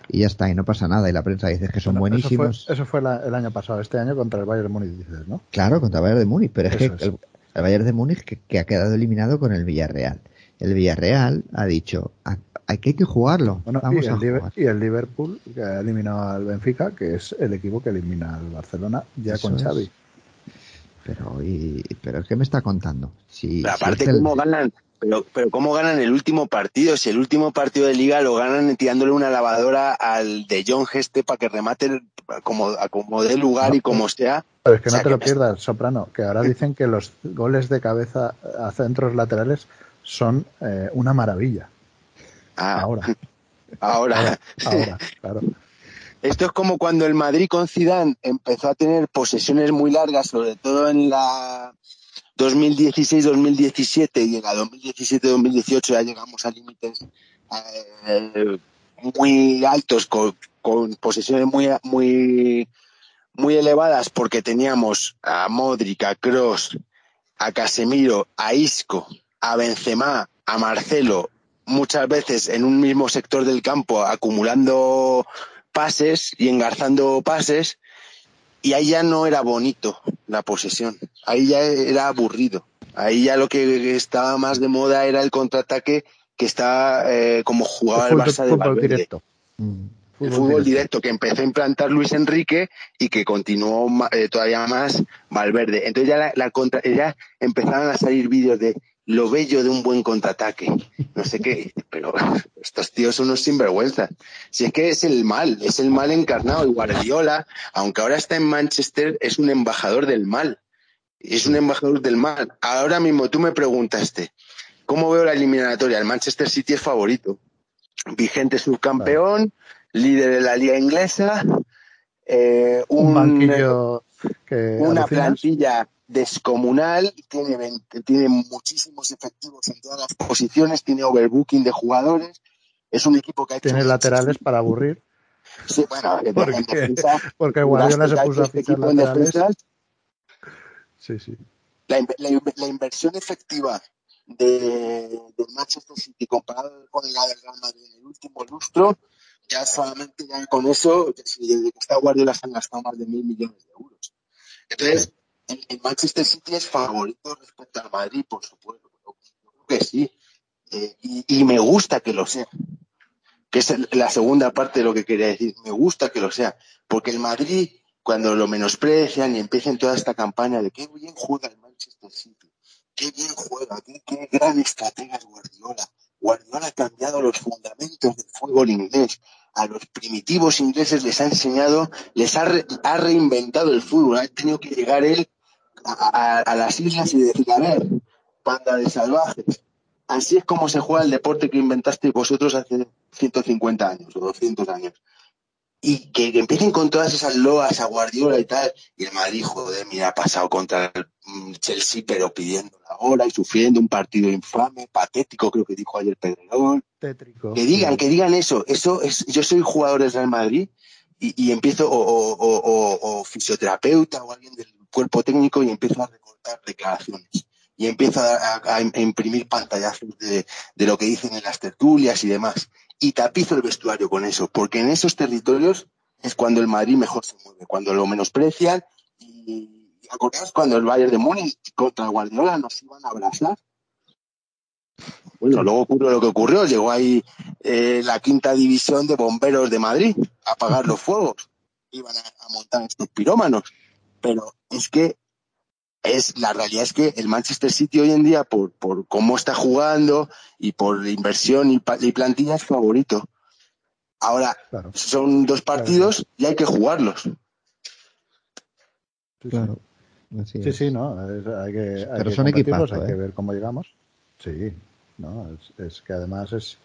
Y ya está, y no pasa nada. Y la prensa dice que son Bueno, buenísimos. Eso fue, eso fue la- el año pasado, este año contra el Bayern Múnich, dices, ¿no? Claro, contra el Bayern de Múnich, pero es Eso que el, el Bayern de Múnich que, que ha quedado eliminado con el Villarreal. El Villarreal ha dicho, "A- hay que, hay que jugarlo, Bueno, y, vamos el jugar. y el Liverpool, que ha eliminado al Benfica, que es el equipo que elimina al Barcelona, ya Eso con es. Xavi. Pero, y, pero ¿qué me está contando? Si, Pero si aparte, es el- ¿cómo ganan? Pero, pero ¿cómo ganan el último partido? Si el último partido de liga lo ganan tirándole una lavadora al de John este para que remate el- como, a como dé lugar y como sea. Pero es que O sea, no te lo pierdas, Soprano, que ahora dicen que los goles de cabeza a centros laterales son eh, una maravilla. Ah, Ahora, ahora. ahora, claro. Esto es como cuando el Madrid con Zidane empezó a tener posesiones muy largas, sobre todo en la 2016-2017 y en la 2017-2018 ya llegamos a límites eh, muy altos con, con posesiones muy muy muy elevadas porque teníamos a Modric, a Kroos, a Casemiro, a Isco, a Benzema, a Marcelo, muchas veces en un mismo sector del campo acumulando pases y engarzando pases y ahí ya no era bonito la posesión. ahí ya era aburrido. Ahí ya lo que estaba más de moda era el contraataque que está eh, como jugaba el, Barça de Valverde. Directo. Mm. El fútbol directo. que empezó a implantar Luis Enrique y que continuó eh, todavía más Valverde. Entonces ya la, contra, ya empezaron a salir vídeos de lo bello de un buen contraataque. No sé qué, pero estos tíos son unos sinvergüenzas. Si es que es el mal, es el mal encarnado. Y Guardiola, aunque ahora está en Manchester, es un embajador del mal. Es un embajador del mal. Ahora mismo tú me preguntaste, ¿cómo veo la eliminatoria? El Manchester City es favorito. Vigente subcampeón, líder de la liga inglesa, eh, un, banquillo una plantilla descomunal, tiene, tiene muchísimos efectivos en todas las posiciones, tiene overbooking de jugadores, es un equipo que ha hecho... Tiene laterales para aburrir. Sí, bueno, porque, defensa, porque Guardiola se puso a este fichar sí, sí. La, la, inversión efectiva de, de, Manchester City comparado con la del Real Madrid en el último lustro, ya solamente ya con eso, desde que está Guardiola se han gastado más de mil millones de euros. Entonces, el, Manchester City es favorito respecto al Madrid, por supuesto. Yo creo que sí. Eh, y, me gusta que lo sea. Que es la segunda parte de lo que quería decir. Me gusta que lo sea. Porque el Madrid, cuando lo menosprecian y empiecen toda esta campaña de qué bien juega el Manchester City, qué bien juega, qué gran estratega es Guardiola. Guardiola ha cambiado los fundamentos del fútbol inglés a los primitivos ingleses les ha enseñado, les ha, ha reinventado el fútbol. Ha tenido que llegar él a, las islas y decir, a ver, panda de salvajes. Así es como se juega el deporte que inventasteis vosotros hace 150 años o 200 años. Y que, empiecen con todas esas loas a Guardiola y tal. Y el Madrid, joder, mira, ha pasado contra el mm, Chelsea, pero pidiendo la hora y sufriendo un partido infame, patético, creo que dijo ayer Pedrerol. Que digan, que digan eso. Eso es, yo soy jugador del Real Madrid y, empiezo, o, o, fisioterapeuta o alguien del cuerpo técnico y empiezo a recortar declaraciones y empiezo a, imprimir pantallazos de, lo que dicen en las tertulias y demás. Y tapizo el vestuario con eso, porque en esos territorios es cuando el Madrid mejor se mueve, cuando lo menosprecian. Y acordaos cuando el Bayern de Múnich contra Guardiola nos iban a abrazar. Bueno, luego ocurrió lo que ocurrió, llegó ahí eh, la quinta división de bomberos de Madrid a apagar los fuegos. Iban a montar estos pirómanos pero es que es la realidad es que el Manchester City hoy en día por, por cómo está jugando y por inversión y, plantilla es favorito. Ahora son dos partidos y hay que jugarlos. Claro. Sí, sí, no, hay que, hay son equipos, hay que ¿eh? ver cómo llegamos. Sí, no, es, que además es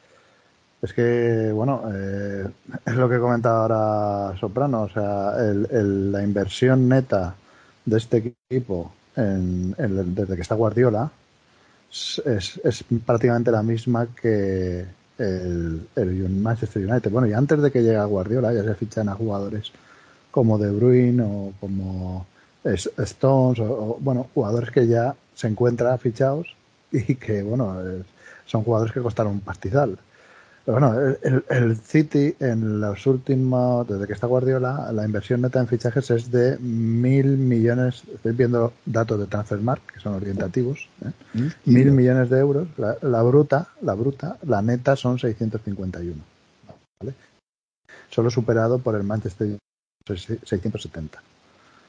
es que, bueno, eh, es lo que comentaba ahora Soprano, o sea, la inversión neta de este equipo desde que está Guardiola es, prácticamente la misma que el, Manchester United. Bueno, y antes de que llegue Guardiola ya se fichan a jugadores como De Bruyne o como Stones, o, bueno, jugadores que ya se encuentran fichados y que, bueno, son jugadores que costaron un pastizal. Bueno, el, City en los últimos, desde que está Guardiola, la inversión neta en fichajes es de mil millones, estoy viendo datos de Transfermarkt, que son orientativos, ¿eh? mm. mil millones de euros, la, bruta, la bruta, la neta son 651, ¿vale? Solo superado por el Manchester 670,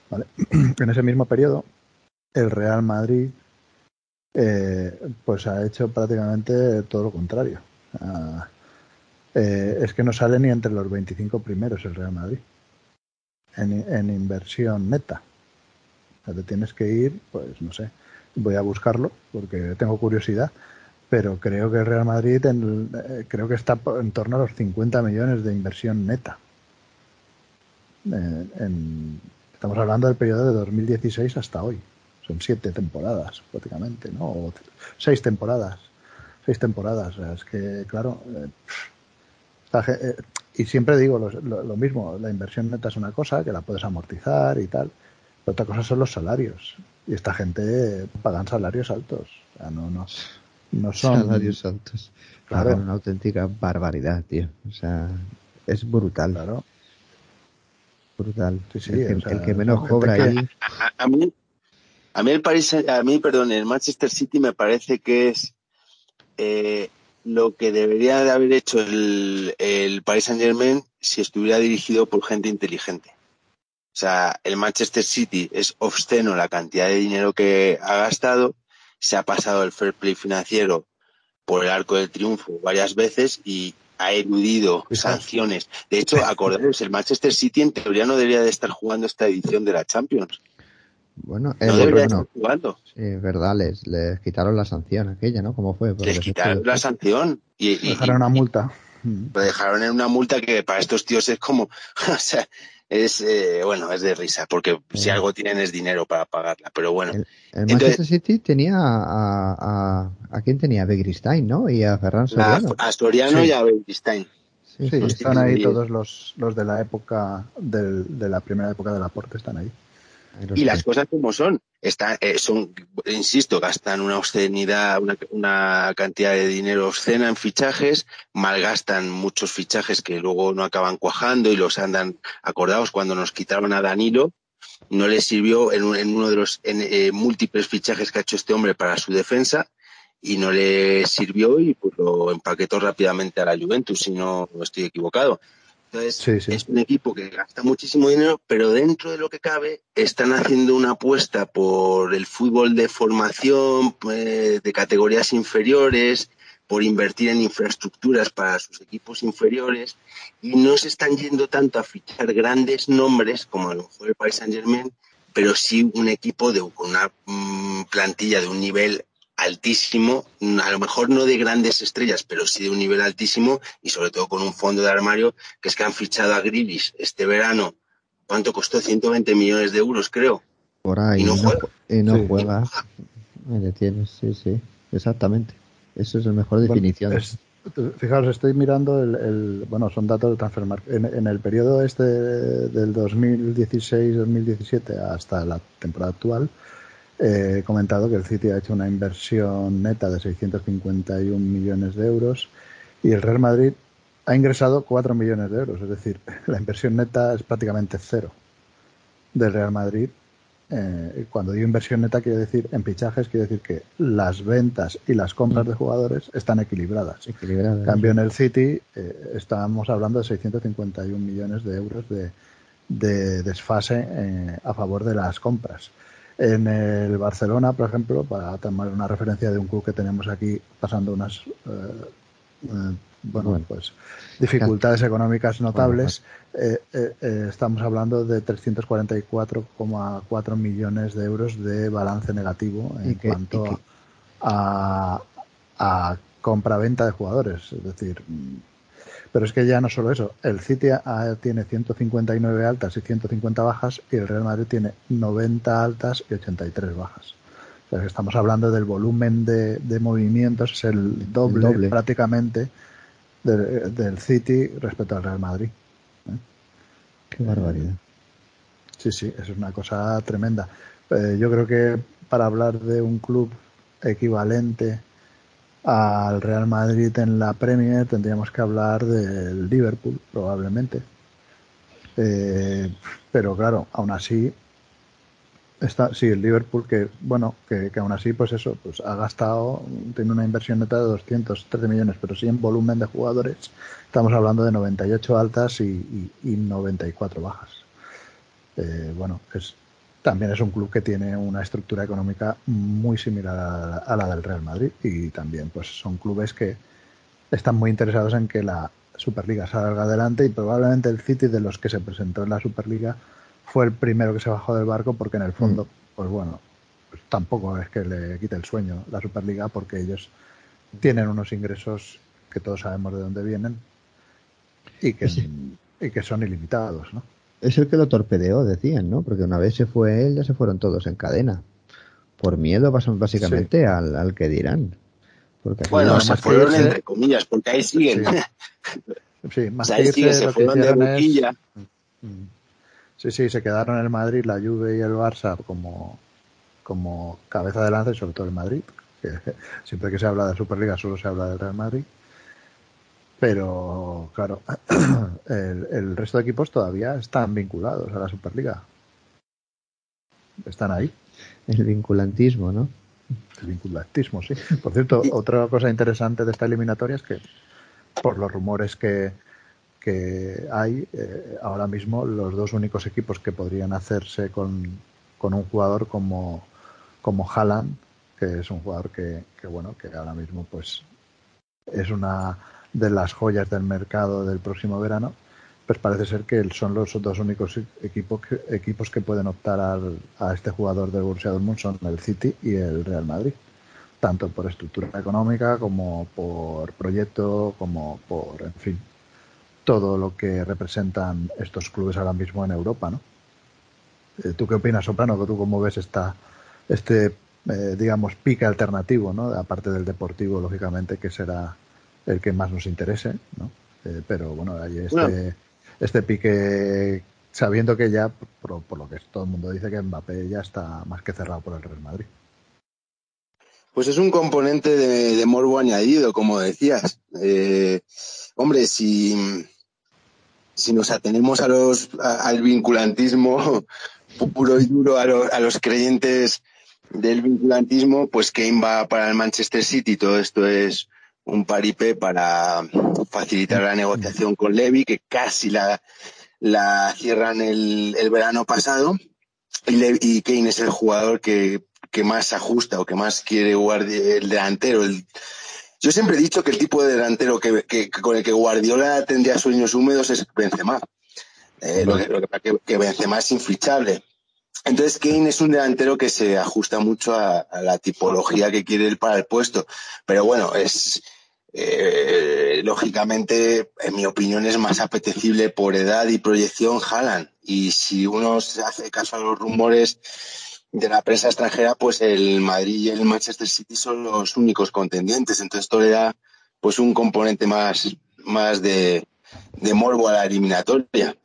¿vale? En ese mismo periodo, el Real Madrid eh, pues ha hecho prácticamente todo lo contrario. Ah, eh, es que no sale ni entre los 25 primeros el Real Madrid en, inversión neta. O sea, te tienes que ir, pues no sé, voy a buscarlo porque tengo curiosidad, pero creo que el Real Madrid eh, creo que está en torno a los 50 millones de inversión neta. Eh, estamos hablando del periodo de 2016 hasta hoy. Son siete temporadas prácticamente, ¿no? O seis temporadas. Seis temporadas. es que, claro, eh, y siempre digo lo, mismo, la inversión neta es una cosa que la puedes amortizar y tal, otra cosa son los salarios. Y esta gente pagan salarios altos. O sea, no, no, no son... Salarios altos. Claro. una auténtica barbaridad, tío. O sea, es brutal. Claro. Brutal. el, que, menos cobra ahí... A, mí, A mí el Paris, a mí, perdón, el Manchester City me parece que es eh, lo que debería de haber hecho el, el Paris Saint Germain si estuviera dirigido por gente inteligente. O sea, el Manchester City es obsceno la cantidad de dinero que ha gastado, se ha pasado el fair play financiero por el arco del triunfo varias veces y ha eludido sanciones. De hecho, acordaros, el Manchester City en teoría no debería de estar jugando esta edición de la Champions. Bueno, No el- debería bueno, estar jugando. sí, es verdad, les, les quitaron la sanción aquella, ¿no? ¿Cómo fue? Les quitaron la sanción y, y- Dejaron una multa. Lo dejaron en una multa que para estos tíos es como, o sea, es, eh, bueno, es de risa, porque si algo tienen es dinero para pagarla, pero bueno, El, el Entonces- Manchester City tenía a, a, a quién tenía a Begiristain, ¿no? Y a Ferran Soriano. a Soriano Sí. y a Beristain. Sí, están ahí todos los, los de la época del- de la primera época del aporte, están ahí. Y las cosas como son, están, eh, son, insisto, gastan una obscenidad, una, una cantidad de dinero obscena en fichajes, malgastan muchos fichajes que luego no acaban cuajando y los andan acordados cuando nos quitaron a Danilo, no les sirvió en, un- en uno de los en, eh, múltiples fichajes que ha hecho este hombre para su defensa y no le sirvió y pues lo empaquetó rápidamente a la Juventus, si no estoy equivocado. Entonces, Sí, sí. es un equipo que gasta muchísimo dinero, pero dentro de lo que cabe están haciendo una apuesta por el fútbol de formación, eh, de categorías inferiores, por invertir en infraestructuras para sus equipos inferiores y no se están yendo tanto a fichar grandes nombres como a lo mejor el Paris Saint Germain, pero sí un equipo de con una mm, plantilla de un nivel altísimo, mm, a lo mejor no de grandes estrellas, pero sí de un nivel altísimo y sobre todo con un fondo de armario que es que han fichado a Grilis este verano. ¿Cuánto costó? 120 millones de euros, creo. Por ahí. y no juega. ju- y no Sí. juega. Ahí le tienes, sí, sí. Exactamente. Eso es la mejor Bueno, definición. es- fijaos, estoy mirando el, el- bueno, son datos de Transfermarkt. En, en el periodo este del 2016-2017 hasta la temporada actual, eh, he comentado que el City ha hecho una inversión neta de 651 millones de euros y el Real Madrid ha ingresado 4 millones de euros. Es decir, la inversión neta es prácticamente cero del Real Madrid. Eh, cuando digo inversión neta, quiero decir en fichajes, quiero decir que las ventas y las compras de jugadores están equilibradas. Equilibrado. En cambio, en el City eh, estábamos hablando de 651 millones de euros de, de desfase eh, a favor de las compras. En el Barcelona, por ejemplo, para tomar una referencia de un club que tenemos aquí pasando unas eh, eh, bueno, Bueno. pues dificultades económicas notables, eh, eh, eh, estamos hablando de 344,4 millones de euros de balance negativo en cuanto a, a compra-venta de jugadores. Es decir, pero es que ya no solo eso. El City tiene 159 altas y 150 bajas y el Real Madrid tiene 90 altas y 83 bajas. O sea, que estamos hablando del volumen de, de movimientos, es el doble, doble. prácticamente de- del City respecto al Real Madrid. Qué barbaridad. Sí, sí, eso es una cosa tremenda. Eh, yo creo que para hablar de un club equivalente al Real Madrid en la Premier tendríamos que hablar del Liverpool, probablemente. Eh, pero claro, aún así, está, sí, el Liverpool que, bueno, que, que aún así, pues eso, pues ha gastado, tiene una inversión neta de 213 millones, pero sí en volumen de jugadores estamos hablando de 98 altas y, y- y 94 bajas. Eh, bueno, es, también es un club que tiene una estructura económica muy similar a la, a la del Real Madrid y también pues son clubes que están muy interesados en que la Superliga salga adelante y probablemente el City de los que se presentó en la Superliga fue el primero que se bajó del barco porque en el fondo, pues bueno, pues tampoco es que le quite el sueño la Superliga porque ellos tienen unos ingresos que todos sabemos de dónde vienen y que, Sí. y que son ilimitados, ¿no? Es el que lo torpedeó, decían, ¿no? Porque una vez se fue él, ya se fueron todos en cadena. Por miedo, básicamente, al, al que dirán. Porque Bueno, no, se más fueron irse- entre comillas, porque ahí siguen. Sí. Sí, O más sea, que ahí irse, siguen, se lo que fueron de es- boquilla. Mm. Sí, sí, se quedaron en el Madrid, la Juve y el Barça como, como cabeza de lanza y sobre todo el Madrid. Siempre que se habla de Superliga solo se habla del Real Madrid. Pero, claro, el, el resto de equipos todavía están vinculados a la Superliga. Están ahí. El vinculantismo, ¿no? El vinculantismo, sí. Por cierto, otra cosa interesante de esta eliminatoria es que, por los rumores que, que hay, eh, ahora mismo los dos únicos equipos que podrían hacerse con, con un jugador como, como Haaland, que es un jugador que, que, bueno, que ahora mismo pues es una de las joyas del mercado del próximo verano, pues parece ser que son los dos únicos equipos que, equipos que pueden optar al, a este jugador del Borussia Dortmund son el City y el Real Madrid, tanto por estructura económica como por proyecto, como por, en fin, todo lo que representan estos clubes ahora mismo en Europa, ¿no? Eh, ¿Tú qué opinas, Soprano? ¿Tú cómo ves esta, este, eh, digamos, pique alternativo, ¿no? Aparte del deportivo, lógicamente, que será el que más nos interese, ¿no? Eh, pero bueno, hay este, este pique, sabiendo que ya, por, por, lo que todo el mundo dice, que Mbappé ya está más que cerrado por el Real Madrid. Pues es un componente de, de morbo añadido, como decías. Eh, hombre, si, si nos atenemos a los, a, al vinculantismo puro y duro, a, lo, a los creyentes del vinculantismo, pues Kane va para el Manchester City. Todo esto es un paripé para facilitar la negociación con Levy, que casi la, la cierran el, el verano pasado. Y, Levy, y Kane es el jugador que, que más ajusta o que más quiere jugar el delantero. El, yo siempre he dicho que el tipo de delantero que, que, con el que Guardiola tendría sueños húmedos es Benzema. Eh, lo, que, lo que, que Benzema es infichable. Entonces Kane es un delantero que se ajusta mucho a, la tipología que quiere él para el puesto. Pero bueno, es eh, lógicamente, en mi opinión, es más apetecible por edad y proyección Haaland. Y si uno se hace caso a los rumores de la prensa extranjera, pues el Madrid y el Manchester City son los únicos contendientes. Entonces esto le da pues un componente más, más de, de morbo a la eliminatoria.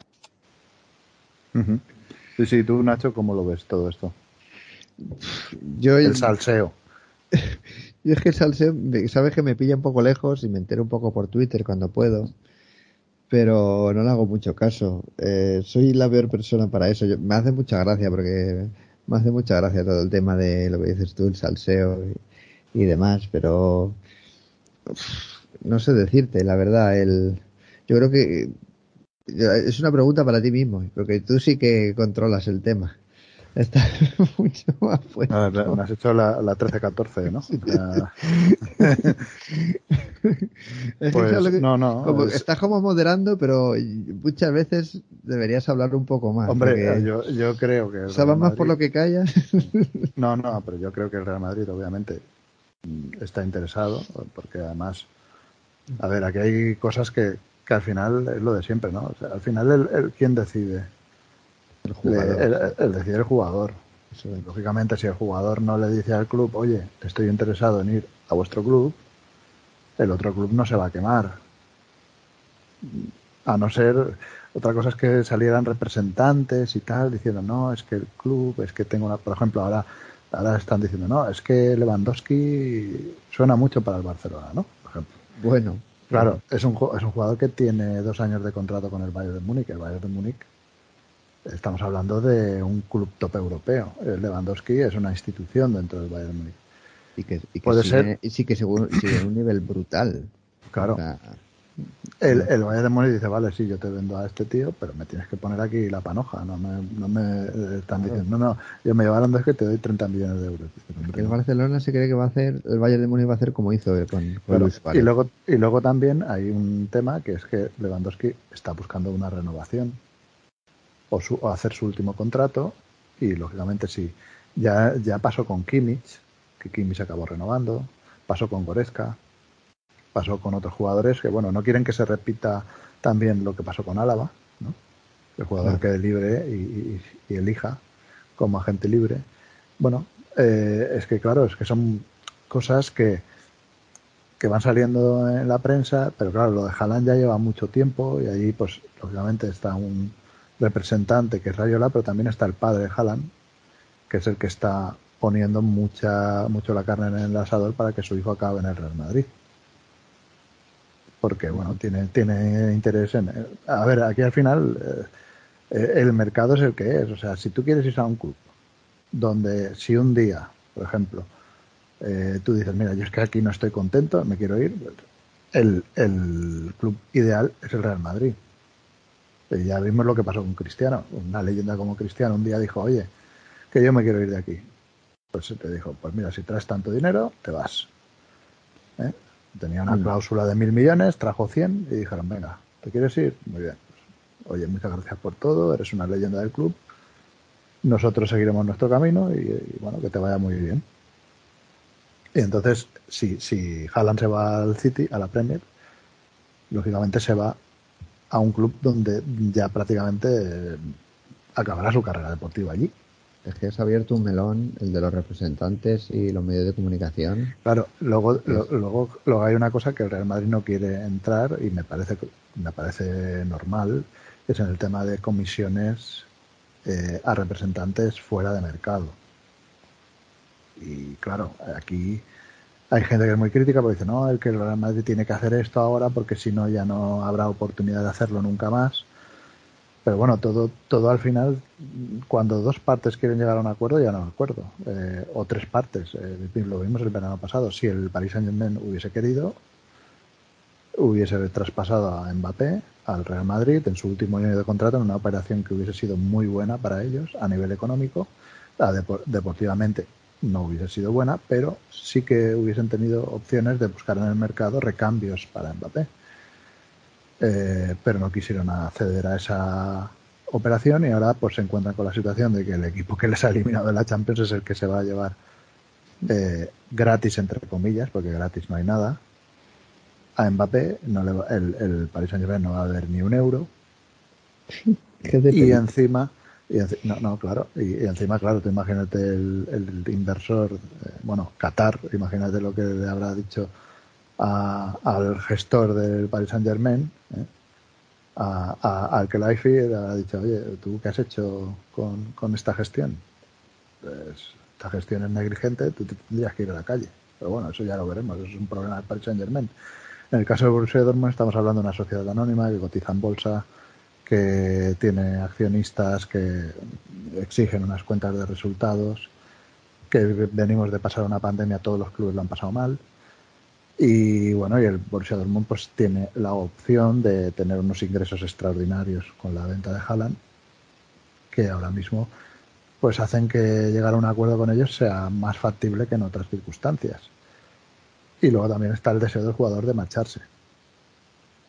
Uh. Sí, sí, tú, Nacho, ¿cómo lo ves todo esto? Yo el salseo. Yo es que el salseo, sabes que me pilla un poco lejos y me entero un poco por Twitter cuando puedo, pero no le hago mucho caso. Eh, soy la peor persona para eso. Yo, me hace mucha gracia porque me hace mucha gracia todo el tema de lo que dices tú, el salseo y, y demás, pero uf, no sé decirte, la verdad. El, yo creo que es una pregunta para ti mismo, porque tú sí que controlas el tema. Está mucho más fuerte. No, me has hecho la, la 13-14, ¿no? Ya... es pues, que, no, no. Como, es... Estás como moderando, pero muchas veces deberías hablar un poco más. Hombre, yo, yo creo que. ¿Sabes más por lo que callas? no, no, pero yo creo que el Real Madrid, obviamente, está interesado, porque además. A ver, aquí hay cosas que, que al final es lo de siempre, ¿no? O sea, al final, el, el, ¿quién decide? El jugador. El, decide el jugador. Sí. Lógicamente, si el jugador no le dice al club, oye, estoy interesado en ir a vuestro club, el otro club no se va a quemar. A no ser, otra cosa es que salieran representantes y tal, diciendo, no, es que el club, es que tengo una, por ejemplo, ahora, ahora están diciendo, no, es que Lewandowski suena mucho para el Barcelona, ¿no? Por ejemplo. Bueno. Claro, es un, es un jugador que tiene dos años de contrato con el Bayern de Múnich. El Bayern de Múnich estamos hablando de un club top europeo. El Lewandowski es una institución dentro del Bayern Múnich. Y que, y que puede sigue, ser. Y sí que según, sigue un nivel brutal. Claro. O sea, el, el Bayern de Múnich dice, vale, sí, yo te vendo a este tío, pero me tienes que poner aquí la panoja. No me, no me están claro. diciendo, no, no, yo me llevaron de que te doy 30 millones de euros. El Barcelona se cree que va a hacer, el Bayern de Múnich va a hacer como hizo con, con pero, Luis Y luego, y luego también hay un tema que es que Lewandowski está buscando una renovación o, su, o hacer su último contrato y lógicamente sí, ya, ya pasó con Kimmich, que Kimmich acabó renovando, pasó con Goretzka, pasó con otros jugadores que bueno, no quieren que se repita también lo que pasó con Álava, ¿no? el jugador quede libre y, y, y, elija como agente libre. Bueno, eh, es que claro, es que son cosas que, que van saliendo en la prensa, pero claro, lo de Haaland ya lleva mucho tiempo y ahí pues lógicamente está un, representante que es Rayola, pero también está el padre de Haaland, que es el que está poniendo mucha, mucho la carne en el asador para que su hijo acabe en el Real Madrid. Porque, bueno, tiene, tiene interés en... A ver, aquí al final eh, el mercado es el que es. O sea, si tú quieres ir a un club donde si un día, por ejemplo, eh, tú dices, mira, yo es que aquí no estoy contento, me quiero ir, el, el club ideal es el Real Madrid. Y ya vimos lo que pasó con Cristiano. Una leyenda como Cristiano un día dijo, oye, que yo me quiero ir de aquí. Pues te dijo, pues mira, si traes tanto dinero, te vas. ¿Eh? Tenía una mm. cláusula de mil millones, trajo 100 y dijeron, venga, ¿te quieres ir? Muy bien. Oye, muchas gracias por todo, eres una leyenda del club. Nosotros seguiremos nuestro camino y, bueno, que te vaya muy bien. Y entonces, si, si Haaland se va al City, a la Premier, lógicamente se va a un club donde ya prácticamente acabará su carrera deportiva allí. Es que has abierto un melón, el de los representantes y los medios de comunicación. Claro, luego, luego, luego hay una cosa que el Real Madrid no quiere entrar y me parece, me parece normal, es en el tema de comisiones eh, a representantes fuera de mercado. Y claro, aquí hay gente que es muy crítica porque dice, no, el que el Real Madrid tiene que hacer esto ahora porque si no ya no habrá oportunidad de hacerlo nunca más. Pero bueno, todo, todo al final, cuando dos partes quieren llegar a un acuerdo, ya no un acuerdo. Eh, o tres partes. Eh, lo vimos el verano pasado. Si el Paris Saint Germain hubiese querido, hubiese traspasado a Mbappé al Real Madrid en su último año de contrato en una operación que hubiese sido muy buena para ellos a nivel económico. deportivamente no hubiese sido buena, pero sí que hubiesen tenido opciones de buscar en el mercado recambios para Mbappé. Eh, pero no quisieron acceder a esa operación y ahora pues se encuentran con la situación de que el equipo que les ha eliminado de la Champions es el que se va a llevar eh, gratis entre comillas porque gratis no hay nada a Mbappé. No le el, el Paris Saint Germain no va a haber ni un euro. Y encima y no, no, claro y, encima claro tú imagínate el, inversor eh, bueno Qatar imagínate lo que le habrá dicho al gestor del Paris Saint Germain, ¿eh? al que Life ha dicho, oye, ¿tú qué has hecho con, esta gestión? Pues esta gestión es negligente, tú tendrías que ir a la calle. Pero bueno, eso ya lo veremos, eso es un problema del Paris Saint Germain. En el caso de Borussia Dortmund estamos hablando de una sociedad anónima que cotiza en bolsa, que tiene accionistas que exigen unas cuentas de resultados, que venimos de pasar una pandemia, todos los clubes lo han pasado mal y bueno, y el Borussia Dortmund pues tiene la opción de tener unos ingresos extraordinarios con la venta de Haaland, que ahora mismo pues hacen que llegar a un acuerdo con ellos sea más factible que en otras circunstancias. Y luego también está el deseo del jugador de marcharse.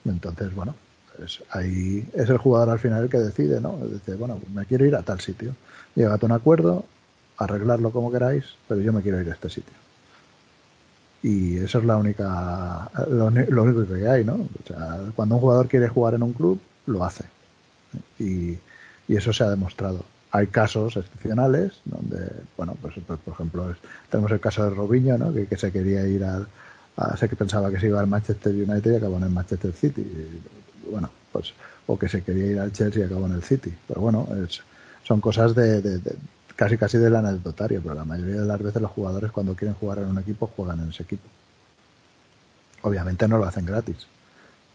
Entonces, bueno, pues ahí es el jugador al final el que decide, ¿no? Dice, bueno, me quiero ir a tal sitio. Llegad a un acuerdo, arreglarlo como queráis, pero yo me quiero ir a este sitio y eso es la única lo, único que hay no o sea, cuando un jugador quiere jugar en un club lo hace. Y, y eso se ha demostrado. Hay casos excepcionales donde bueno pues, pues por ejemplo tenemos el caso de Robinho ¿no? que, que se quería ir al a, sé que pensaba que se iba al Manchester United y acabó en el Manchester City. Bueno pues o que se quería ir al Chelsea y acabó en el City. Pero bueno es, son cosas de, de casi casi del anecdotario, pero la mayoría de las veces los jugadores cuando quieren jugar en un equipo juegan en ese equipo. Obviamente no lo hacen gratis,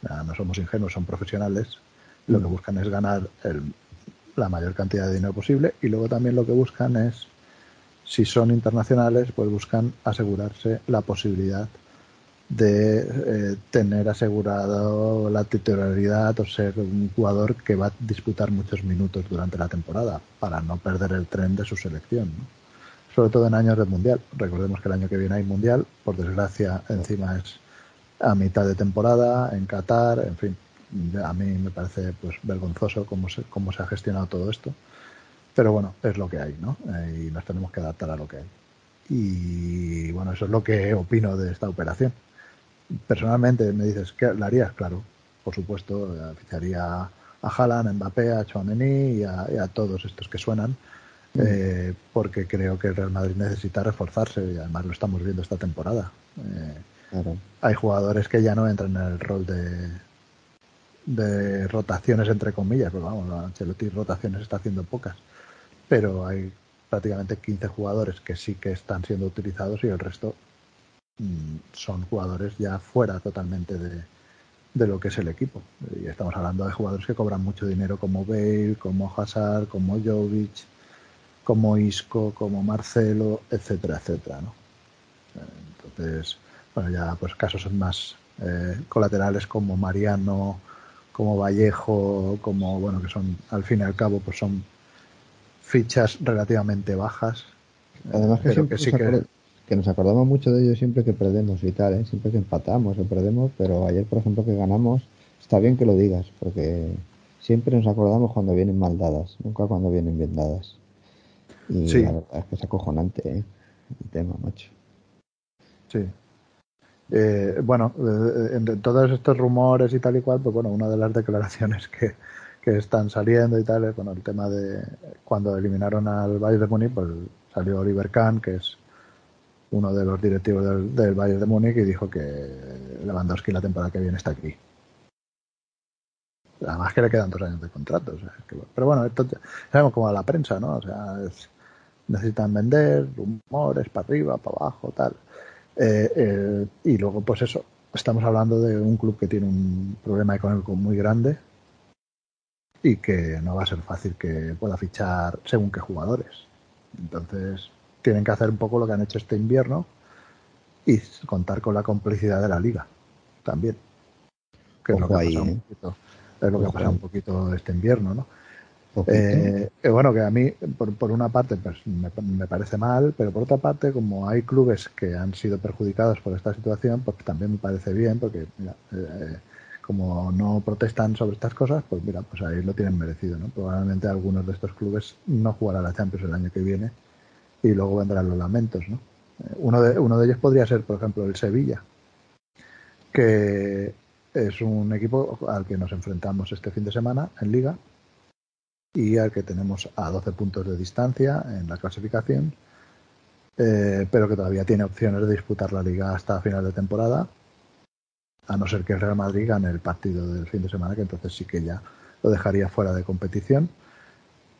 no somos ingenuos, son profesionales, lo que buscan es ganar la mayor cantidad de dinero posible y luego también lo que buscan es, si son internacionales, pues buscan asegurarse la posibilidad de eh, tener asegurado la titularidad o ser un jugador que va a disputar muchos minutos durante la temporada para no perder el tren de su selección. Sobre todo en años de mundial. Recordemos que el año que viene hay mundial, por desgracia encima es a mitad de temporada, en Qatar, en fin. A mí me parece pues vergonzoso cómo se, cómo se ha gestionado todo esto. Pero bueno, es lo que hay, ¿no? Eh, y nos tenemos que adaptar a lo que hay. Y bueno, eso es lo que opino de esta operación personalmente me dices, que la harías? Claro, por supuesto, eh, ficharía a Haaland, a Mbappé, a Chouameni y a, todos estos que suenan, mm. eh, porque creo que el Real Madrid necesita reforzarse y además lo estamos viendo esta temporada. Eh, hay jugadores que ya no entran en el rol de, de rotaciones entre comillas, pero vamos, Ancelotti rotaciones está haciendo pocas, pero hay prácticamente 15 jugadores que sí que están siendo utilizados y el resto son jugadores ya fuera totalmente de, lo que es el equipo. Y estamos hablando de jugadores que cobran mucho dinero como Bale, como Hazard, como Jovic, como Isco, como Marcelo, etcétera, etcétera, ¿no? Entonces, bueno, ya pues casos más eh, colaterales como Mariano, como Vallejo, como, bueno, que son, al fin y al cabo, pues son fichas relativamente bajas. Además que, siempre sí que... nos acordamos mucho de ellos siempre que perdemos y tal, ¿eh? siempre que empatamos o perdemos, pero ayer, por ejemplo, que ganamos, está bien que lo digas, porque siempre nos acordamos cuando vienen mal dadas, nunca cuando vienen bien dadas. Y la verdad es que es acojonante ¿eh? el tema, macho. Sí. Eh, bueno, eh, en todos estos rumores y tal y cual, pues bueno, una de las declaraciones que, que están saliendo y tal es bueno, el tema de cuando eliminaron al Bayern de Múnich, pues salió Oliver Kahn, que es uno de los directivos del, del Bayern de Múnich, y dijo que Lewandowski la temporada que viene está aquí. Además que le quedan dos años de contrato. pero bueno, esto sabemos como a la prensa, ¿no? O sea, necesitan vender, rumores para arriba, para abajo, tal. Eh, eh, y luego, pues eso, estamos hablando de un club que tiene un problema económico muy grande y que no va a ser fácil que pueda fichar según qué jugadores. Entonces, tienen que hacer un poco lo que han hecho este invierno y contar con la complicidad de la liga también. Que es lo que, ahí, un poquito, es lo que ha pasado un poquito este invierno, ¿no? Eh, eh, bueno, que a mí, por, una parte, pues me, parece mal, pero por otra parte, como hay clubes que han sido perjudicados por esta situación, pues también me parece bien, porque mira, eh, como no protestan sobre estas cosas, pues mira, pues ahí lo tienen merecido, ¿no? Probablemente algunos de estos clubes no jugarán la Champions el año que viene y luego vendrán los lamentos, ¿no? Uno de, uno de ellos podría ser, por ejemplo, el Sevilla, que es un equipo al que nos enfrentamos este fin de semana en Liga y al que tenemos a 12 puntos de distancia en la clasificación, eh, pero que todavía tiene opciones de disputar la liga hasta final de temporada, a no ser que el Real Madrid gane el partido del fin de semana, que entonces sí que ya lo dejaría fuera de competición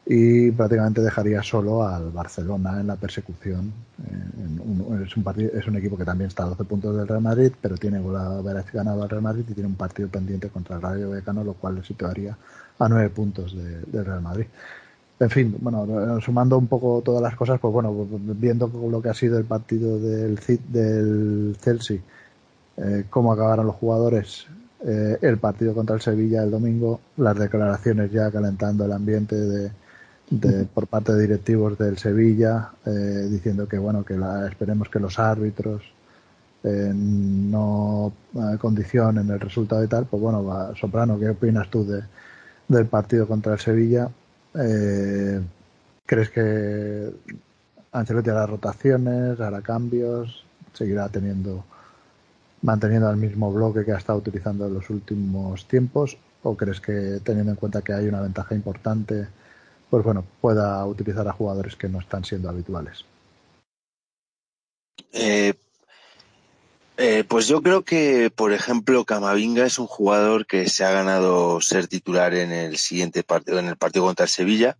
y prácticamente dejaría solo al Barcelona en la persecución. Eh, es, un es un equipo que también está a 12 puntos del Real Madrid, pero tiene ganado al Real Madrid y tiene un partido pendiente contra el Rayo Vallecano, lo cual le situaría a 9 puntos del Real Madrid. En fin, bueno, sumando un poco todas las cosas, pues bueno, viendo lo que ha sido el partido del, del Chelsea, eh, cómo acabaron los jugadores, eh, el partido contra el Sevilla el domingo, las declaraciones ya calentando el ambiente de, por parte de directivos del Sevilla eh, diciendo que bueno que esperemos que los árbitros eh, no eh, condicionen el resultado y tal pues bueno Soprano qué opinas tú de, del partido contra el Sevilla crees que Ancelotti hará rotaciones hará cambios seguirá teniendo manteniendo el mismo bloque que ha estado utilizando en los últimos tiempos o crees que teniendo en cuenta que hay una ventaja importante pues bueno, pueda utilizar a jugadores que no están siendo habituales. Eh, eh, pues yo creo que, por ejemplo, Camavinga es un jugador que se ha ganado ser titular en el siguiente partido, en el partido contra el Sevilla.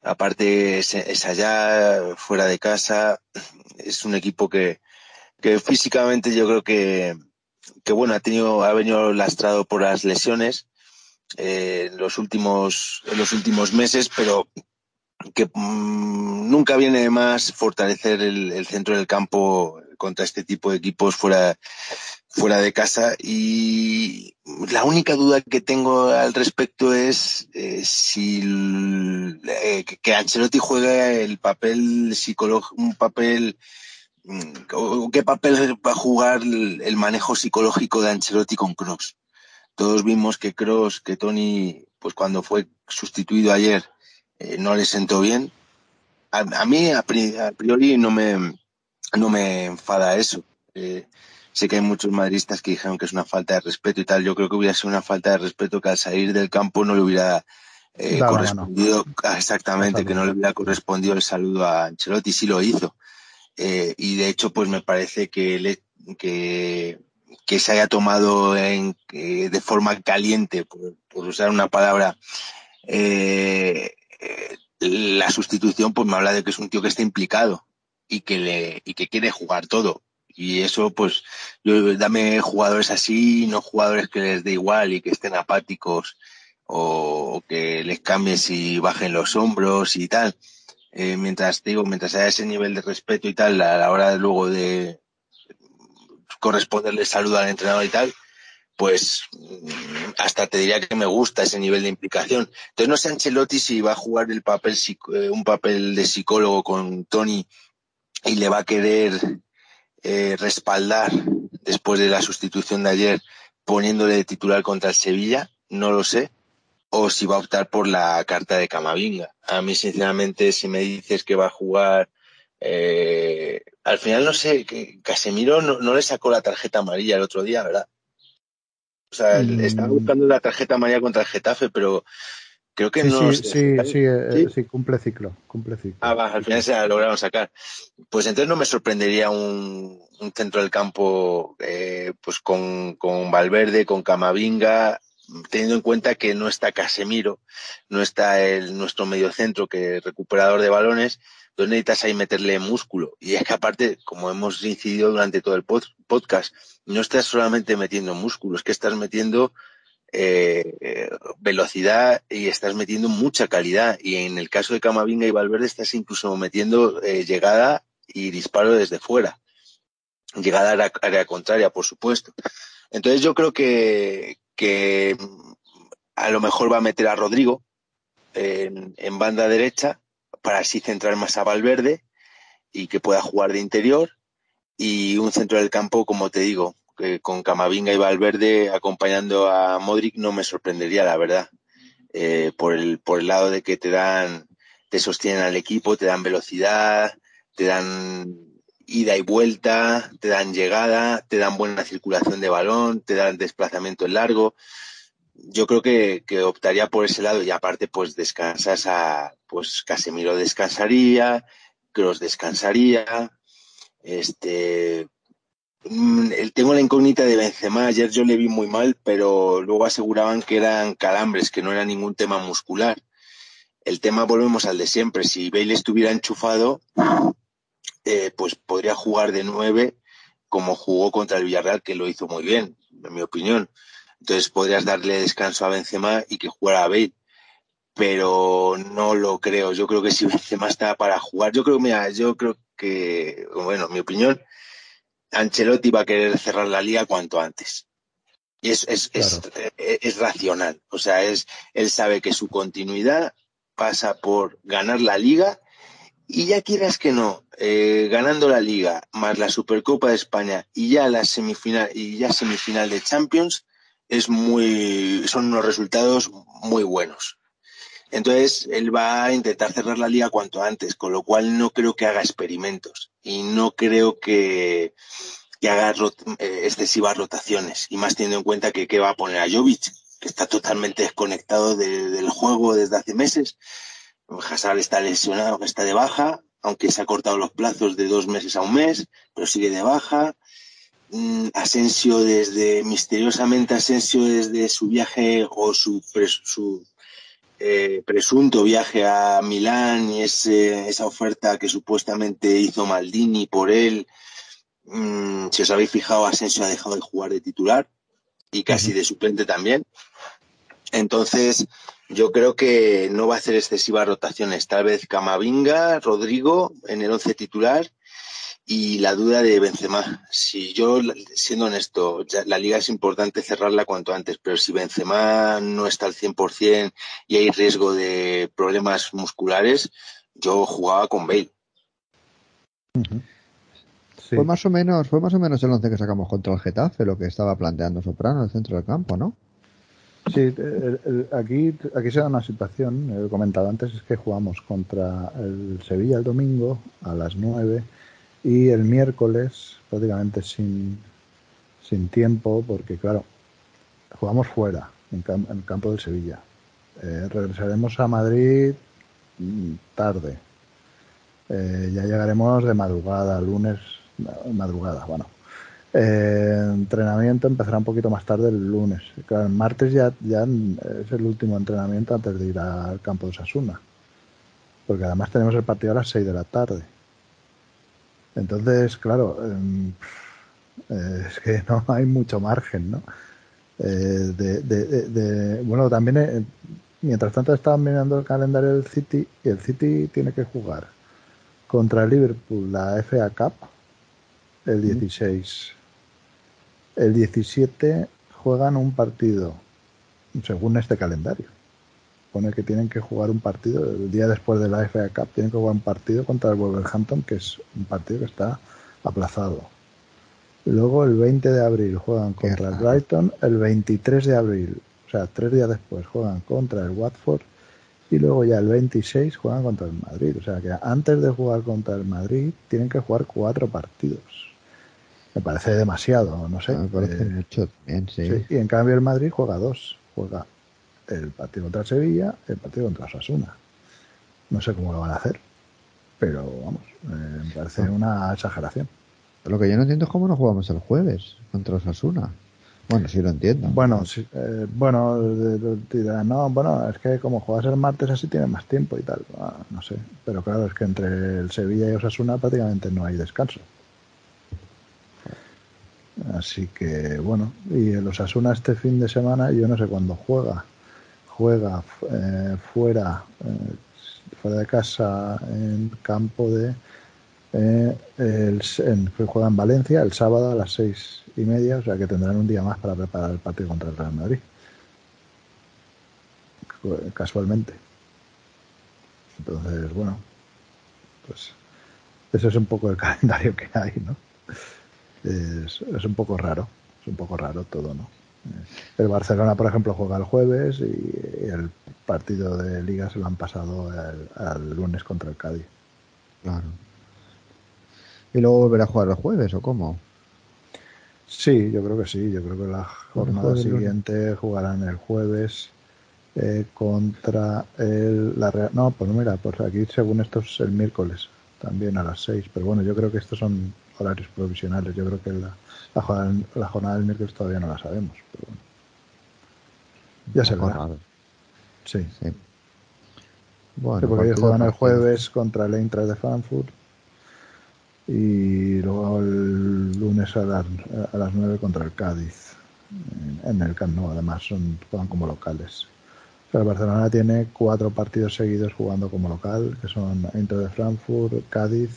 Aparte, es, allá, fuera de casa, es un equipo que, que físicamente yo creo que, que bueno, ha tenido, ha venido lastrado por las lesiones eh, los últimos en los últimos meses, pero que mm, nunca viene más fortalecer el, centro del campo contra este tipo de equipos fuera fuera de casa. Y la única duda que tengo al respecto es eh, si eh, que Ancelotti juega el papel psicológico un papel mm, qué papel va a jugar el manejo psicológico de Ancelotti con Kroos todos vimos que Cross, que Tony, pues cuando fue sustituido ayer, eh, no le sentó bien. A, mí, a, priori, no me, no me enfada eso. Eh, sé que hay muchos madristas que dijeron que es una falta de respeto y tal. Yo creo que hubiera sido una falta de respeto que al salir del campo no le hubiera eh, correspondido, exactamente, que no le hubiera correspondido el saludo a Ancelotti, sí lo hizo. y de hecho, pues me parece que, le, que que se haya tomado en, eh, de forma caliente, por, usar una palabra, eh, eh, la sustitución, pues me habla de que es un tío que está implicado y que le y que quiere jugar todo. Y eso, pues, yo dame jugadores así, no jugadores que les dé igual y que estén apáticos o, que les cambies y bajen los hombros y tal. eh, mientras digo, mientras haya ese nivel de respeto y tal, a la hora luego de corresponderle saludo al entrenador y tal, pues hasta te diría que me gusta ese nivel de implicación. Entonces no sé Ancelotti si va a jugar el papel eh, un papel de psicólogo con Tony y le va a querer eh, respaldar después de la sustitución de ayer poniéndole de titular contra el Sevilla, no lo sé o si va a optar por la carta de Camavinga. A mí, sinceramente, si me dices que va a jugar, eh, al final no sé, que Casemiro no, le sacó la tarjeta amarilla el otro día, ¿verdad? O sea, mm. estaba buscando la tarjeta amarilla contra el Getafe, pero creo que no. Sí, sí, eh, sí, cumple ciclo, cumple ciclo. Ah, va, al final se la lograron sacar. Pues entonces no me sorprendería un, centro del campo eh, pues con, con Valverde, con Camavinga, teniendo en cuenta que no está Casemiro, no está el, nuestro mediocentro que es recuperador de balones, entonces necesitas ahí meterle músculo. Y es que aparte, como hemos incidido durante todo el podcast, no estás solamente metiendo músculo, es que estás metiendo eh, velocidad y estás metiendo mucha calidad. Y en el caso de Camavinga y Valverde estás incluso metiendo eh, llegada y disparo desde fuera. Llegada a la área contraria, por supuesto. Entonces yo creo que, que a lo mejor va a meter a Rodrigo en, banda derecha para así centrar más a Valverde y que pueda jugar de interior y un centro del campo, como te digo, que con Camavinga y Valverde acompañando a Modric no me sorprendería, la verdad, eh, por, el, por el lado de que te dan, te sostienen al equipo, te dan velocidad, te dan ida y vuelta, te dan llegada, te dan buena circulación de balón, te dan desplazamiento en largo. Yo creo que, optaría por ese lado y aparte pues descansas a, pues Casemiro descansaría, Kroos descansaría, este, mm, tengo la incógnita de Benzema, ayer yo le vi muy mal, pero luego aseguraban que eran calambres, que no era ningún tema muscular. El tema volvemos al de siempre, si Bale estuviera enchufado, eh, pues podría jugar de nueve como jugó contra el Villarreal, que lo hizo muy bien, en mi opinión. Entonces podrías darle descanso a Benzema y que jugara a Bale. Pero no lo creo. Yo creo que si Benzema está para jugar, yo creo, mira, yo creo que, bueno, en mi opinión, Ancelotti va a querer cerrar la liga cuanto antes. Y es, es, es, es, racional. O sea, es, él sabe que su continuidad pasa por ganar la liga y ya quieras que no, eh, ganando la Liga más la Supercopa de España y ya la semifinal y ya semifinal de Champions es muy son unos resultados muy buenos. Entonces él va a intentar cerrar la liga cuanto antes, con lo cual no creo que haga experimentos y no creo que, que haga eh, excesivas rotaciones y más teniendo en cuenta que, que va a poner a Jovic, que está totalmente desconectado del juego desde hace meses Hazard está lesionado, que está de baja, aunque se ha cortado los plazos de dos meses a un mes, pero sigue de baja. Mm, Asensio desde, misteriosamente Asensio desde su viaje o su, su eh, presunto viaje a Milán y ese, esa oferta que supuestamente hizo Maldini por él, mm, si os habéis fijado, Asensio ha dejado de jugar de titular y casi de suplente también. Entonces, yo creo que no va a hacer excesivas rotaciones. Tal vez Camavinga, Rodrigo en el once titular y la duda de Benzema. Si yo, siendo honesto, la liga es importante cerrarla cuanto antes, pero si Benzema no está al 100% y hay riesgo de problemas musculares, yo jugaba con Bale. Fue más o menos, fue más o menos el once que sacamos contra el Getafe, lo que estaba planteando Soprano en el centro del campo, ¿no? Sí, aquí, aquí se da una situación, he comentado antes, es que jugamos contra el Sevilla el domingo a las 9 y el miércoles prácticamente sin, sin tiempo, porque claro, jugamos fuera, en, el campo del Sevilla. Eh, regresaremos a Madrid mm, tarde. Eh, ya llegaremos de madrugada, lunes, madrugada, bueno. Eh, entrenamiento empezará un poquito más tarde el lunes. el martes ya, ya es el último entrenamiento antes de ir al campo de Sasuna. Porque además tenemos el partido a las 6 de la tarde. Entonces, claro, em, eh, es que no hay mucho margen, ¿no? Eh, de, bueno, también mientras tanto estaban mirando el calendario del City y el City tiene que jugar contra el Liverpool la FA Cup el 16. El 17 juegan un partido, según este calendario. Pone que tienen que jugar un partido, el día después de la FA Cup, tienen que jugar un partido contra el Wolverhampton, que es un partido que está aplazado. Luego el 20 de abril juegan contra el Brighton, el 23 de abril, o sea, tres días después juegan contra el Watford y luego ya el 26 juegan contra el Madrid. O sea que antes de jugar contra el Madrid tienen que jugar cuatro partidos. Me parece demasiado, no sé. Me parece Eh, mucho también, sí. sí. Y en cambio el Madrid juega dos. Juega el partido contra Sevilla, el partido contra Osasuna. No sé cómo lo van a hacer, pero vamos, eh, me parece Ah. una exageración. Lo que yo no entiendo es cómo no jugamos el jueves contra Osasuna. Bueno, sí lo entiendo. Bueno, sí, eh, bueno, dirán, no, bueno, es que como juegas el martes así tienes más tiempo y tal. Ah, no sé, pero claro, es que entre el Sevilla y Osasuna prácticamente no hay descanso. Así que bueno, y el Osasuna este fin de semana, yo no sé cuándo juega. Juega eh, fuera, eh, fuera de casa, en campo de. eh, el, en, juega en Valencia el sábado a las seis y media, o sea que tendrán un día más para preparar el partido contra el Real Madrid. Casualmente. Entonces, bueno, pues eso es un poco el calendario que hay, ¿no? Es, es un poco raro, es un poco raro todo, ¿no? El Barcelona, por ejemplo, juega el jueves y el partido de liga se lo han pasado al, al lunes contra el Cádiz. Claro. ¿Y luego volverá a jugar el jueves o cómo? Sí, yo creo que sí. Yo creo que la jornada siguiente jugarán el jueves eh, contra el la Real- No, pues mira, pues aquí según esto es el miércoles, también a las 6. Pero bueno, yo creo que estos son horarios provisionales. Yo creo que la, la, jornada, la jornada del miércoles todavía no la sabemos. Pero bueno. Ya se verá. Sí. sí. Bueno, Sí, porque ellos partido juegan el jueves contra el Eintracht de Frankfurt y luego el lunes a las, a las 9 contra el Cádiz en, el Camp Nou, además son, juegan como locales. O sea, el Barcelona tiene cuatro partidos seguidos jugando como local, que son Eintracht de Frankfurt, Cádiz,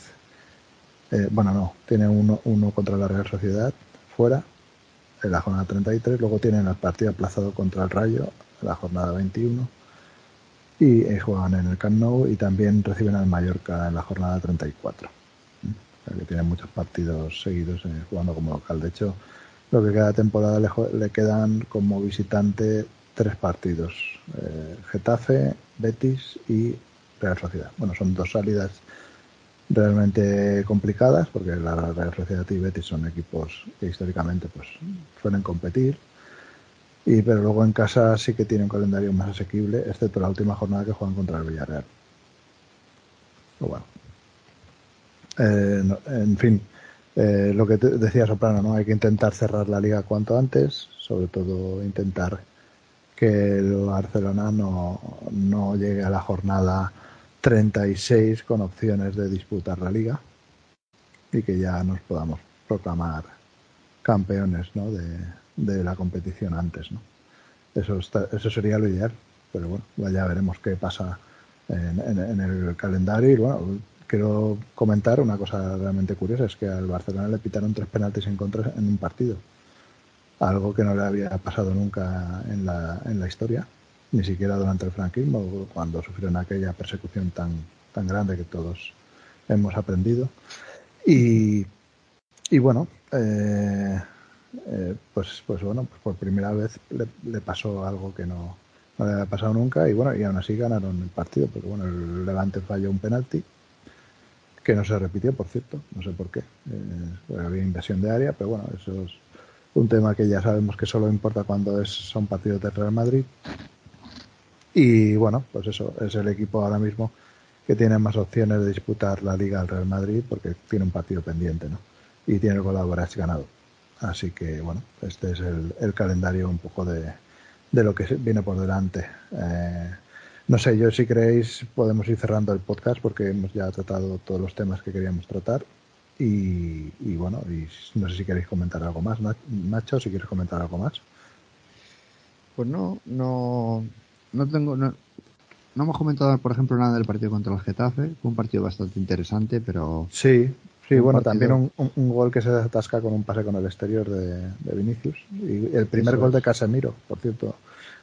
eh, bueno, no, tiene uno, uno contra la Real Sociedad fuera en la jornada 33, luego tienen el partido aplazado contra el Rayo en la jornada 21 y eh, juegan en el Camp Nou y también reciben al Mallorca en la jornada 34. ¿Mm? Sea que tienen muchos partidos seguidos eh, jugando como local. De hecho, lo que de temporada le, le quedan como visitante tres partidos: eh, Getafe, Betis y Real Sociedad. Bueno, son dos salidas realmente complicadas porque la Real Sociedad y Betis son equipos que históricamente pues suelen competir y pero luego en casa sí que tiene un calendario más asequible, excepto la última jornada que juegan contra el Villarreal. Pero bueno. Eh, en fin, eh, lo que te decía Soprano, ¿no? Hay que intentar cerrar la liga cuanto antes, sobre todo intentar que el Barcelona no, no llegue a la jornada 36 con opciones de disputar la liga y que ya nos podamos proclamar campeones ¿no? de, la competición antes. Eso, está- eso sería lo ideal, pero bueno, ya veremos qué pasa en, en- en el calendario. Y bueno, quiero comentar una cosa realmente curiosa, es que al Barcelona le pitaron tres penaltis en contra en un partido. Algo que no le había pasado nunca en la, en la historia, ni siquiera durante el franquismo, cuando sufrieron aquella persecución tan, tan grande que todos hemos aprendido. Y, y bueno, eh, eh, pues, pues bueno, pues por primera vez le, pasó algo que no, no le había pasado nunca y bueno, y aún así ganaron el partido, porque bueno, el Levante falló un penalti que no se repitió, por cierto, no sé por qué, eh, había invasión de área, pero bueno, eso es un tema que ya sabemos que solo importa cuando es, son partidos del Real Madrid. Y bueno, pues eso, es el equipo ahora mismo que tiene más opciones de disputar la Liga al Real Madrid porque tiene un partido pendiente, ¿no? Y tiene el Colaboras ganado. Así que bueno, este es el, calendario un poco de, de lo que viene por delante. Eh, no sé, yo si queréis podemos ir cerrando el podcast porque hemos ya tratado todos los temas que queríamos tratar. Y, y bueno, y no sé si queréis comentar algo más, Nach- Nacho, si quieres comentar algo más. Pues no, no, no tengo, no, no hemos comentado, por ejemplo, nada del partido contra el Getafe. Fue un partido bastante interesante, pero. Sí, sí, bueno, también un, un, gol que se atasca con un pase con el exterior de, de Vinicius. Y el primer Eso gol es. de Casemiro, por cierto.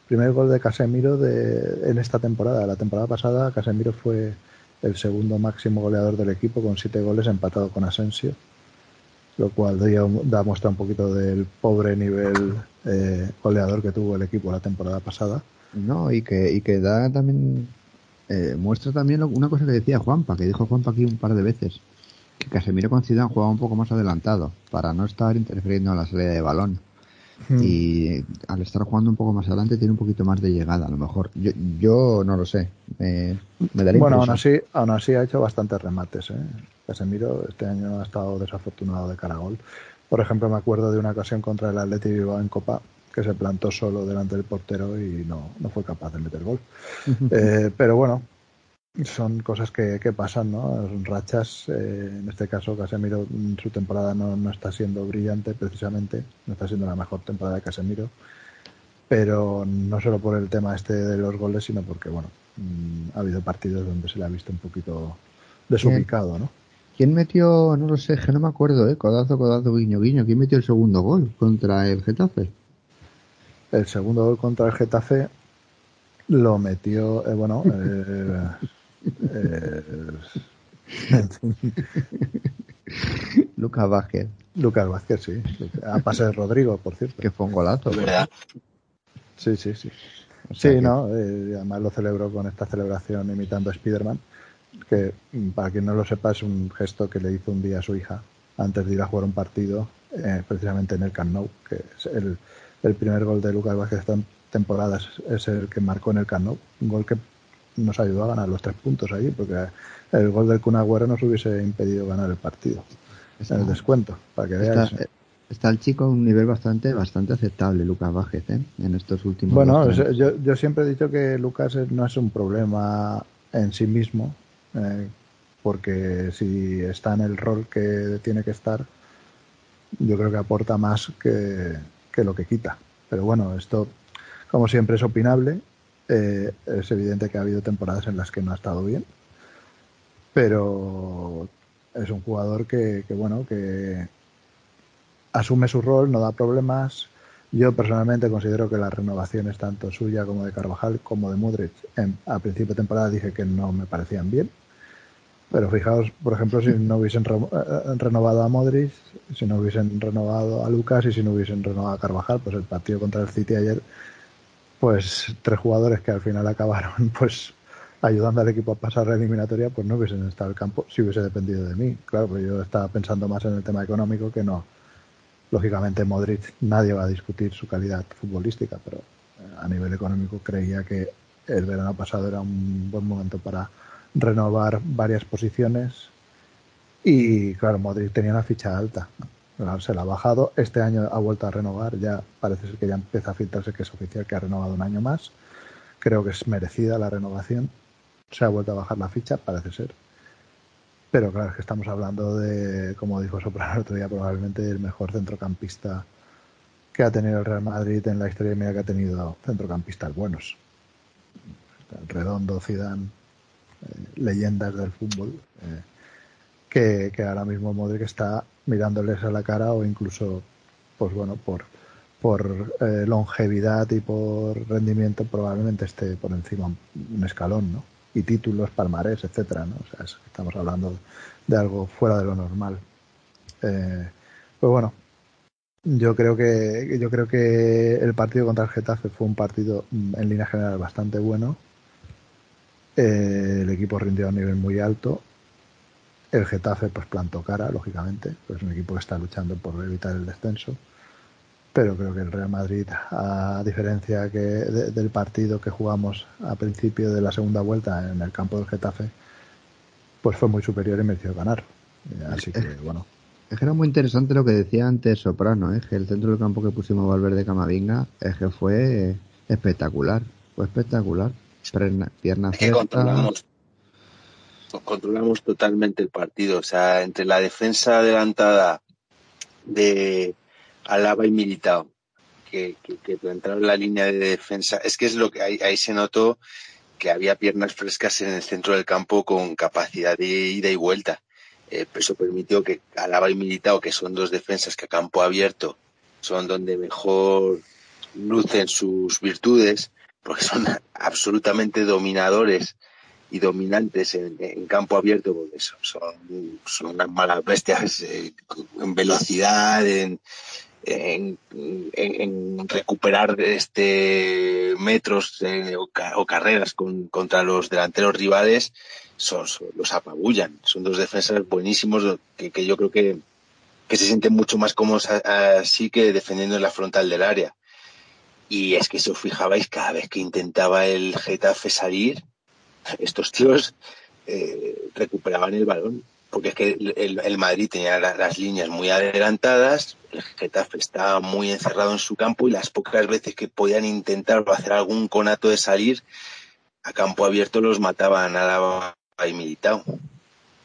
Primer gol de Casemiro de, en esta temporada. La temporada pasada, Casemiro fue el segundo máximo goleador del equipo con siete goles empatado con Asensio. Lo cual da, da muestra un poquito del pobre nivel eh, goleador que tuvo el equipo la temporada pasada. No, y que, y que da también. eh, muestra también lo- una cosa que decía Juanpa, que dijo Juanpa aquí un par de veces. Que Casemiro con Zidane jugaba un poco más adelantado, para no estar interfiriendo en la salida de balón. Hmm. Y al estar jugando un poco más adelante tiene un poquito más de llegada, a lo mejor. Yo, yo no lo sé. eh, me Bueno, aún así, aún así ha hecho bastantes remates. ¿eh? Casemiro este año ha estado desafortunado de cara a gol. Por ejemplo, me acuerdo de una ocasión contra el Atleti Bilbao en Copa que se plantó solo delante del portero y no, no fue capaz de meter gol. Eh, pero bueno, son cosas que, que pasan, ¿no? Son rachas. eh, en este caso, Casemiro, mm, su temporada no, no está siendo brillante, precisamente. No está siendo la mejor temporada de Casemiro. Pero no solo por el tema este de los goles, sino porque, bueno, mm, ha habido partidos donde se le ha visto un poquito desubicado, ¿no? ¿Quién metió, no lo sé, que no me acuerdo, eh? Codazo, codazo, guiño, guiño. ¿Quién metió el segundo gol contra el Getafe? El segundo gol contra el Getafe lo metió, eh, bueno, eh, eh, en fin, Lucas Vázquez, Lucas Vázquez, sí. A pase de Rodrigo, por cierto. que fue un golazo. Verdad. Sí, sí, sí. O sea Sí, que- no, eh, además lo celebró con esta celebración imitando a Spiderman, que mm, para quien no lo sepa es un gesto que le hizo un día a su hija antes de ir a jugar un partido, eh, precisamente en el Camp Nou, que es el, el primer gol de Lucas Vázquez esta temporada es, el que marcó en el Camp Nou, un gol que nos ayudó a ganar los tres puntos allí, porque el gol del Kun Agüero nos hubiese impedido ganar el partido en el descuento, para que Está, veáis. está el chico a un nivel bastante bastante aceptable, Lucas Vázquez, ¿eh? en estos últimos Bueno, es- yo, yo siempre he dicho que Lucas no es un problema en sí mismo, eh, porque si está en el rol que tiene que estar, yo creo que aporta más que, que lo que quita. Pero bueno, esto, como siempre, es opinable. Eh, es evidente que ha habido temporadas en las que no ha estado bien, pero es un jugador que, que bueno, que asume su rol, no da problemas, yo personalmente considero que las renovaciones tanto suya como de Carvajal como de Modric en- a principio de temporada dije que no me parecían bien. Pero fijaos, por ejemplo, si no hubiesen re- eh, renovado a Modric, si no hubiesen renovado a Lucas y si no hubiesen renovado a Carvajal, pues el partido contra el City ayer, pues tres jugadores que al final acabaron pues ayudando al equipo a pasar la eliminatoria, pues no hubiesen estado el campo si hubiese dependido de mí. Claro, pues yo estaba pensando más en el tema económico que no, lógicamente Modric nadie va a discutir su calidad futbolística, pero eh, a nivel económico creía que el verano pasado era un buen momento para renovar varias posiciones y claro, Modric tenía una ficha alta. Se la ha bajado, este año ha vuelto a renovar, ya parece ser que ya empieza a filtrarse que es oficial que ha renovado un año más. Creo que es merecida la renovación. Se ha vuelto a bajar la ficha, parece ser. Pero claro, es que estamos hablando de, como dijo Soprano el otro día, probablemente el mejor centrocampista que ha tenido el Real Madrid en la historia mira que ha tenido centrocampistas buenos. Redondo, Zidane, leyendas del fútbol, eh, que, que ahora mismo Modric está mirándoles a la cara o incluso, pues bueno, por, por eh, longevidad y por rendimiento probablemente esté por encima un, escalón, ¿no? Y títulos, palmarés, etcétera, ¿no? Estamos hablando de algo fuera de lo normal. Eh, pues bueno, yo creo que yo creo que el partido contra el Getafe fue un partido mm, en línea general bastante bueno. Eh, el equipo rindió a un nivel muy alto. El Getafe pues plantó cara, lógicamente, pues es un equipo que está luchando por evitar el descenso. Pero creo que el Real Madrid, a diferencia que de- del partido que jugamos a principio de la segunda vuelta en el campo del Getafe, pues fue muy superior y mereció ganar. Eh, Así que bueno, Es que era muy interesante lo que decía antes Soprano, ¿eh? que el centro del campo que pusimos Valverde Camavinga es que fue espectacular, fue espectacular. Pierna, pierna Es que controlamos, controlamos totalmente el partido. O sea, entre la defensa adelantada de Alaba y Militao que, que, entraron en la línea de defensa, es que es lo que ahí, ahí se notó que había piernas frescas en el centro del campo con capacidad de ida y vuelta. Eh, eso permitió que Alaba y Militao, que son dos defensas que a campo abierto son donde mejor lucen sus virtudes, porque son absolutamente dominadores y dominantes en, campo abierto, porque son, son, unas malas bestias eh, en velocidad, en, en, recuperar este metros eh, o, carreras contra los delanteros rivales, son, los apabullan. Son dos defensas buenísimos que, yo creo que, que, se sienten mucho más cómodos así que defendiendo en la frontal del área. Y es que si os fijabais, cada vez que intentaba el Getafe salir, estos tíos eh, recuperaban el balón. Porque es que el, Madrid tenía las líneas muy adelantadas, el Getafe estaba muy encerrado en su campo y las pocas veces que podían intentar hacer algún conato de salir, a campo abierto los mataban a la y militado.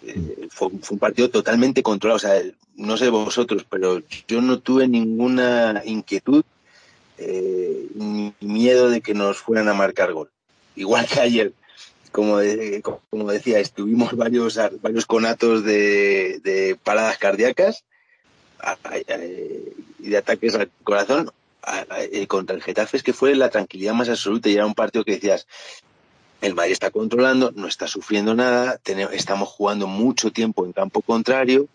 Eh, fue, un partido totalmente controlado. O sea, no sé vosotros, pero yo no tuve ninguna inquietud eh, ni miedo de que nos fueran a marcar gol. Igual que ayer, como, como decía, estuvimos varios, varios conatos de, paradas cardíacas y de ataques al corazón eh, contra el Getafe es que fue la tranquilidad más absoluta y era un partido que decías el Madrid está controlando, no está sufriendo nada, estamos jugando mucho tiempo en campo contrario,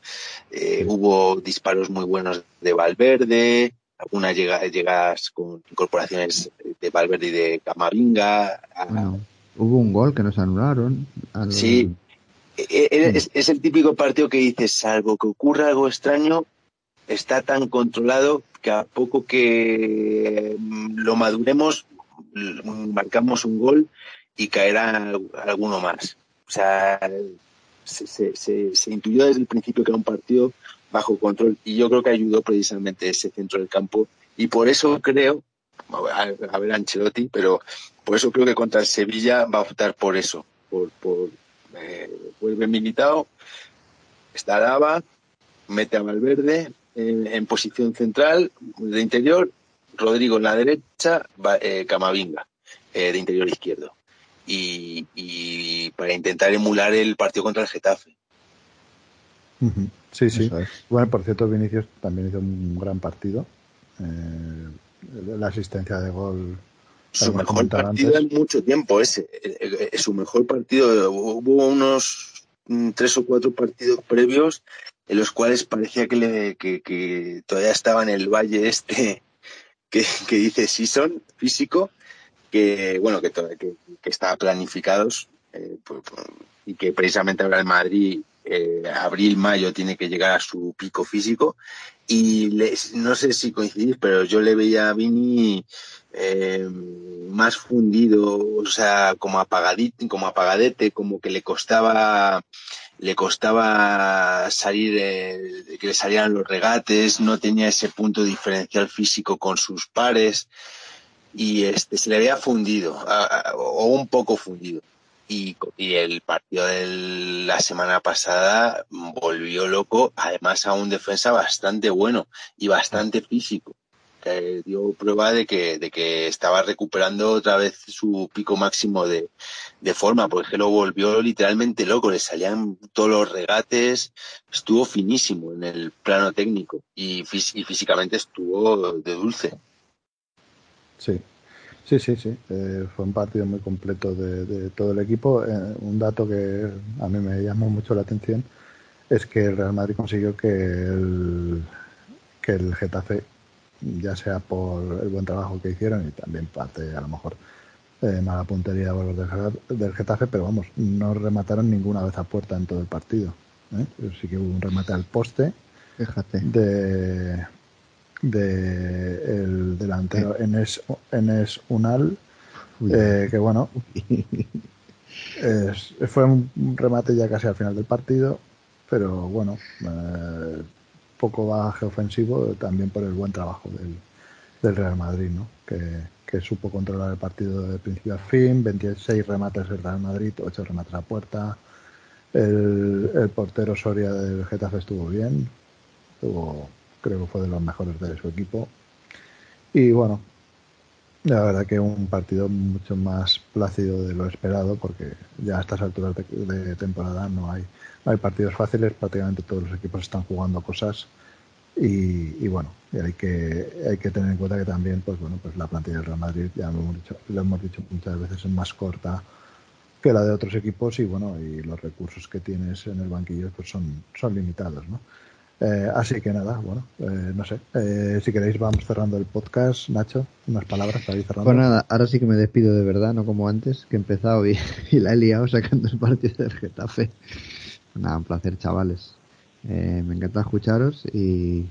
eh, hubo disparos muy buenos de Valverde, algunas llegadas con incorporaciones de Valverde y de Camavinga. hubo un gol que nos anularon. Sí, e, e, es, el típico partido que dices, salvo que ocurra algo extraño, está tan controlado que a poco que mm, lo maduremos, marcamos un gol y caerá alguno más. O sea, se, se, intuyó desde el principio que era un partido bajo control y yo creo que ayudó precisamente ese centro del campo y por eso creo, a, ver Ancelotti, pero por eso creo que contra el Sevilla va a optar por eso, por, por eh, vuelve militado, está mete a Valverde en, posición central de interior, Rodrigo en la derecha, eh, Camavinga eh, de interior izquierdo y, para intentar emular el partido contra el Getafe. Sí, sí. Bueno, por cierto, Vinicius también hizo un gran partido. Eh, la asistencia de gol. Su mejor partido en mucho tiempo ese. su mejor partido. Hubo unos mm, tres o cuatro partidos previos en los cuales parecía que, le, que, todavía estaba en el valle este que, que dice Season físico que bueno que, que, que está planificados eh, pues, y que precisamente ahora el Madrid eh, abril mayo tiene que llegar a su pico físico. Y no sé si coincidís pero yo le veía a Vini eh, más fundido o sea como apagadito como apagadete como que le costaba le costaba salir que le salieran los regates no tenía ese punto diferencial físico con sus pares. Y este se le había fundido o un poco fundido y, el partido de la semana pasada volvió loco además a un defensa bastante bueno y bastante físico que dio prueba de que, de que estaba recuperando otra vez su pico máximo de, de forma, porque lo volvió literalmente loco, le salían todos los regates, estuvo finísimo en el plano técnico y, y físicamente estuvo de dulce. Sí, sí, sí, sí. Eh, fue un partido muy completo de, todo el equipo. Eh, un dato que a mí me llamó mucho la atención es que el Real Madrid consiguió que el, que el Getafe, ya sea por el buen trabajo que hicieron y también parte a lo mejor eh, mala puntería del, del Getafe, pero vamos, no remataron ninguna vez a puerta en todo el partido. ¿eh? Sí que hubo un remate al poste Fíjate. de de el delantero Enes, Enes Unal, eh, que bueno, fue un remate ya casi al final del partido, pero bueno, eh, poco baje ofensivo también por el buen trabajo del, del Real Madrid, ¿no? que, supo controlar el partido de principio a fin, 26 remates del Real Madrid, 8 remates a puerta, el, el portero Soria del Getafe estuvo bien, estuvo creo que fue de los mejores de su equipo. Y bueno, la verdad que un partido mucho más plácido de lo esperado, porque ya a estas alturas de, temporada no hay, hay partidos fáciles, prácticamente todos los equipos están jugando cosas y, bueno, hay que hay que tener en cuenta que también pues bueno pues la plantilla del Real Madrid ya lo hemos dicho, lo hemos dicho muchas veces es más corta que la de otros equipos y bueno y los recursos que tienes en el banquillo pues son son limitados, ¿no? Eh, así que nada, bueno, eh, no sé. Eh, si queréis, vamos cerrando el podcast. Nacho, unas palabras para ir cerrando. Pues nada, ahora sí que me despido de verdad, no como antes, que he empezado y, la he liado sacando el partido del Getafe. Nada, un placer, chavales. me encanta escucharos y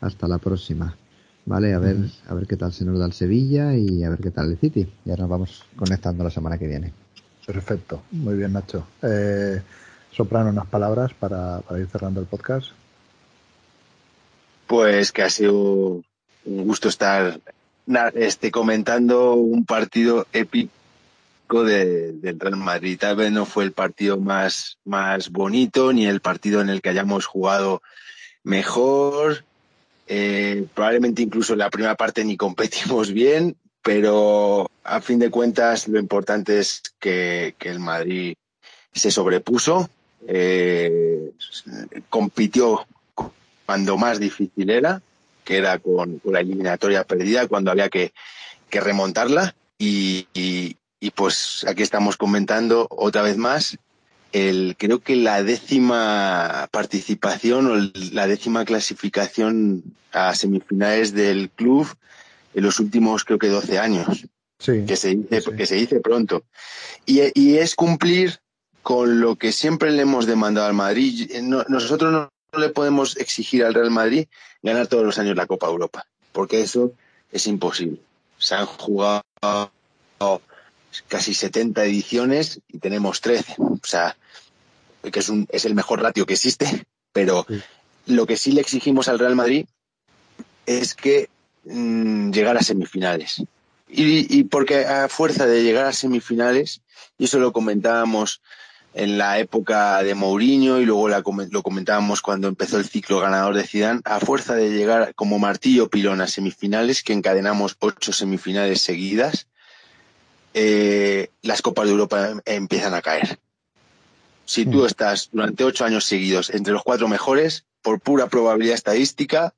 hasta la próxima. Vale, a ver, a ver qué tal se nos da el Sevilla y a ver qué tal el City. Ya nos vamos conectando la semana que viene. Perfecto, muy bien, Nacho. Soprano, unas palabras para ir cerrando el podcast. Pues que ha sido un gusto estar este, comentando un partido épico de, del Real Madrid. Tal vez no fue el partido más, más bonito ni el partido en el que hayamos jugado mejor. Eh, probablemente incluso en la primera parte ni competimos bien, pero a fin de cuentas lo importante es que, el Madrid se sobrepuso, eh, compitió cuando más difícil era, que era con, la eliminatoria perdida, cuando había que, remontarla. Y, pues aquí estamos comentando otra vez más el, creo que la décima participación o la décima clasificación a semifinales del club en los últimos creo que 12 años. que, se dice, que se dice pronto. Y, y, es cumplir con lo que siempre le hemos demandado al Madrid. nosotros no, no le podemos exigir al Real Madrid ganar todos los años la Copa Europa, porque eso es imposible. Se han jugado casi 70 ediciones y tenemos 13. O sea, que es, un, es el mejor ratio que existe, pero lo que sí le exigimos al Real Madrid es que mm, llegar a semifinales. Y, y, porque a fuerza de llegar a semifinales, y eso lo comentábamos en la época de Mourinho y luego lo comentábamos cuando empezó el ciclo ganador de Zidane, a fuerza de llegar como martillo pilón a semifinales, que encadenamos ocho semifinales seguidas, eh, las Copas de Europa empiezan a caer. Si tú mm. estás durante ocho años seguidos entre los cuatro mejores, por pura probabilidad estadística,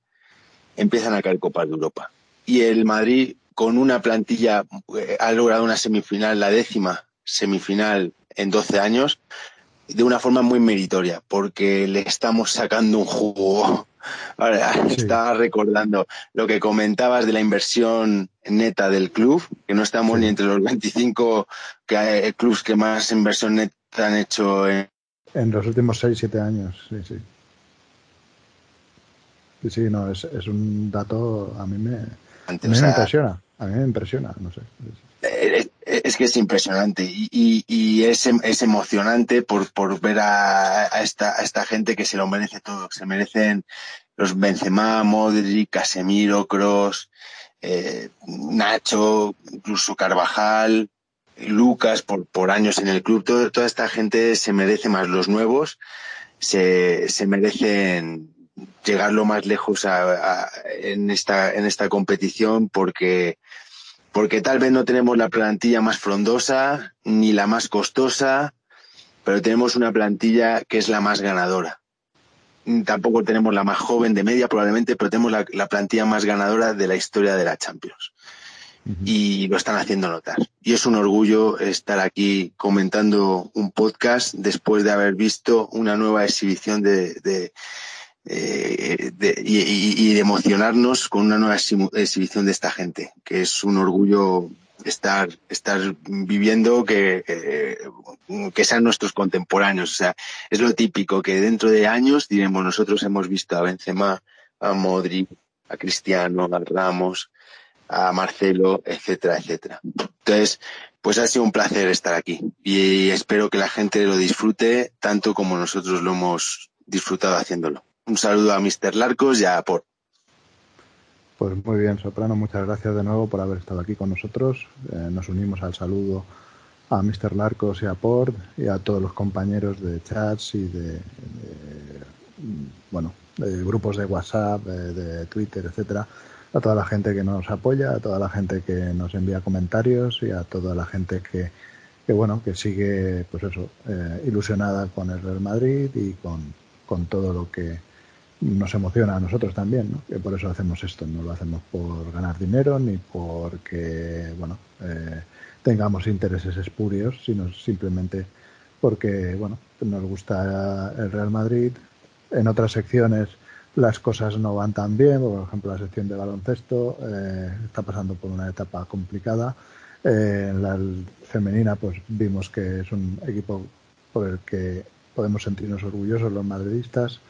empiezan a caer Copas de Europa. Y el Madrid, con una plantilla, eh, ha logrado una semifinal, la décima semifinal en 12 años de una forma muy meritoria, porque le estamos sacando un jugo. Ahora, estaba recordando lo que comentabas de la inversión neta del club, que no estamos ni entre los 25 que hay, clubs que más inversión neta han hecho en, en los últimos 6, 7 años. Sí, sí. Sí, sí, no, es, es un dato, a mí me, a mí me impresiona, a mí me impresiona, no sé. Eh, es que es impresionante y, y, es, es, emocionante por, por ver a, esta, a esta gente que se lo merece todo. Se merecen los Benzema, Modric, Casemiro, Cross, eh, Nacho, incluso Carvajal, Lucas por, por años en el club. toda esta gente se merece más. Los nuevos se, se merecen llegar lo más lejos a, en, esta, en esta competición porque porque tal vez no tenemos la plantilla más frondosa ni la más costosa, pero tenemos una plantilla que es la más ganadora. Tampoco tenemos la más joven de media probablemente, pero tenemos la, plantilla más ganadora de la historia de la Champions. Y lo están haciendo notar. Y es un orgullo estar aquí comentando un podcast después de haber visto una nueva exhibición de, eh, y, de emocionarnos con una nueva exhibición de esta gente, que es un orgullo estar, estar viviendo que, que sean nuestros contemporáneos. O sea, es lo típico que dentro de años diremos nosotros hemos visto a Benzema, a Modric, a Cristiano, a Ramos, a Marcelo, etcétera, etcétera. Entonces, pues ha sido un placer estar aquí y espero que la gente lo disfrute tanto como nosotros lo hemos disfrutado haciéndolo. Un saludo a Mr. Larcos y a Port. Pues muy bien, Soprano, muchas gracias de nuevo por haber estado aquí con nosotros. Eh, nos unimos al saludo a Mr. Larcos y a Port y a todos los compañeros de chats y de, bueno, de grupos de WhatsApp, de, Twitter, etcétera, a toda la gente que nos apoya, a toda la gente que nos envía comentarios y a toda la gente que, que bueno, que sigue, pues eso, eh, ilusionada con el Real Madrid y con, con todo lo que nos emociona a nosotros también, ¿no? que por eso hacemos esto, no lo hacemos por ganar dinero ni porque, bueno, eh, tengamos intereses espurios, sino simplemente porque, bueno, nos gusta el Real Madrid. En otras secciones las cosas no van tan bien, por ejemplo la sección de baloncesto eh, está pasando por una etapa complicada. Eh, en la femenina pues vimos que es un equipo por el que podemos sentirnos orgullosos los madridistas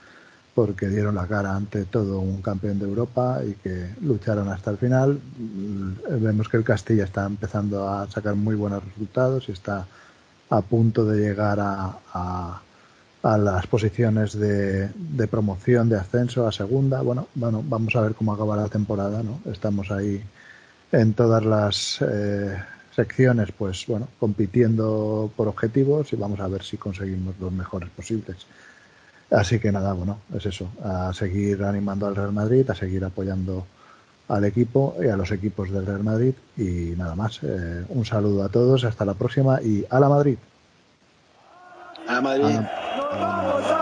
porque dieron la cara ante todo un campeón de Europa y que lucharon hasta el final. Mm, vemos que el Castilla está empezando a sacar muy buenos resultados y está a punto de llegar a a las posiciones de, de, promoción, de ascenso a segunda. Bueno, bueno, vamos a ver cómo acaba la temporada, ¿no? Estamos ahí en todas las eh, secciones, pues bueno, compitiendo por objetivos y vamos a ver si conseguimos los mejores posibles. Así que nada, bueno, es eso, a seguir animando al Real Madrid, a seguir apoyando al equipo y a los equipos del Real Madrid y nada más. Eh, un saludo a todos, hasta la próxima y a la Madrid. A la Madrid. A la...